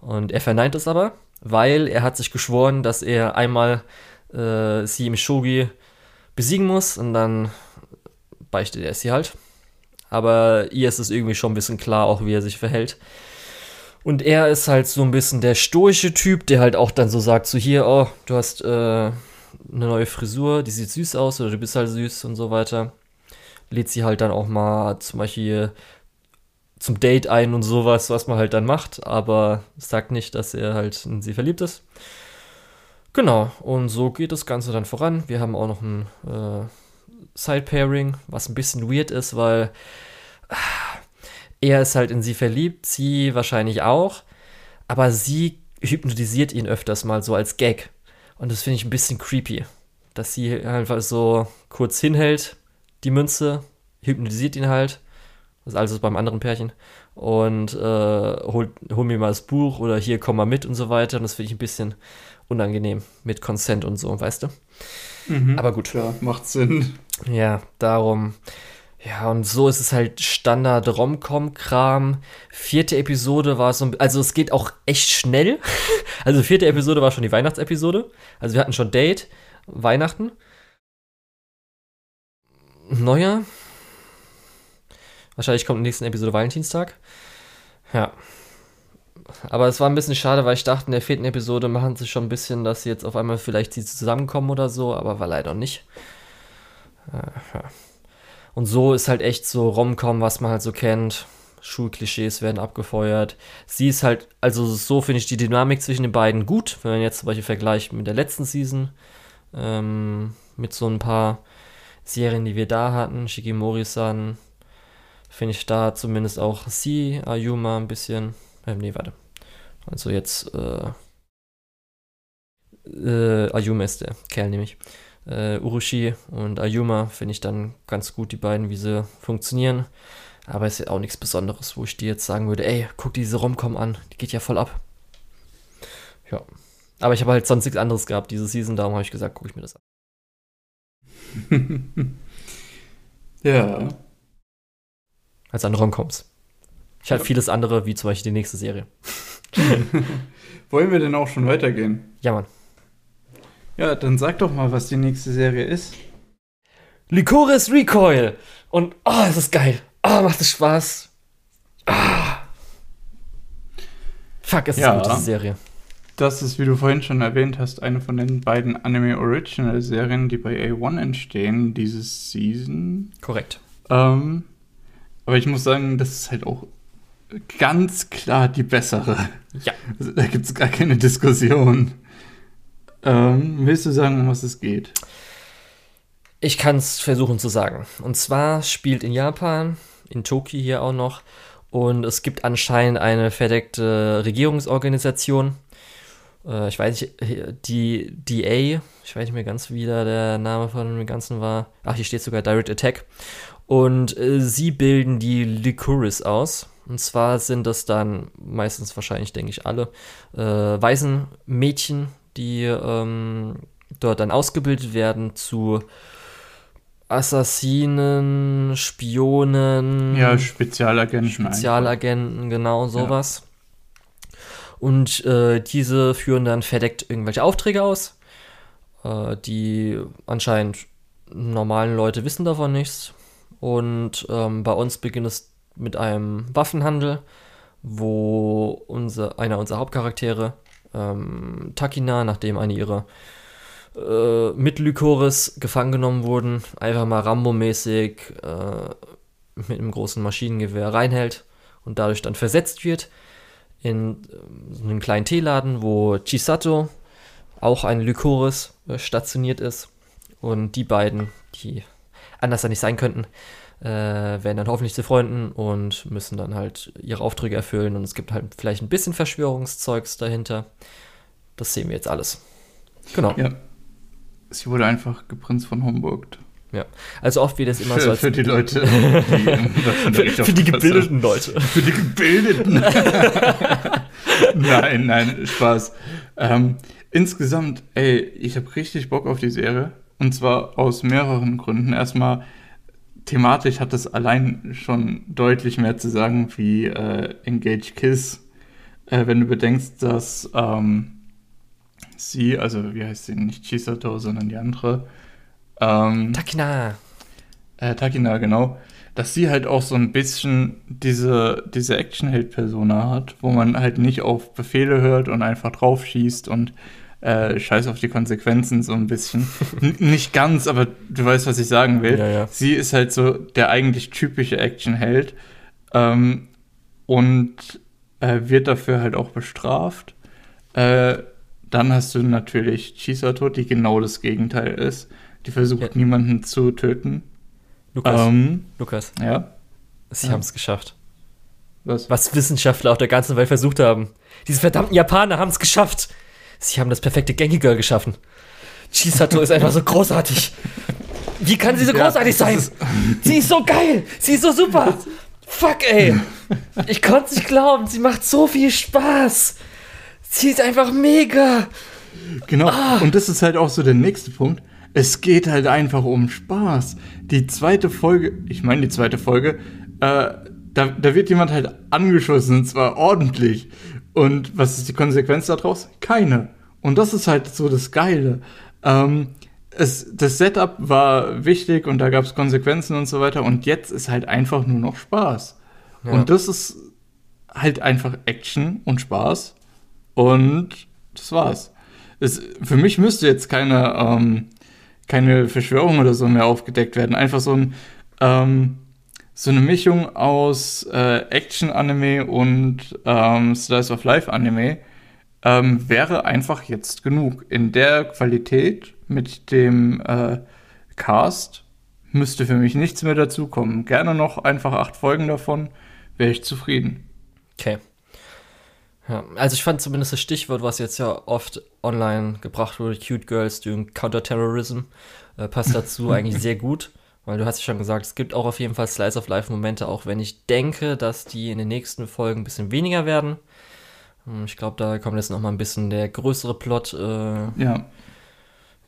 Und er verneint es aber, weil er hat sich geschworen, dass er einmal äh, sie im Shogi besiegen muss und dann beichtet er sie halt. Aber ihr ist es irgendwie schon ein bisschen klar, auch wie er sich verhält. Und er ist halt so ein bisschen der stoische Typ, der halt auch dann so sagt, so hier, oh, du hast äh, eine neue Frisur, die sieht süß aus oder du bist halt süß und so weiter. Lädt sie halt dann auch mal zum Beispiel zum Date ein und sowas, was man halt dann macht, aber sagt nicht, dass er halt in sie verliebt ist. Genau, und so geht das Ganze dann voran. Wir haben auch noch ein äh, Side-Pairing, was ein bisschen weird ist, weil ah, er ist halt in sie verliebt, sie wahrscheinlich auch, aber sie hypnotisiert ihn öfters mal so als Gag. Und das finde ich ein bisschen creepy, dass sie einfach so kurz hinhält, die Münze, hypnotisiert ihn halt. Das ist alles beim anderen Pärchen. Und äh, hol, hol mir mal das Buch oder hier komm mal mit und so weiter. Und das finde ich ein bisschen unangenehm mit Consent und so, weißt du? Mhm. Aber gut. Klar, macht Sinn. Ja, darum. Ja, und so ist es halt Standard Rom-Com-Kram. Vierte Episode war so, also es geht auch echt schnell. *laughs* Also vierte Episode war schon die Weihnachtsepisode. Also wir hatten schon Date, Weihnachten, Neujahr. Wahrscheinlich kommt in der nächsten Episode Valentinstag. Ja. Aber es war ein bisschen schade, weil ich dachte, in der vierten Episode machen sie schon ein bisschen, dass sie jetzt auf einmal vielleicht sie zusammenkommen oder so, aber war leider nicht. Äh, ja. Und so ist halt echt so Rom-Com, was man halt so kennt. Schulklischees werden abgefeuert. Sie ist halt, also so finde ich die Dynamik zwischen den beiden gut, wenn man jetzt zum Beispiel vergleicht mit der letzten Season, ähm, mit so ein paar Serien, die wir da hatten, Shikimori-san, finde ich da zumindest auch sie, Ayuma ein bisschen, äh, nee, warte. Also jetzt, äh, äh, Ayuma ist der Kerl nämlich. Äh, Urushi und Ayuma finde ich dann ganz gut, die beiden, wie sie funktionieren. Aber ist ja auch nichts Besonderes, wo ich dir jetzt sagen würde, ey, guck diese Romcom an, die geht ja voll ab. Ja. Aber ich habe halt sonst nichts anderes gehabt diese Season, darum habe ich gesagt, gucke ich mir das an. *laughs* ja. Als an Romcoms. Ich halt ja. vieles andere, wie zum Beispiel die nächste Serie. *laughs* Wollen wir denn auch schon weitergehen? Ja, Mann. Ja, dann sag doch mal, was die nächste Serie ist. Licorice Recoil. Und, oh, es ist geil. Oh, macht es Spaß. Ah. Fuck, es ja, ist eine gute Serie. Das ist, wie du vorhin schon erwähnt hast, eine von den beiden Anime Original Serien, die bei A1 entstehen, dieses Season. Korrekt. Ähm, aber ich muss sagen, das ist halt auch ganz klar die bessere. Ja. Also, da gibt es gar keine Diskussion. Ähm, willst du sagen, um was es geht? Ich kann es versuchen zu sagen. Und zwar spielt in Japan, in Tokio hier auch noch, und es gibt anscheinend eine verdeckte Regierungsorganisation. Äh, ich weiß nicht, die DA, ich weiß nicht mehr ganz, wie da der Name von dem Ganzen war. Ach, hier steht sogar Direct Attack. Und äh, sie bilden die Lycoris aus. Und zwar sind das dann meistens wahrscheinlich, denke ich, alle äh, Waisenmädchen, die ähm, dort dann ausgebildet werden zu Assassinen, Spionen. Ja, Spezialagenten. Spezialagenten, einfach. genau sowas. Ja. Und äh, diese führen dann verdeckt irgendwelche Aufträge aus. Äh, die anscheinend normalen Leute wissen davon nichts. Und ähm, bei uns beginnt es mit einem Waffenhandel, wo unser, einer unserer Hauptcharaktere, ähm, Takina, nachdem eine ihrer äh, mit Lycoris gefangen genommen wurden, einfach mal Rambo-mäßig äh, mit einem großen Maschinengewehr reinhält und dadurch dann versetzt wird in äh, einen kleinen Teeladen, wo Chisato, auch ein Lycoris, äh, stationiert ist. Und die beiden, die anders nicht sein könnten, äh, werden dann hoffentlich zu Freunden und müssen dann halt ihre Aufträge erfüllen. Und es gibt halt vielleicht ein bisschen Verschwörungszeugs dahinter. Das sehen wir jetzt alles. Genau. Ja. Sie wurde einfach geprinzt von Homburg. Ja, also oft wie das immer für, so. Für die Leute. *laughs* Die für, für die gebildeten Leute. Für die gebildeten. *laughs* nein, nein, Spaß. Ähm, insgesamt, ey, ich habe richtig Bock auf die Serie. Und zwar aus mehreren Gründen. Erstmal, thematisch hat es allein schon deutlich mehr zu sagen wie äh, Engage Kiss. Äh, wenn du bedenkst, dass ähm, sie, also wie heißt sie, nicht Chisato, sondern die andere. Ähm, Takina. Äh, Takina, genau. Dass sie halt auch so ein bisschen diese, diese Actionheld-Persona hat, wo man halt nicht auf Befehle hört und einfach drauf schießt und äh, scheiß auf die Konsequenzen so ein bisschen. nicht ganz, aber du weißt, was ich sagen will. Ja, ja. Sie ist halt so der eigentlich typische Actionheld ähm, und äh, wird dafür halt auch bestraft. Äh, dann hast du natürlich Chisato, die genau das Gegenteil ist. Die versucht, ja. niemanden zu töten. Lukas. Ähm, Lukas. Ja. Sie ja. haben es geschafft. Was? Was Wissenschaftler auf der ganzen Welt versucht haben. Diese verdammten Japaner haben es geschafft. Sie haben das perfekte Genki Girl geschaffen. Chisato ist einfach so großartig. Wie kann sie so ja, großartig sein? Ist sie ist so geil. Sie ist so super. Fuck, ey. Ich konnte es nicht glauben. Sie macht so viel Spaß. Sie ist einfach mega. Genau. Ah. Und das ist halt auch so der nächste Punkt. Es geht halt einfach um Spaß. Die zweite Folge, ich meine die zweite Folge, äh, da, da wird jemand halt angeschossen und zwar ordentlich. Und was ist die Konsequenz daraus? Keine. Und das ist halt so das Geile. Ähm, es, das Setup war wichtig und da gab es Konsequenzen und so weiter. Und jetzt ist halt einfach nur noch Spaß. Ja. Und das ist halt einfach Action und Spaß. Und das war's. Es, für mich müsste jetzt keine, ähm, keine Verschwörung oder so mehr aufgedeckt werden. Einfach so ein ähm, so eine Mischung aus äh, Action-Anime und ähm, Slice of Life-Anime ähm, wäre einfach jetzt genug. In der Qualität mit dem äh, Cast müsste für mich nichts mehr dazukommen. Gerne noch einfach acht Folgen davon, wäre ich zufrieden. Okay. Ja, also ich fand zumindest das Stichwort, was jetzt ja oft online gebracht wurde, Cute Girls doing Counterterrorism, äh, passt dazu *laughs* eigentlich sehr gut. Weil du hast ja schon gesagt, es gibt auch auf jeden Fall Slice of Life Momente, auch wenn ich denke, dass die in den nächsten Folgen ein bisschen weniger werden. Hm, ich glaube, da kommt jetzt noch mal ein bisschen der größere Plot äh, ja.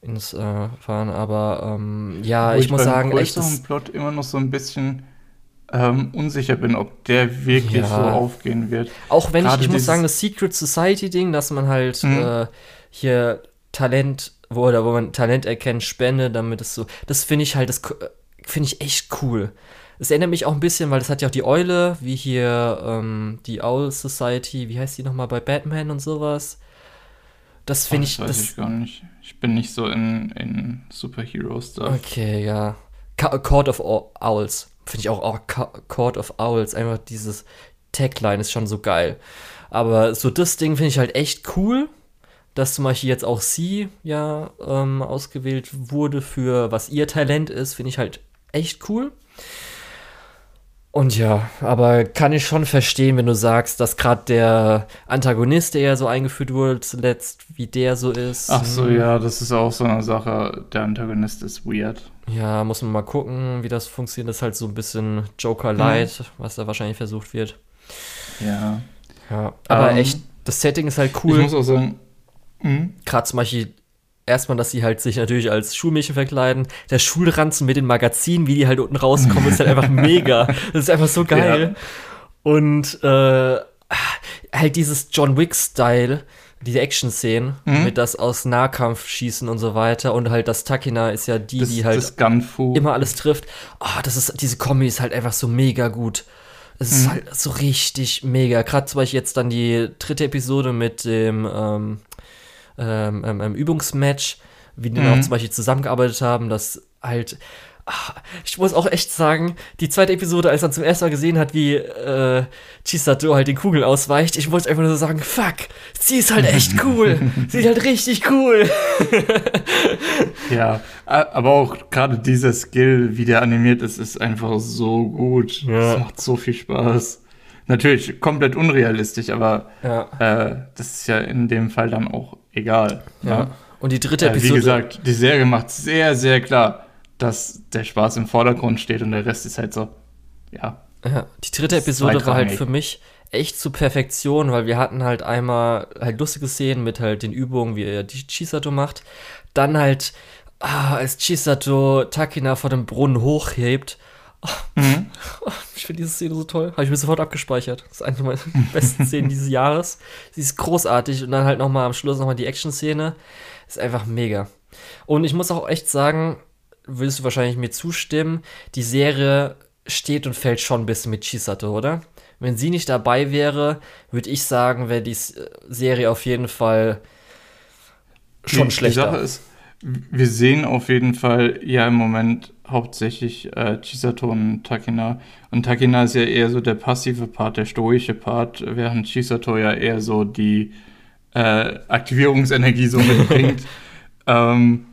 ins äh, Fahren. Aber ähm, ja, Wo ich, ich muss sagen, echt. Ich Plot immer noch so ein bisschen ähm, unsicher bin, ob der wirklich ja. so aufgehen wird. Auch wenn Gerade ich, ich muss sagen, das Secret Society Ding, dass man halt mhm. äh, hier Talent, wo, oder wo man Talent erkennt, Spende, damit es so, das finde ich halt, das finde ich echt cool. Es erinnert mich auch ein bisschen, weil das hat ja auch die Eule, wie hier ähm, die Owl Society, wie heißt die nochmal bei Batman und sowas. Das finde oh, ich. Weiß das ich gar nicht. Ich bin nicht so in, in Superhero-Stuff. Okay, ja. Court of Owls. Finde ich auch, oh, Court of Owls. Einfach dieses Tagline ist schon so geil. Aber so das Ding finde ich halt echt cool dass zum Beispiel jetzt auch sie ja ähm, ausgewählt wurde für was ihr Talent ist, finde ich halt echt cool. Und ja, aber kann ich schon verstehen, wenn du sagst, dass gerade der Antagonist, der ja so eingeführt wurde zuletzt, wie der so ist. Ach so, hm. ja, das ist auch so eine Sache. Der Antagonist ist weird. Ja, muss man mal gucken, wie das funktioniert. Das ist halt so ein bisschen Joker-Light, mhm. was da wahrscheinlich versucht wird. Ja. Ja, aber um, ähm, echt, das Setting ist halt cool. Ich muss auch sagen, mhm. gerade zum Beispiel erstmal, dass sie halt sich natürlich als Schulmädchen verkleiden. Der Schulranzen mit den Magazinen, wie die halt unten rauskommen, ist halt einfach *laughs* mega. Das ist einfach so geil. Ja. Und äh, halt dieses John Wick-Style, diese Action-Szenen, mhm. mit das aus Nahkampf schießen und so weiter. Und halt das Takina ist ja die, das, die halt immer alles trifft. Oh, das ist, diese Kombi ist halt einfach so mega gut. Es ist mhm. halt so richtig mega. Gerade zum Beispiel jetzt dann die dritte Episode mit dem ähm, ähm, ähm, Übungsmatch, wie die mhm. dann auch zum Beispiel zusammengearbeitet haben, dass halt ach, ich muss auch echt sagen, die zweite Episode, als man zum ersten Mal gesehen hat, wie äh, Chisato halt den Kugeln ausweicht, ich wollte einfach nur so sagen, fuck, sie ist halt echt *laughs* cool. sie ist halt richtig cool. ja, aber auch gerade dieser Skill, wie der animiert ist, ist einfach so gut. Ja. Das macht so viel Spaß. Natürlich komplett unrealistisch, aber ja. äh, das ist ja in dem Fall dann auch egal. Ja. ja. Und die dritte Episode. Äh, wie gesagt, die Serie macht sehr, sehr klar, dass der Spaß im Vordergrund steht und der Rest ist halt so, ja. Ja, die dritte Episode war halt für mich echt zu Perfektion, weil wir hatten halt einmal halt lustige Szenen mit halt den Übungen, wie er die Chisato macht. Dann halt, ah, als Chisato Takina vor dem Brunnen hochhebt. Mhm. *laughs* Ich finde diese Szene so toll. Habe ich mir sofort abgespeichert. Das ist eine meiner *laughs* besten Szenen dieses Jahres. Sie ist großartig und dann halt nochmal am Schluss nochmal die Action-Szene. Ist einfach mega. Und ich muss auch echt sagen, willst du wahrscheinlich mir zustimmen, die Serie steht und fällt schon ein bisschen mit Chisato, oder? Wenn sie nicht dabei wäre, würde ich sagen, wäre die Serie auf jeden Fall schon die, schlechter. Die Sache ist, wir sehen auf jeden Fall ja im Moment hauptsächlich äh, Chisato und Takina. Und Takina ist ja eher so der passive Part, der stoische Part, während Chisato ja eher so die äh, Aktivierungsenergie so mitbringt. *laughs* ähm,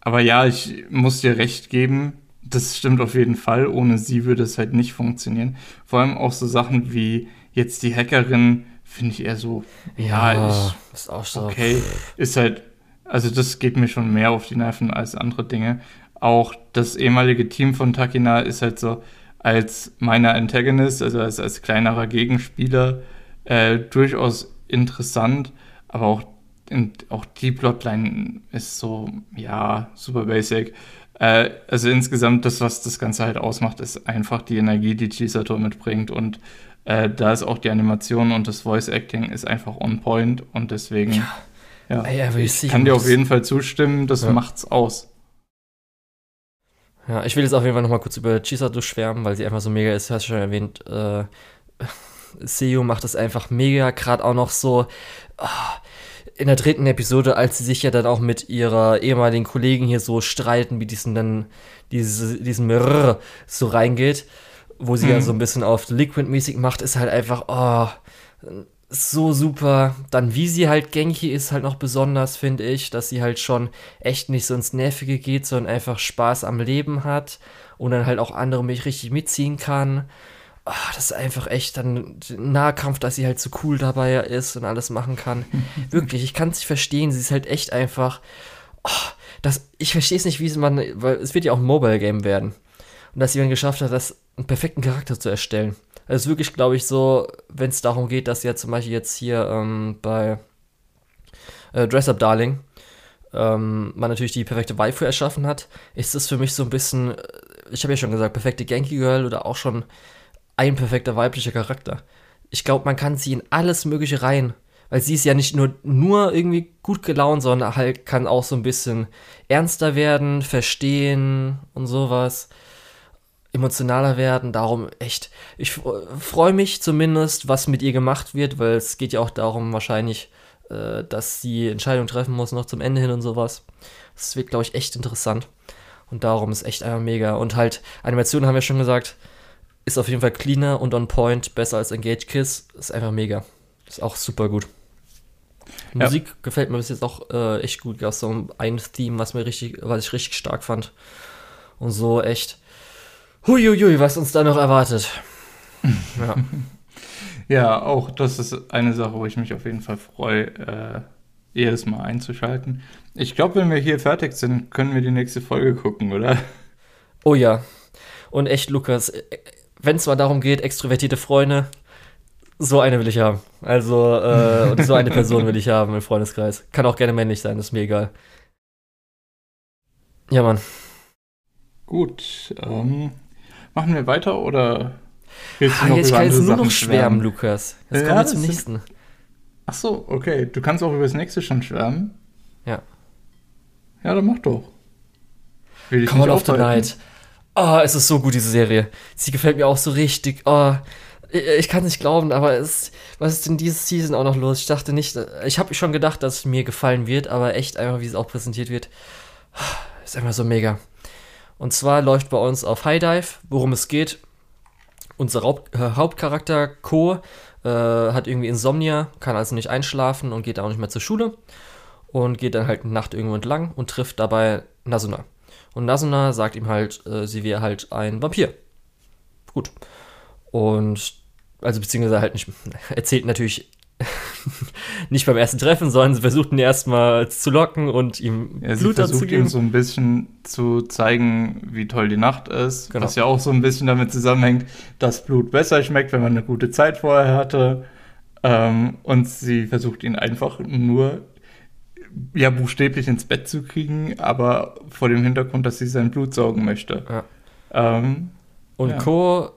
aber ja, ich muss dir recht geben, das stimmt auf jeden Fall. Ohne sie würde es halt nicht funktionieren. Vor allem auch so Sachen wie jetzt die Hackerin, finde ich eher so, ja, ja ich, ist auch so. Okay, ist halt, also das geht mir schon mehr auf die Nerven als andere Dinge auch das ehemalige Team von Takina ist halt so als meiner Antagonist, also als, als kleinerer Gegenspieler, äh, durchaus interessant, aber auch und auch die Plotline ist so, ja, super basic. Äh, also insgesamt, das, was das Ganze halt ausmacht, ist einfach die Energie, die Chisato mitbringt. Und äh, da ist auch die Animation und das Voice Acting ist einfach on point. Und deswegen, ja, ja ja, ich kann dir auf jeden Fall zustimmen, das macht's aus. Ja, ich will jetzt auf jeden Fall nochmal kurz über Chisato schwärmen, weil sie einfach so mega ist. Du hast schon erwähnt, äh, Seo macht es einfach mega, gerade auch noch so. Oh, in der dritten Episode, als sie sich ja dann auch mit ihrer ehemaligen Kollegin hier so streiten, wie diesen dann, diese, diesen Mirrr so reingeht, wo sie mhm. ja so ein bisschen auf Liquid-mäßig macht, ist halt einfach, oh, so super. Dann wie sie halt Genki ist halt noch besonders, finde ich, dass sie halt schon echt nicht so ins Nervige geht, sondern einfach Spaß am Leben hat und dann halt auch andere mich richtig mitziehen kann ach, das ist einfach echt dann Nahkampf, dass sie halt so cool dabei ist und alles machen kann. *laughs* Wirklich, ich kann es nicht verstehen. Sie ist halt echt einfach. Oh, das, ich verstehe es nicht, wie man, weil es wird ja auch ein Mobile Game werden. Und dass sie dann geschafft hat, das einen perfekten Charakter zu erstellen. Also wirklich, glaube ich, so, wenn es darum geht, dass ja zum Beispiel jetzt hier ähm, bei äh, Dress Up Darling ähm, man natürlich die perfekte Waifu erschaffen hat, ist das für mich so ein bisschen, äh, ich habe ja schon gesagt, perfekte Genki Girl oder auch schon ein perfekter weiblicher Charakter. Ich glaube, man kann sie in alles Mögliche rein. Weil sie ist ja nicht nur, nur irgendwie gut gelaunt, sondern halt kann auch so ein bisschen ernster werden, verstehen und sowas. Emotionaler werden. Darum echt. Ich freue mich zumindest, was mit ihr gemacht wird, weil es geht ja auch darum, wahrscheinlich, äh, dass sie Entscheidungen treffen muss, noch zum Ende hin und sowas. Das wird, glaube ich, echt interessant. Und darum ist echt einfach mega. Und halt, Animationen haben wir schon gesagt, ist auf jeden Fall cleaner und on point, besser als Engage Kiss. Ist einfach mega. Ist auch super gut. Ja. Musik gefällt mir bis jetzt auch äh, echt gut. Gab so ein Theme, was mir richtig, was ich richtig stark fand. Und so echt. Huiuiui, was uns da noch erwartet. ja. ja, auch das ist eine Sache, wo ich mich auf jeden Fall freue, äh, jedes Mal einzuschalten. Ich glaube, wenn wir hier fertig sind, können wir die nächste Folge gucken, oder? Oh ja. Und echt, Lukas, äh, wenn es mal darum geht, extrovertierte Freunde, so eine will ich haben. Also, äh, und so eine *laughs* Person will ich haben im Freundeskreis. Kann auch gerne männlich sein, ist mir egal. Ja, Mann. Gut, ähm, machen wir weiter oder willst du ah, noch jetzt kann jetzt nur noch schwärmen, Lukas. Jetzt ja, kommen wir zum nächsten. Sind... Ach so, okay. Du kannst auch über das nächste schon schwärmen. Ja. Ja, dann mach doch. Will ich Call of the Night. Oh, es ist so gut, diese Serie. Sie gefällt mir auch so richtig. Oh, ich kann nicht glauben, aber es, was ist denn diese Season auch noch los? Ich dachte nicht, ich habe schon gedacht, dass es mir gefallen wird, aber echt einfach, wie es auch präsentiert wird, ist einfach so mega. Und zwar läuft bei uns auf High Dive, worum es geht. Unser Haupt, äh, Hauptcharakter Ko äh, hat irgendwie Insomnia, kann also nicht einschlafen und geht auch nicht mehr zur Schule und geht dann halt Nacht irgendwo entlang und trifft dabei Nasuna. Und Nasuna sagt ihm halt, äh, sie wäre halt ein Vampir. Gut. Und, also beziehungsweise halt nicht, *laughs* erzählt natürlich *laughs* nicht beim ersten Treffen, sondern sie versucht ihn erstmal zu locken und ihm ja, Blut sie versucht ihm so ein bisschen zu zeigen, wie toll die Nacht ist, genau. was ja auch so ein bisschen damit zusammenhängt, dass Blut besser schmeckt, wenn man eine gute Zeit vorher hatte. Ähm, und sie versucht ihn einfach nur ja buchstäblich ins Bett zu kriegen, aber vor dem Hintergrund, dass sie sein Blut saugen möchte. Ja. Ähm, und ja. Co.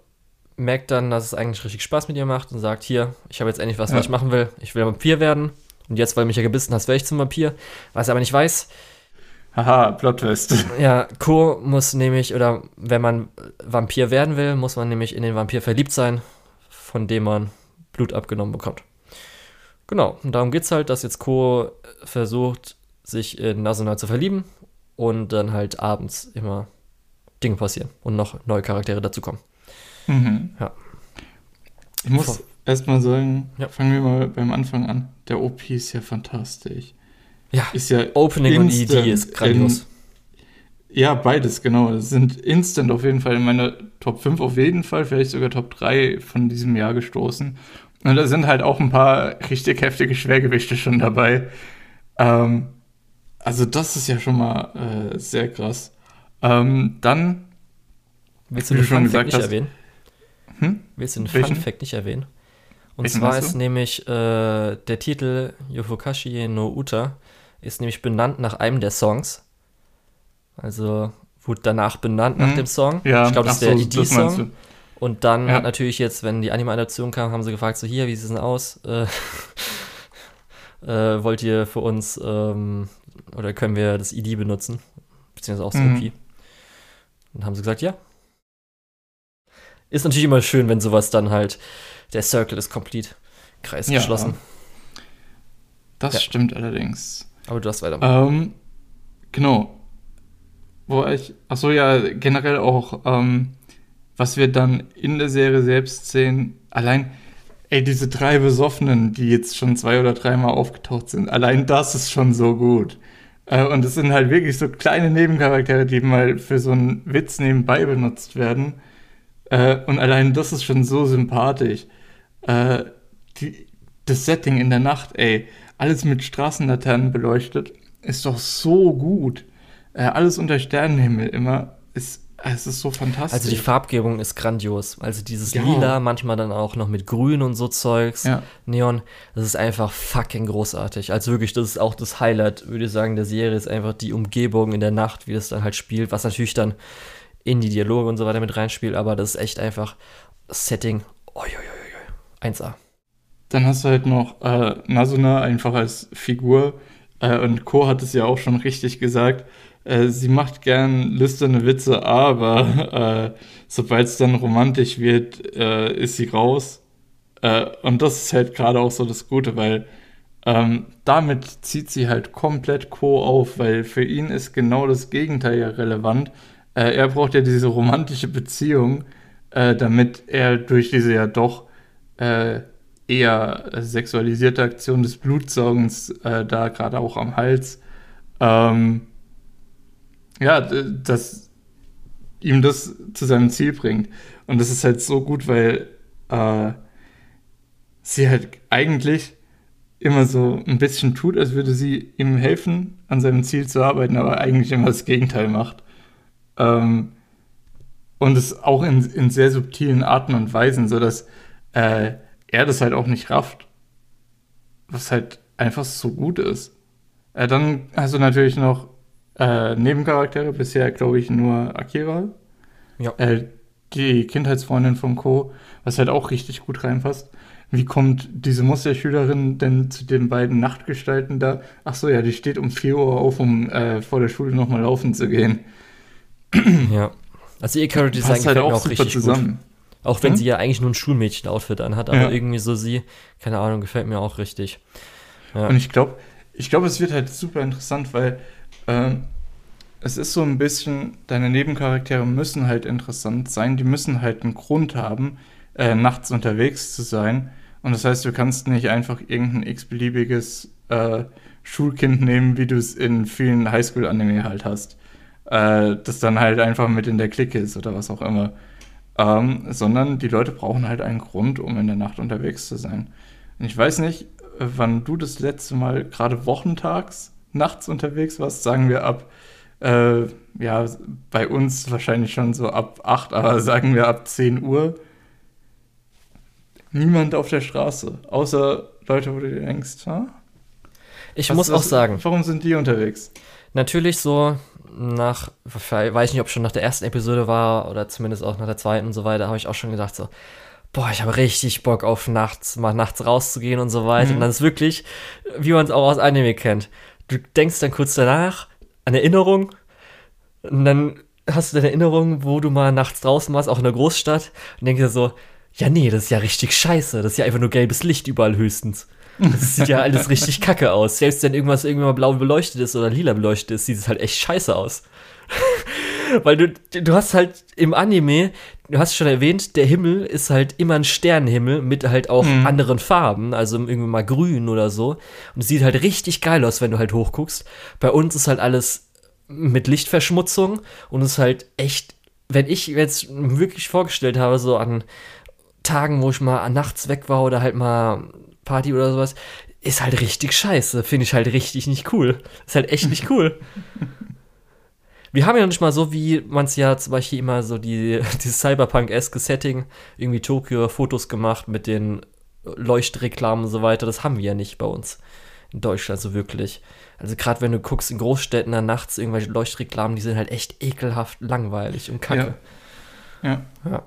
merkt dann, dass es eigentlich richtig Spaß mit ihr macht und sagt: Hier, ich habe jetzt endlich was, ja. was ich machen will. Ich will Vampir werden. Und jetzt, weil du mich ja gebissen hast, werde ich zum Vampir. Was er aber nicht weiß. Haha, Plot-Twist. *laughs* Ja, Co. muss nämlich, oder wenn man Vampir werden will, muss man nämlich in den Vampir verliebt sein, von dem man Blut abgenommen bekommt. Genau, und darum geht es halt, dass jetzt Ko versucht, sich in Nasuna zu verlieben und dann halt abends immer Dinge passieren und noch neue Charaktere dazukommen. Mhm. Ja. Ich muss erstmal sagen, ja. fangen wir mal beim Anfang an. Der OP ist ja fantastisch. Ja, ist ja Opening und ED ist grandios. In, ja, beides, genau. Das sind instant auf jeden Fall in meine Top 5 auf jeden Fall, vielleicht sogar Top 3 von diesem Jahr gestoßen. Und da sind halt auch ein paar richtig heftige Schwergewichte schon dabei. Ähm, also das ist ja schon mal äh, sehr krass. Ähm, dann Willst du den Fact nicht hast, erwähnen? Hm? Willst du den Fun Fact nicht erwähnen? Und Welchen zwar ist nämlich äh, der Titel Yofukashi no Uta ist nämlich benannt nach einem der Songs. Also wurde danach benannt nach Mhm. dem Song. Ja, ich glaube, das ist der so, ED-Song. Und dann Ja. hat natürlich jetzt, wenn die Anime-Adaption kam, haben sie gefragt, so hier, wie sieht es denn aus? Äh, *laughs* äh, wollt ihr für uns ähm, oder können wir das ID benutzen? Beziehungsweise auch das Mhm. OP. Und haben sie gesagt, ja. Ist natürlich immer schön, wenn sowas dann halt, der Circle ist complete, Kreis Ja. geschlossen. Das Ja. stimmt allerdings. Aber du hast weiter. Ähm, genau. Wo ich, ach so, ja, generell auch, ähm, was wir dann in der Serie selbst sehen, allein, ey, diese drei Besoffenen, die jetzt schon zwei oder dreimal aufgetaucht sind, allein das ist schon so gut. Äh, und es sind halt wirklich so kleine Nebencharaktere, die mal für so einen Witz nebenbei benutzt werden. Äh, und allein das ist schon so sympathisch. Äh, die, das Setting in der Nacht, ey, alles mit Straßenlaternen beleuchtet, ist doch so gut. Äh, alles unter Sternenhimmel immer. Ist, es ist so fantastisch. Also die Farbgebung ist grandios. Also dieses Ja. Lila, manchmal dann auch noch mit Grün und so Zeugs, Ja. Neon, das ist einfach fucking großartig. Also wirklich, das ist auch das Highlight, würde ich sagen, der Serie ist einfach die Umgebung in der Nacht, wie das dann halt spielt, was natürlich dann in die Dialoge und so weiter mit reinspielt, aber das ist echt einfach Setting. Oi, oi, oi. 1A. Dann hast du halt noch äh, Nasuna einfach als Figur. Äh, und Co. hat es ja auch schon richtig gesagt. Äh, sie macht gern lüsterne Witze, aber *laughs* äh, sobald es dann romantisch wird, äh, ist sie raus. Äh, und das ist halt gerade auch so das Gute, weil ähm, damit zieht sie halt komplett Co. auf, weil für ihn ist genau das Gegenteil ja relevant. Äh, er braucht ja diese romantische Beziehung, äh, damit er durch diese ja doch äh, eher sexualisierte Aktion des Blutsaugens äh, da gerade auch am Hals, ähm, ja, dass ihm das zu seinem Ziel bringt. Und das ist halt so gut, weil äh, sie halt eigentlich immer so ein bisschen tut, als würde sie ihm helfen, an seinem Ziel zu arbeiten, aber eigentlich immer das Gegenteil macht. Ähm, und es auch in, in sehr subtilen Arten und Weisen, sodass äh, er das halt auch nicht rafft. Was halt einfach so gut ist. Äh, dann hast du natürlich noch äh, Nebencharaktere, bisher glaube ich nur Akira. Ja. Äh, die Kindheitsfreundin von Co., was halt auch richtig gut reinpasst. Wie kommt diese Musterschülerin denn zu den beiden Nachtgestalten da? Ach so, ja, die steht um 4 Uhr auf, um äh, vor der Schule nochmal laufen zu gehen. *clears throat* Ja. Also ihr Character Design halt gefällt mir auch auch super richtig gut. zusammen. Auch wenn Hm? sie ja eigentlich nur ein Schulmädchen-Outfit anhat, aber Ja. irgendwie so sie, keine Ahnung, gefällt mir auch richtig. Ja. Und ich glaube, ich glaube, es wird halt super interessant, weil ähm, es ist so ein bisschen, deine Nebencharaktere müssen halt interessant sein, die müssen halt einen Grund haben, äh, nachts unterwegs zu sein. Und das heißt, du kannst nicht einfach irgendein x-beliebiges äh, Schulkind nehmen, wie du es in vielen Highschool-Anime halt hast. Äh, das dann halt einfach mit in der Clique ist oder was auch immer. Ähm, sondern die Leute brauchen halt einen Grund, um in der Nacht unterwegs zu sein. Und ich weiß nicht, wann du das letzte Mal gerade wochentags nachts unterwegs warst, sagen wir ab, äh, ja, bei uns wahrscheinlich schon so ab 8, aber sagen wir ab 10 Uhr. Niemand auf der Straße, außer Leute, wo du dir denkst, ha? Ich Was- muss auch was- sagen, Warum sind die unterwegs? natürlich so nach, weiß nicht, ob schon nach der ersten Episode war oder zumindest auch nach der zweiten und so weiter, habe ich auch schon gedacht so, boah, ich habe richtig Bock auf nachts, mal nachts rauszugehen und so weiter. Mhm. Und dann ist wirklich, wie man es auch aus Anime kennt. Du denkst dann kurz danach an Erinnerung und dann hast du deine Erinnerung, wo du mal nachts draußen warst, auch in der Großstadt und denkst dir so, ja nee, das ist ja richtig scheiße, das ist ja einfach nur gelbes Licht überall höchstens. Das sieht ja alles richtig kacke aus. Selbst wenn irgendwas irgendwann mal blau beleuchtet ist oder lila beleuchtet ist, sieht es halt echt scheiße aus. *laughs* Weil du, du hast halt im Anime, du hast schon erwähnt, der Himmel ist halt immer ein Sternenhimmel mit halt auch Mhm. anderen Farben, also irgendwie mal grün oder so. Und es sieht halt richtig geil aus, wenn du halt hochguckst. Bei uns ist halt alles mit Lichtverschmutzung und es ist halt echt, wenn ich jetzt wirklich vorgestellt habe, so an Tagen, wo ich mal nachts weg war oder halt mal Party oder sowas, ist halt richtig scheiße. Finde ich halt richtig nicht cool. Ist halt echt nicht cool. *laughs* Wir haben ja nicht mal so, wie man es ja zum Beispiel immer so die, *laughs* dieses Cyberpunk-eske Setting, irgendwie Tokio Fotos gemacht mit den Leuchtreklamen und so weiter. Das haben wir ja nicht bei uns in Deutschland so wirklich. Also gerade wenn du guckst in Großstädten dann nachts irgendwelche Leuchtreklamen, die sind halt echt ekelhaft langweilig und kacke. Ja. Ja. ja.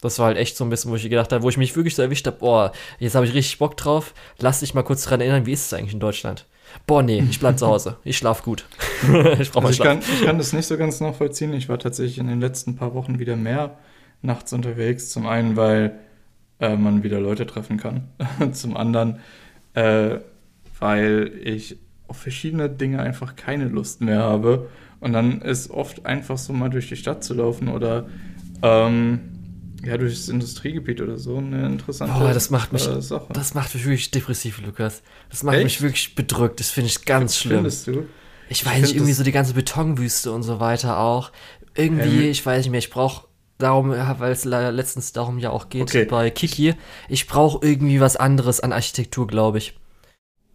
Das war halt echt so ein bisschen, wo ich gedacht habe, wo ich mich wirklich so erwischt habe, boah, jetzt habe ich richtig Bock drauf. Lass dich mal kurz dran erinnern, wie ist es eigentlich in Deutschland? Boah, nee, ich bleib zu Hause. Ich schlaf gut. *laughs* ich brauche also ich kann, ich kann das nicht so ganz nachvollziehen. Ich war tatsächlich in den letzten paar Wochen wieder mehr nachts unterwegs. Zum einen, weil äh, man wieder Leute treffen kann. *laughs* Zum anderen, äh, weil ich auf verschiedene Dinge einfach keine Lust mehr habe. Und dann ist oft einfach so mal durch die Stadt zu laufen oder ähm, ja, durch das Industriegebiet oder so eine interessante Boah, das macht mich, äh, Sache. Das macht mich wirklich depressiv, Lukas. Das macht Echt? mich wirklich bedrückt. Das finde ich ganz schlimm. Findest du? Ich weiß ich nicht, irgendwie so die ganze Betonwüste und so weiter auch. Irgendwie, ähm, ich weiß nicht mehr, ich brauche darum, weil es letztens darum ja auch geht okay. bei Kiki, ich brauche irgendwie was anderes an Architektur, glaube ich.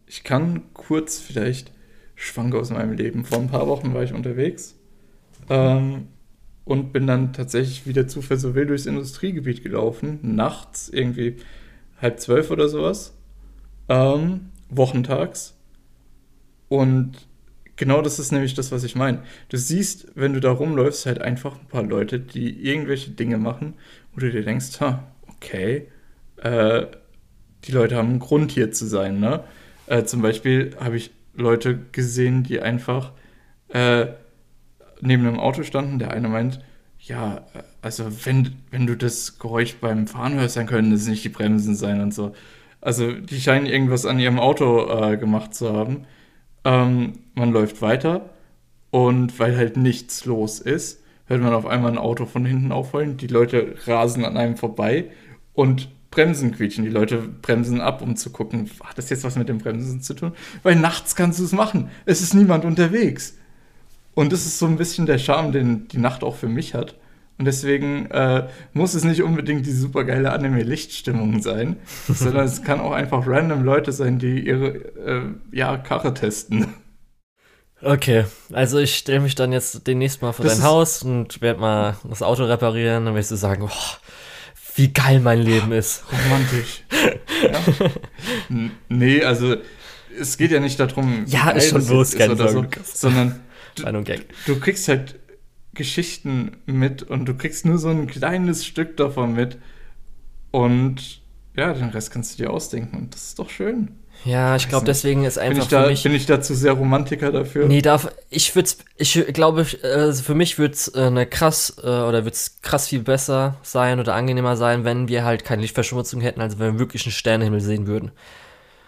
Ich kann kurz vielleicht Schwank aus meinem Leben. Vor ein paar Wochen war ich unterwegs ähm, und bin dann tatsächlich wieder zufällig so wild durchs Industriegebiet gelaufen, nachts, irgendwie halb zwölf oder sowas, ähm, wochentags. Und genau das ist nämlich das, was ich meine. Du siehst, wenn du da rumläufst, halt einfach ein paar Leute, die irgendwelche Dinge machen, wo du dir denkst, ha, okay, äh, die Leute haben einen Grund hier zu sein, ne? Äh, zum Beispiel habe ich Leute gesehen, die einfach äh, neben einem Auto standen. Der eine meint, ja, also wenn, wenn du das Geräusch beim Fahren hörst, dann können das nicht die Bremsen sein und so. Also die scheinen irgendwas an ihrem Auto äh, gemacht zu haben. Ähm, man läuft weiter und weil halt nichts los ist, hört man auf einmal ein Auto von hinten aufheulen. Die Leute rasen an einem vorbei und Bremsen quietschen. Die Leute bremsen ab, um zu gucken, hat das jetzt was mit dem Bremsen zu tun? Weil nachts kannst du es machen. Es ist niemand unterwegs. Und das ist so ein bisschen der Charme, den die Nacht auch für mich hat. Und deswegen äh, muss es nicht unbedingt die supergeile Anime-Lichtstimmung sein, *laughs* sondern es kann auch einfach random Leute sein, die ihre äh, ja, Karre testen. Okay, also ich stelle mich dann jetzt demnächst mal vor das dein Haus und werde mal das Auto reparieren. Dann wirst du sagen, boah, wie geil mein Leben *laughs* ist. Romantisch. ja. *laughs* Nee, also es geht ja nicht darum, ja, ist schon los, ist oder so, sondern du, du kriegst halt Geschichten mit und du kriegst nur so ein kleines Stück davon mit und ja, den Rest kannst du dir ausdenken und das ist doch schön. Ja, ich glaube, deswegen ist einfach bin ich da, für mich. Bin ich da zu sehr Romantiker dafür? Nee, darf, ich würde ich glaube, also für mich würde es äh, eine krass, äh, oder würde es krass viel besser sein oder angenehmer sein, wenn wir halt keine Lichtverschmutzung hätten, also wenn wir wirklich einen Sternenhimmel sehen würden.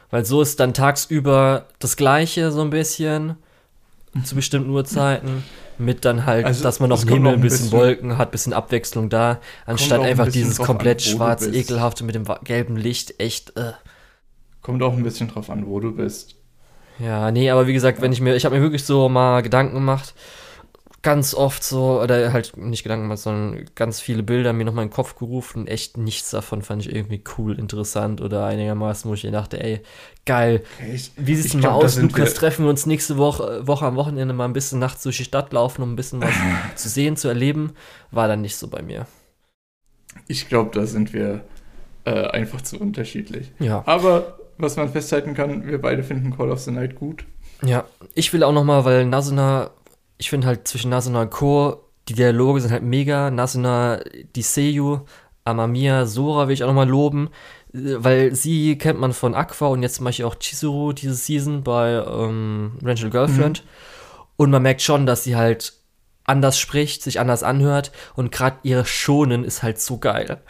Weil so ist dann tagsüber das Gleiche so ein bisschen, zu bestimmten Uhrzeiten, mit dann halt, also, dass man noch im Himmel ein bisschen, bisschen, Wolken hat, bisschen Abwechslung da, anstatt einfach ein dieses komplett schwarz, ekelhafte mit dem gelben Licht, echt, äh. Kommt auch ein bisschen drauf an, wo du bist. Ja, nee, aber wie gesagt, wenn ich mir, ich habe mir wirklich so mal Gedanken gemacht, ganz oft so, oder halt nicht Gedanken gemacht, sondern ganz viele Bilder mir nochmal in den Kopf gerufen und echt nichts davon fand ich irgendwie cool, interessant oder einigermaßen, wo ich dachte, ey, geil, ich, wie sieht's denn mal aus, Lukas, treffen wir uns nächste Woche, Woche am Wochenende mal ein bisschen nachts durch die Stadt laufen, um ein bisschen was *laughs* zu sehen, zu erleben, war dann nicht so bei mir. Ich glaube, da sind wir äh, einfach zu unterschiedlich. Ja. Aber was man festhalten kann, wir beide finden Call of the Night gut. Ja, ich will auch noch mal, weil Nasuna, ich finde halt zwischen Nasuna und Ko, die Dialoge sind halt mega. Nasuna, die Seiyu, Amamiya, Sora will ich auch noch mal loben, weil sie kennt man von Aqua und jetzt mache ich auch Chizuru diese Season bei ähm, Rangel Girlfriend. Mhm. Und man merkt schon, dass sie halt anders spricht, sich anders anhört und gerade ihre Schonen ist halt so geil.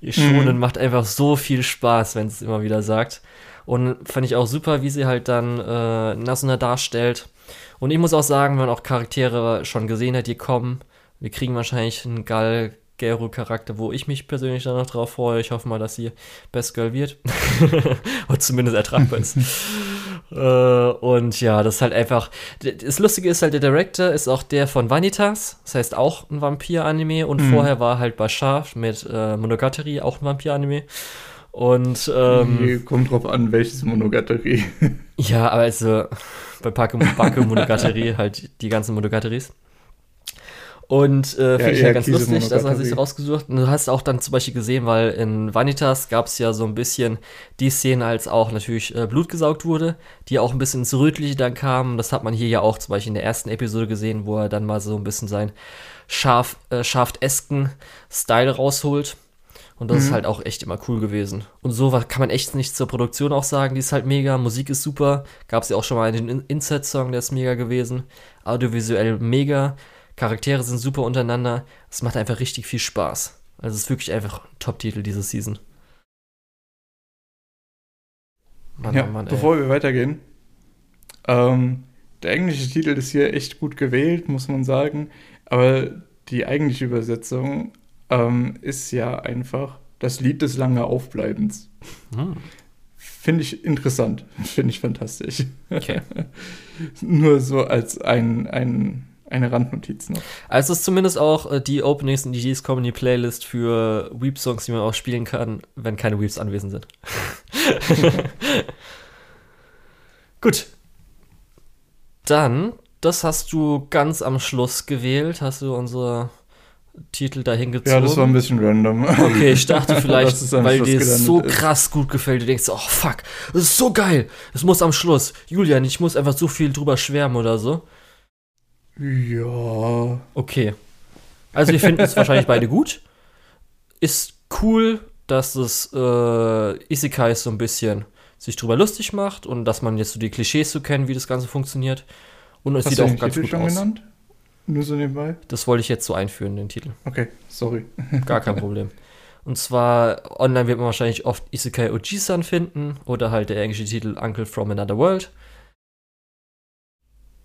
Ihr Schonen mhm. macht einfach so viel Spaß, wenn es immer wieder sagt. Und fand ich auch super, wie sie halt dann äh, Nasuna darstellt. Und ich muss auch sagen, wenn man auch Charaktere schon gesehen hat, die kommen, wir kriegen wahrscheinlich einen Gal Gero Charakter, wo ich mich persönlich dann noch drauf freue. Ich hoffe mal, dass sie Best Girl wird. *laughs* Oder zumindest ertragbar *laughs* ist. äh, und ja, das ist halt einfach. Das Lustige ist halt, der Director ist auch der von Vanitas. Das heißt auch ein Vampir-Anime. Und mhm. vorher war halt bei Schaf mit äh, Monogatari auch ein Vampir-Anime. Und ähm, kommt drauf an, welches Monogatari. ja, aber also bei Pake Monogatari *laughs* halt die ganzen Monogatari's. Und äh, finde Ja, ich ja ganz lustig, dass er sich rausgesucht. Und du hast auch dann zum Beispiel gesehen, weil in Vanitas gab es ja so ein bisschen die Szene, als auch natürlich äh, Blut gesaugt wurde, die auch ein bisschen ins Rötliche dann kam. Das hat man hier ja auch zum Beispiel in der ersten Episode gesehen, wo er dann mal so ein bisschen seinen scharf, äh, scharftesken Style rausholt. Und das ist Mhm. halt auch echt immer cool gewesen. Und so kann man echt nicht zur Produktion auch sagen. Die ist halt mega. Musik ist super. Gab es ja auch schon mal einen In- Insert-Song, der ist mega gewesen. Audiovisuell mega. Charaktere sind super untereinander. Es macht einfach richtig viel Spaß. Also es ist wirklich einfach ein Top-Titel diese Season. Mann, ja, oh Mann, bevor wir weitergehen. Ähm, der englische Titel ist hier echt gut gewählt, muss man sagen. Aber die eigentliche Übersetzung ähm, ist ja einfach das Lied des lange Aufbleibens. Hm, Finde ich interessant. *laughs* Finde ich fantastisch. okay. *laughs* Nur so als ein, ein, eine Randnotiz noch. Also es ist zumindest auch äh, die Openings und die G's Comedy Playlist für Weep-Songs, die man auch spielen kann, wenn keine Weeps anwesend sind. *laughs* Gut. Dann, das hast du ganz am Schluss gewählt, hast du unsere Titel dahin gezogen. Ja, das war ein bisschen random. Okay, ich dachte *laughs* vielleicht, es weil Schluss dir gelandet so ist. krass gut gefällt, du denkst, oh fuck, das ist so geil, es muss am Schluss. Julian, ich muss einfach so viel drüber schwärmen oder so. Ja. Okay. Also wir finden es *laughs* wahrscheinlich beide gut. Ist cool, dass es äh, Isekai so ein bisschen sich drüber lustig macht und dass man jetzt so die Klischees so kennt, wie das Ganze funktioniert. Und es Hast sieht auch ganz Titel gut schon aus. genannt? Nur so nebenbei? Das wollte ich jetzt so einführen, den Titel. Okay, sorry. *laughs* Gar kein Problem. Und zwar, online wird man wahrscheinlich oft Isekai Oji-san finden oder halt der englische Titel Uncle from Another World.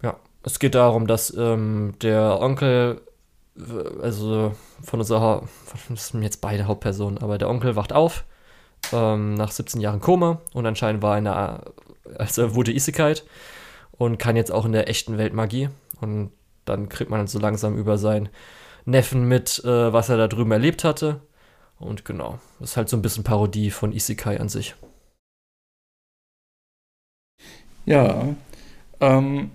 Ja, es geht darum, dass ähm, der Onkel, also von unserer, das sind jetzt beide Hauptpersonen, aber der Onkel wacht auf ähm, nach 17 Jahren Koma und anscheinend war er in der, also er wurde Isekai und kann jetzt auch in der echten Welt Magie. Und dann kriegt man dann so langsam über seinen Neffen mit, äh, was er da drüben erlebt hatte. Und genau, das ist halt so ein bisschen Parodie von Isekai an sich. Ja, ähm,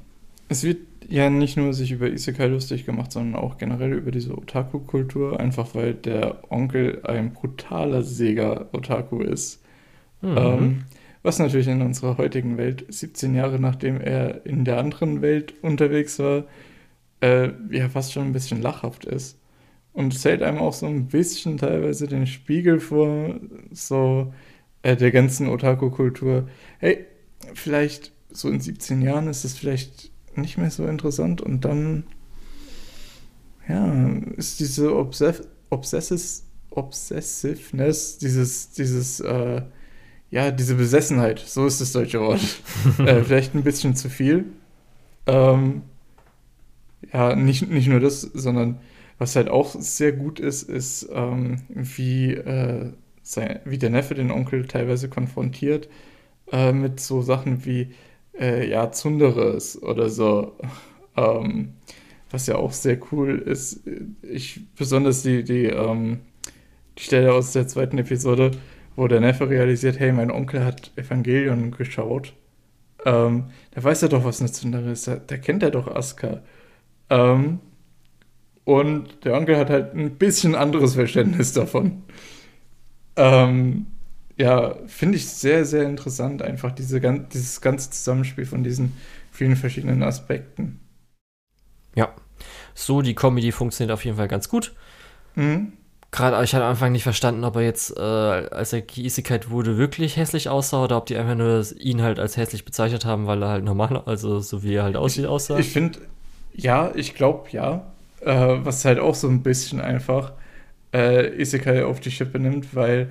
es wird ja nicht nur sich über Isekai lustig gemacht, sondern auch generell über diese Otaku-Kultur, einfach weil der Onkel ein brutaler Sega-Otaku ist. Mhm. Ähm, was natürlich in unserer heutigen Welt, 17 Jahre nachdem er in der anderen Welt unterwegs war, äh, ja fast schon ein bisschen lachhaft ist. Und es hält einem auch so ein bisschen teilweise den Spiegel vor, so äh, der ganzen Otaku-Kultur. Hey, vielleicht so in 17 Jahren ist es vielleicht nicht mehr so interessant und dann, ja, ist diese Obsess Obsessis Obsessiveness, dieses, dieses, äh, ja, diese Besessenheit, so ist das deutsche Wort, *laughs* äh, vielleicht ein bisschen zu viel. Ähm, ja, nicht, nicht nur das, sondern was halt auch sehr gut ist, ist, ähm, wie, äh, sein, wie der Neffe den Onkel teilweise konfrontiert äh, mit so Sachen wie, äh, ja, Zunderes oder so. Ähm, was ja auch sehr cool ist. Ich, besonders die, die, ähm, die Stelle aus der zweiten Episode, wo der Neffe realisiert, hey, mein Onkel hat Evangelion geschaut. Ähm, da weiß er doch, was eine Zundere ist. Da, da kennt er doch Asuka. Ähm, und der Onkel hat halt ein bisschen anderes Verständnis davon. Ähm, ja, finde ich sehr, sehr interessant, einfach diese, dieses ganze Zusammenspiel von diesen vielen verschiedenen Aspekten. Ja, so die Comedy funktioniert auf jeden Fall ganz gut. Mhm. Gerade, ich hatte am Anfang nicht verstanden, ob er jetzt, äh, als er Isekai wurde, wirklich hässlich aussah oder ob die einfach nur ihn halt als hässlich bezeichnet haben, weil er halt normal, also so wie er halt aussieht, aussah. Ich finde, ja, ich glaube ja. Äh, was halt auch so ein bisschen einfach äh, Isekai auf die Schippe nimmt, weil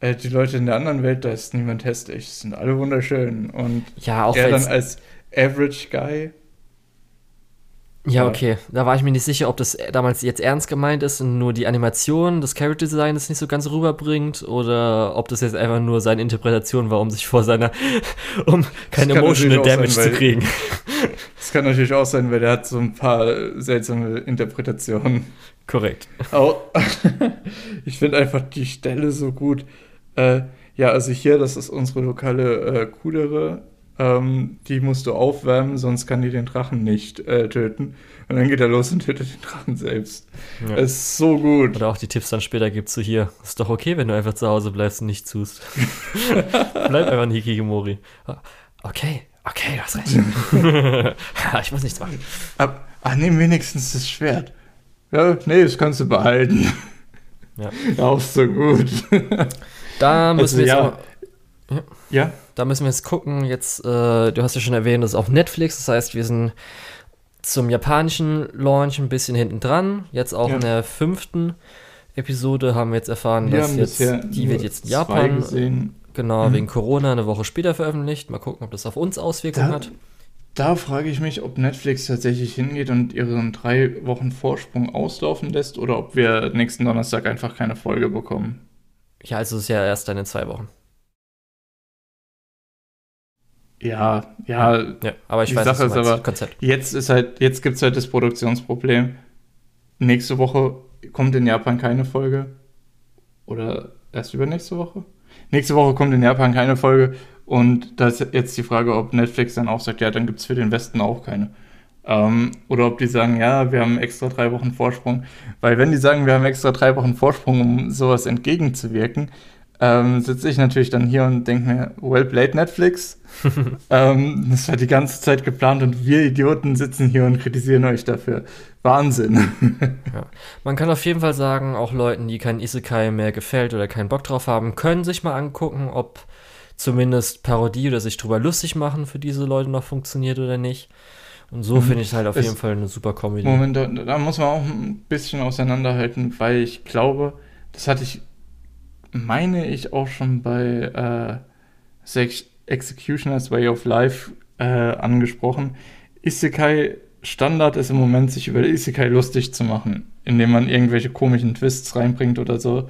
äh, die Leute in der anderen Welt, da ist niemand hässlich, sind alle wunderschön. Und ja, auch er dann als Average Guy, Ja, okay. Da war ich mir nicht sicher, ob das damals jetzt ernst gemeint ist und nur die Animation, das Character Design das nicht so ganz rüberbringt oder ob das jetzt einfach nur seine Interpretation war, um sich vor seiner, *laughs* um kein emotional Damage sein, zu kriegen. *laughs* *laughs* das kann natürlich auch sein, weil der hat so ein paar seltsame Interpretationen. Korrekt. Au- *laughs* ich finde einfach die Stelle so gut. Äh, ja, also hier, das ist unsere lokale äh, Kudere. ähm, die musst du aufwärmen, sonst kann die den Drachen nicht äh, töten. Und dann geht er los und tötet den Drachen selbst. Ja. Das ist so gut. Oder auch die Tipps dann später gibt so hier, ist doch okay, wenn du einfach zu Hause bleibst und nicht tust. *laughs* Bleib einfach ein Hikigimori. Okay, okay, du hast recht. *laughs* ich muss nichts machen. Ab, ach, nimm wenigstens das Schwert. Ja, nee, das kannst du behalten. Ja. *laughs* Auch so gut. *laughs* Da müssen also, wir jetzt ja. Auch, ja. ja. Da müssen wir jetzt gucken. Jetzt, äh, du hast ja schon erwähnt, das ist auf Netflix. Das heißt, wir sind zum japanischen Launch ein bisschen hinten dran. Jetzt auch ja. in der fünften Episode haben wir jetzt erfahren, wir dass jetzt die wird jetzt in Japan gesehen. Genau mhm. wegen Corona eine Woche später veröffentlicht. Mal gucken, ob das auf uns Auswirkungen da, hat. Da frage ich mich, ob Netflix tatsächlich hingeht und ihren drei Wochen Vorsprung auslaufen lässt oder ob wir nächsten Donnerstag einfach keine Folge bekommen. Ja, also es ist ja erst dann in zwei Wochen. Ja, ja. ja aber ich die weiß, Sache ist aber, Konzept. jetzt ist halt, jetzt gibt es halt das Produktionsproblem. Nächste Woche kommt in Japan keine Folge. Oder erst übernächste Woche? Nächste Woche kommt in Japan keine Folge. Und da ist jetzt die Frage, ob Netflix dann auch sagt, ja, dann gibt es für den Westen auch keine. Ähm, oder ob die sagen, ja, wir haben extra drei Wochen Vorsprung. Weil wenn die sagen, wir haben extra drei Wochen Vorsprung, um sowas entgegenzuwirken, ähm, sitze ich natürlich dann hier und denke mir, well played Netflix. *laughs* ähm, das war die ganze Zeit geplant und wir Idioten sitzen hier und kritisieren euch dafür. Wahnsinn. *laughs* ja. Man kann auf jeden Fall sagen, auch Leuten, die kein Isekai mehr gefällt oder keinen Bock drauf haben, können sich mal angucken, ob zumindest Parodie oder sich drüber lustig machen für diese Leute noch funktioniert oder nicht. Und so mhm. finde ich es halt auf jeden Fall eine super Comedy. Moment, da, da muss man auch ein bisschen auseinanderhalten, weil ich glaube, das hatte ich meine ich, auch schon bei äh, Executioner's Way of Life äh, angesprochen. Isekai Standard ist im Moment, sich über Isekai lustig zu machen, indem man irgendwelche komischen Twists reinbringt oder so.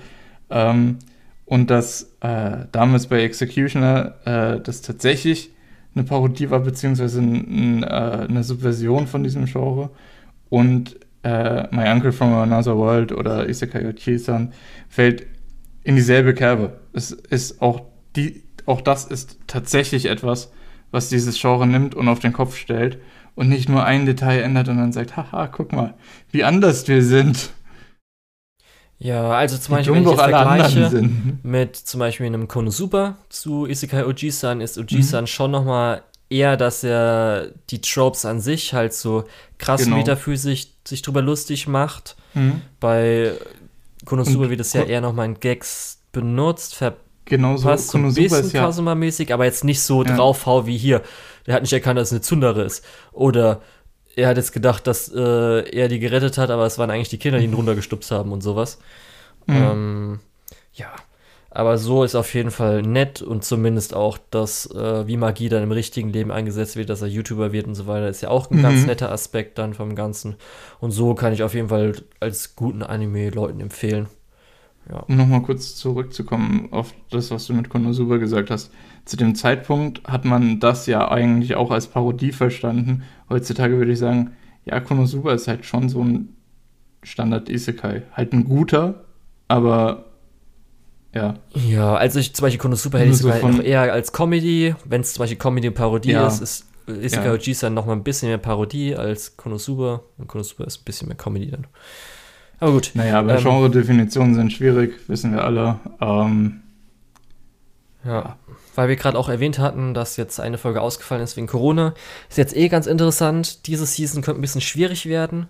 Ähm, und dass äh, damals bei Executioner äh, das tatsächlich eine Parodie war, beziehungsweise ein, ein, äh, eine Subversion von diesem Genre. Und äh, My Uncle from Another World oder Isekai Ochi-san fällt in dieselbe Kerbe. Es ist auch die, auch das ist tatsächlich etwas, was dieses Genre nimmt und auf den Kopf stellt und nicht nur ein Detail ändert und dann sagt, haha, guck mal, wie anders wir sind. Ja, also zum Beispiel, wenn ich jetzt vergleiche mit zum Beispiel einem Konosuba zu Isekai Oji-san, ist Oji-san mhm. schon nochmal eher, dass er die Tropes an sich halt so krass genau. metaphysisch sich drüber lustig macht. Mhm. Bei Konosuba wird es ja eher nochmal in Gags benutzt, verpasst genau so, so ein bisschen ja, Kasuma-mäßig, aber jetzt nicht so ja. draufhau wie hier. Der hat nicht erkannt, dass es eine Zundere ist. Oder er hat jetzt gedacht, dass äh, er die gerettet hat, aber es waren eigentlich die Kinder, die ihn runtergestupst haben und sowas. Mhm. Ähm, ja. Aber so ist auf jeden Fall nett und zumindest auch, dass äh, wie Magie dann im richtigen Leben eingesetzt wird, dass er YouTuber wird und so weiter, ist ja auch ein mhm. ganz netter Aspekt dann vom Ganzen. Und so kann ich auf jeden Fall als guten Anime Leuten empfehlen. Ja. Um nochmal kurz zurückzukommen auf das, was du mit Konosuba gesagt hast. Zu dem Zeitpunkt hat man das ja eigentlich auch als Parodie verstanden. Heutzutage würde ich sagen, ja, Konosuba ist halt schon so ein Standard-Isekai. Halt ein guter, aber ja. Ja, also ich zum Beispiel Konosuba hätte ich so halt noch eher als Comedy. Wenn es zum Beispiel Comedy und Parodie ja. ist, ist Isekai ja. OG dann noch mal ein bisschen mehr Parodie als Konosuba. Und Konosuba ist ein bisschen mehr Comedy dann. Aber gut. Naja, aber ähm, Genre-Definitionen sind schwierig, wissen wir alle. Ähm, ja, weil wir gerade auch erwähnt hatten, dass jetzt eine Folge ausgefallen ist wegen Corona. Ist jetzt eh ganz interessant. Diese Season könnte ein bisschen schwierig werden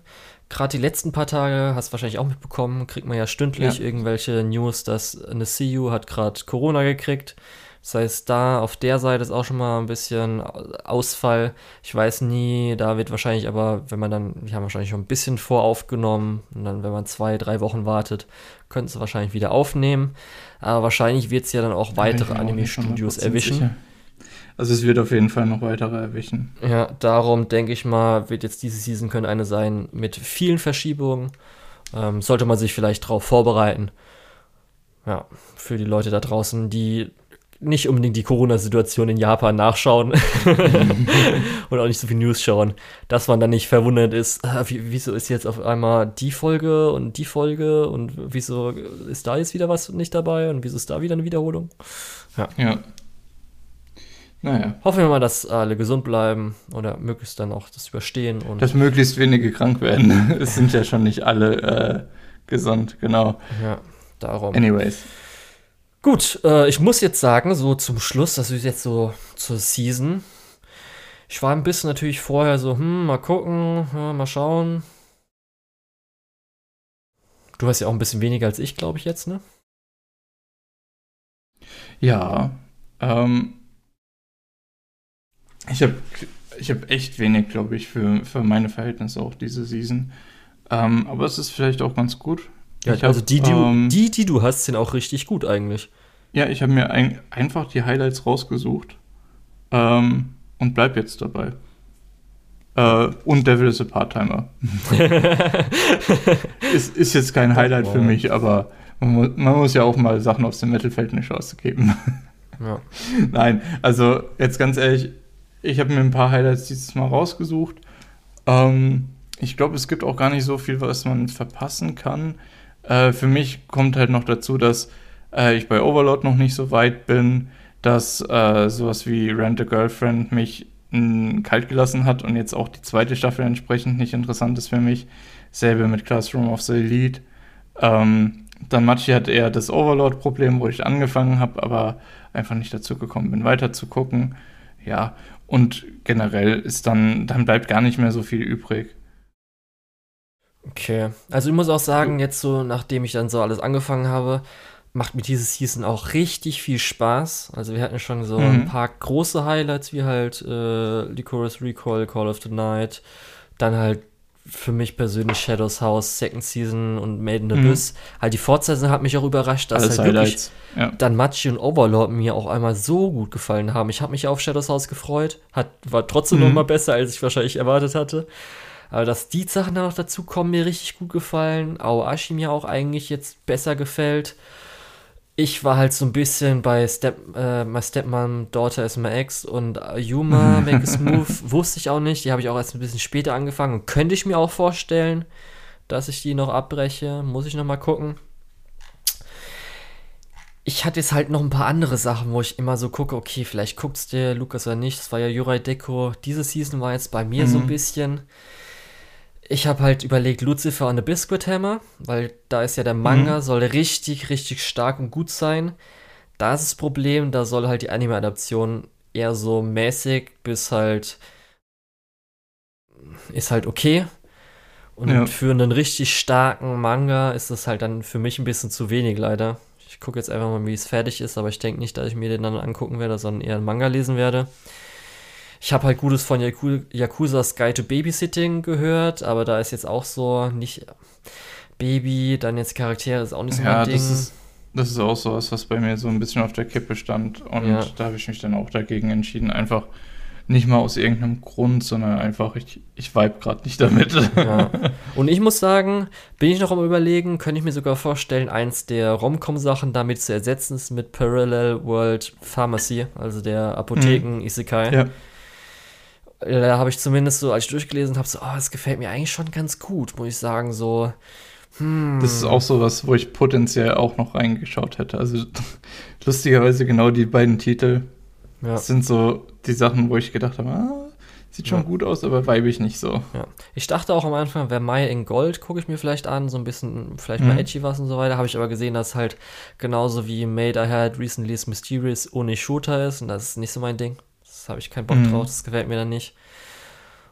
gerade die letzten paar Tage, hast du wahrscheinlich auch mitbekommen, kriegt man ja stündlich ja. irgendwelche News, dass eine CU hat gerade Corona gekriegt. Das heißt, da auf der Seite ist auch schon mal ein bisschen Ausfall. Ich weiß nie, da wird wahrscheinlich aber, wenn man dann, wir haben wahrscheinlich schon ein bisschen voraufgenommen und dann, wenn man zwei, drei Wochen wartet, könnten sie wahrscheinlich wieder aufnehmen. Aber wahrscheinlich wird es ja dann auch weitere Anime-Studios erwischen. Sicher. Also es wird auf jeden Fall noch weitere erwischen. Ja, darum denke ich mal, wird jetzt diese Season können eine sein mit vielen Verschiebungen. Ähm, sollte man sich vielleicht darauf vorbereiten. Ja, für die Leute da draußen, die nicht unbedingt die Corona-Situation in Japan nachschauen *laughs* *laughs* und auch nicht so viel News schauen, dass man dann nicht verwundert ist, ah, wieso ist jetzt auf einmal die Folge und die Folge und wieso ist da jetzt wieder was nicht dabei und wieso ist da wieder eine Wiederholung? Ja. ja. Naja. Hoffen wir mal, dass alle gesund bleiben oder möglichst dann auch das überstehen. Und Dass möglichst wenige krank werden. *laughs* es sind ja schon nicht alle äh, gesund, genau. ja, darum. Anyways. Gut, äh, ich muss jetzt sagen, so zum Schluss, das ist jetzt so zur Season. Ich war ein bisschen natürlich vorher so, hm, mal gucken, ja, mal schauen. Du hast ja auch ein bisschen weniger als ich, glaube ich, jetzt, ne? Ja. Ähm, ich habe ich hab echt wenig, glaube ich, für, für meine Verhältnisse auch diese Season. Ähm, aber es ist vielleicht auch ganz gut. Ja, Ich also hab, die, die, ähm, die, die du hast, sind auch richtig gut eigentlich. Ja, ich habe mir ein, einfach die Highlights rausgesucht ähm, und bleib jetzt dabei. Äh, und Devil is a Part-Timer. *laughs* ist, ist jetzt kein Highlight für wow. mich, aber man, mu man muss ja auch mal Sachen aus dem Mittelfeld eine Chance geben. ja. *laughs* Nein, also jetzt ganz ehrlich, ich habe mir ein paar Highlights dieses Mal rausgesucht. Ähm, ich glaube, es gibt auch gar nicht so viel, was man verpassen kann. Äh, für mich kommt halt noch dazu, dass äh, ich bei Overlord noch nicht so weit bin, dass äh, sowas wie Rent a Girlfriend mich kalt gelassen hat und jetzt auch die zweite Staffel entsprechend nicht interessant ist für mich. Selbe mit Classroom of the Elite. Ähm, dann Machi hat eher das Overlord-Problem, wo ich angefangen habe, aber einfach nicht dazu gekommen bin, weiter zu gucken. Ja, und generell ist dann, dann bleibt gar nicht mehr so viel übrig. Okay. Also ich muss auch sagen, jetzt so, nachdem ich dann so alles angefangen habe, macht mir diese Season auch richtig viel Spaß. Also wir hatten schon so Mhm. ein paar große Highlights, wie halt äh, Licorice Recall, Call of the Night, dann halt für mich persönlich Shadows House, Second Season und Made in Mhm. Abyss. Halt die Fortsetzung hat mich auch überrascht, dass Alles halt wirklich. Ja. dann Machi und Overlord mir auch einmal so gut gefallen haben. Ich habe mich auf Shadows House gefreut, hat, war trotzdem Mhm. noch mal besser, als ich wahrscheinlich erwartet hatte. Aber dass die Sachen dann noch dazu kommen, mir richtig gut gefallen. Aoashi mir auch eigentlich jetzt besser gefällt. Ich war halt so ein bisschen bei Step, äh, My Stepmom, Daughter is my ex und äh, Yuma, *laughs* Make a Move, wusste ich auch nicht. Die habe ich auch erst ein bisschen später angefangen und könnte ich mir auch vorstellen, dass ich die noch abbreche. Muss ich noch mal gucken. Ich hatte jetzt halt noch ein paar andere Sachen, wo ich immer so gucke, okay, vielleicht guckt's dir Lukas oder nicht. Das war ja Yurai Deko. Diese Season war jetzt bei mir so ein Mhm. bisschen. Ich habe halt überlegt, Lucifer und the Biscuit Hammer, weil da ist ja der Manga, Mhm. soll richtig, richtig stark und gut sein. Da ist das Problem, da soll halt die Anime-Adaption eher so mäßig bis halt ist halt okay. Und Ja. für einen richtig starken Manga ist das halt dann für mich ein bisschen zu wenig, leider. Ich gucke jetzt einfach mal, wie es fertig ist, aber ich denke nicht, dass ich mir den dann angucken werde, sondern eher einen Manga lesen werde. Ich habe halt Gutes von Yaku Yakuza's Guide to Babysitting gehört, aber da ist jetzt auch so nicht Baby, dann jetzt Charaktere ist auch nicht so Ja, mein Ding. das ist, das ist auch sowas, was bei mir so ein bisschen auf der Kippe stand. Und Ja. da habe ich mich dann auch dagegen entschieden. Einfach nicht mal aus irgendeinem Grund, sondern einfach, ich, ich vibe gerade nicht damit. Ja. *laughs* Und ich muss sagen, bin ich noch am überlegen, könnte ich mir sogar vorstellen, eins der Romcom-Sachen damit zu ersetzen, ist mit Parallel World Pharmacy, also der Apotheken-Isekai. ja. Da habe ich zumindest so, als ich durchgelesen habe, so, oh, es gefällt mir eigentlich schon ganz gut, muss ich sagen, so. Hm, Das ist auch sowas, wo ich potenziell auch noch reingeschaut hätte. Also *laughs* lustigerweise genau die beiden Titel ja. das sind so die Sachen, wo ich gedacht habe, ah, sieht schon Ja. gut aus, aber vibe ich nicht so. Ja. Ich dachte auch am Anfang, wer Mai in Gold, gucke ich mir vielleicht an, so ein bisschen, vielleicht Mhm. mal edgy was und so weiter. Habe ich aber gesehen, dass halt genauso wie Made I Had Recently is Mysterious ohne Shooter ist und das ist nicht so mein Ding. Habe ich keinen Bock Mhm. drauf, das gefällt mir dann nicht.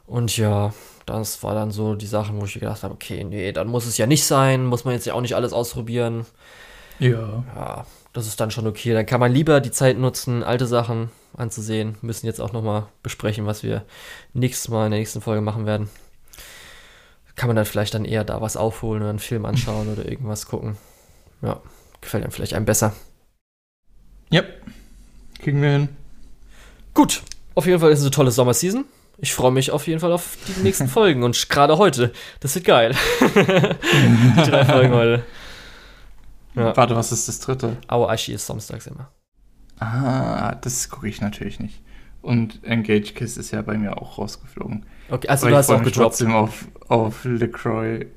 Und ja, das war dann so die Sachen, wo ich gedacht habe, okay, nee, dann muss es ja nicht sein, muss man jetzt ja auch nicht alles ausprobieren. Ja. Ja, das ist dann schon okay. Dann kann man lieber die Zeit nutzen, alte Sachen anzusehen. Müssen jetzt auch nochmal besprechen, was wir nächstes Mal in der nächsten Folge machen werden. Kann man dann vielleicht dann eher da was aufholen oder einen Film anschauen oder irgendwas gucken. Ja, gefällt einem vielleicht einem besser. Ja. Kriegen wir hin. Gut, auf jeden Fall ist es eine tolle Sommerseason. Ich freue mich auf jeden Fall auf die nächsten *laughs* Folgen und gerade heute. Das wird geil. die *laughs* drei Folgen heute. Ja. Warte, was ist das dritte? Aoashi ist samstags immer. Ah, das gucke ich natürlich nicht. Und Engage Kiss ist ja bei mir auch rausgeflogen. Okay, also Aber du ich hast auch gedroppt. trotzdem auf, auf LeCroy.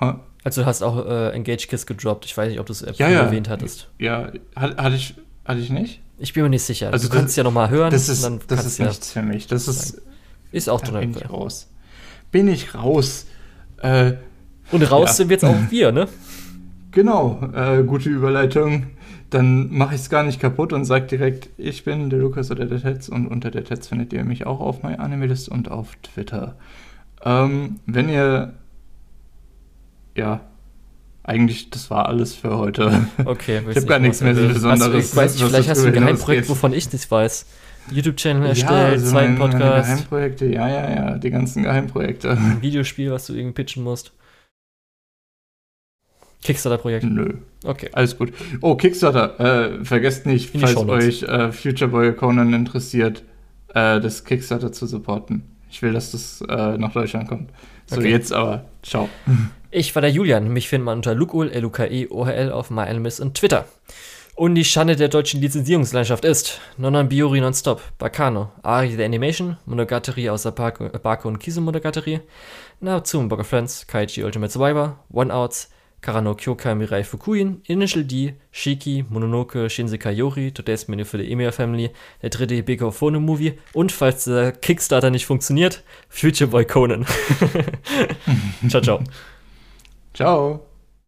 Huh? Also du hast auch äh, Engage Kiss gedroppt. Ich weiß nicht, ob du es Ja, ja. erwähnt hattest. Ja, hat- hatte ich, hatte ich nicht? Ich bin mir nicht sicher. Also du kannst das- ja noch mal hören. Das ist, das kannst ist ja, nichts für mich. Das ist. Ist auch Da bin ich raus. Bin ich raus. Äh, Und raus Ja. sind jetzt auch wir, ne? genau, äh, gute Überleitung. Dann mache ich es gar nicht kaputt und sage direkt, ich bin der Lukas oder der Tetz und unter der Tetz findet ihr mich auch auf MyAnimeList und auf Twitter. Ähm, wenn ihr, ja, eigentlich, das war alles für heute. Okay. *laughs* Ich hab gar nichts mehr so Besonderes, Ich weiß nicht, vielleicht hast du ein Geheimprojekt, wovon ich nicht weiß. YouTube-Channel Ja, erstellt, also zweiten meine, meine Podcast, Geheimprojekte, ja, ja, ja, die ganzen Geheimprojekte. ein Videospiel, was du irgendwie pitchen musst. Kickstarter-Projekt. Nö. Okay. Alles gut. Oh, Kickstarter. Äh, vergesst nicht, falls euch äh, Future Boy Conan interessiert, äh, das Kickstarter zu supporten. Ich will, dass das äh, nach Deutschland kommt. So, Okay. jetzt aber. Ciao. *laughs* Ich war der Julian. Mich findet man unter Lukul, L-U-K-E-O-H-L auf MyAnimus und Twitter. Und die Schande der deutschen Lizenzierungslandschaft ist Nonon Biori Nonstop, Bacano, Ari the Animation, Monogatari außer Barco, Barco und Kisu Monogatari, Naotsum Bugger Friends, Kaichi Ultimate Survivor, One Outs, Karano Kyokai Mirai Fukuin, Initial D, Shiki, Mononoke, Shinsekai Yori, Today's Menu für die Emir Family, der dritte Big of Phone Movie und falls der Kickstarter nicht funktioniert, Future Boy Conan. *laughs* ciao, ciao. *laughs* Ciao.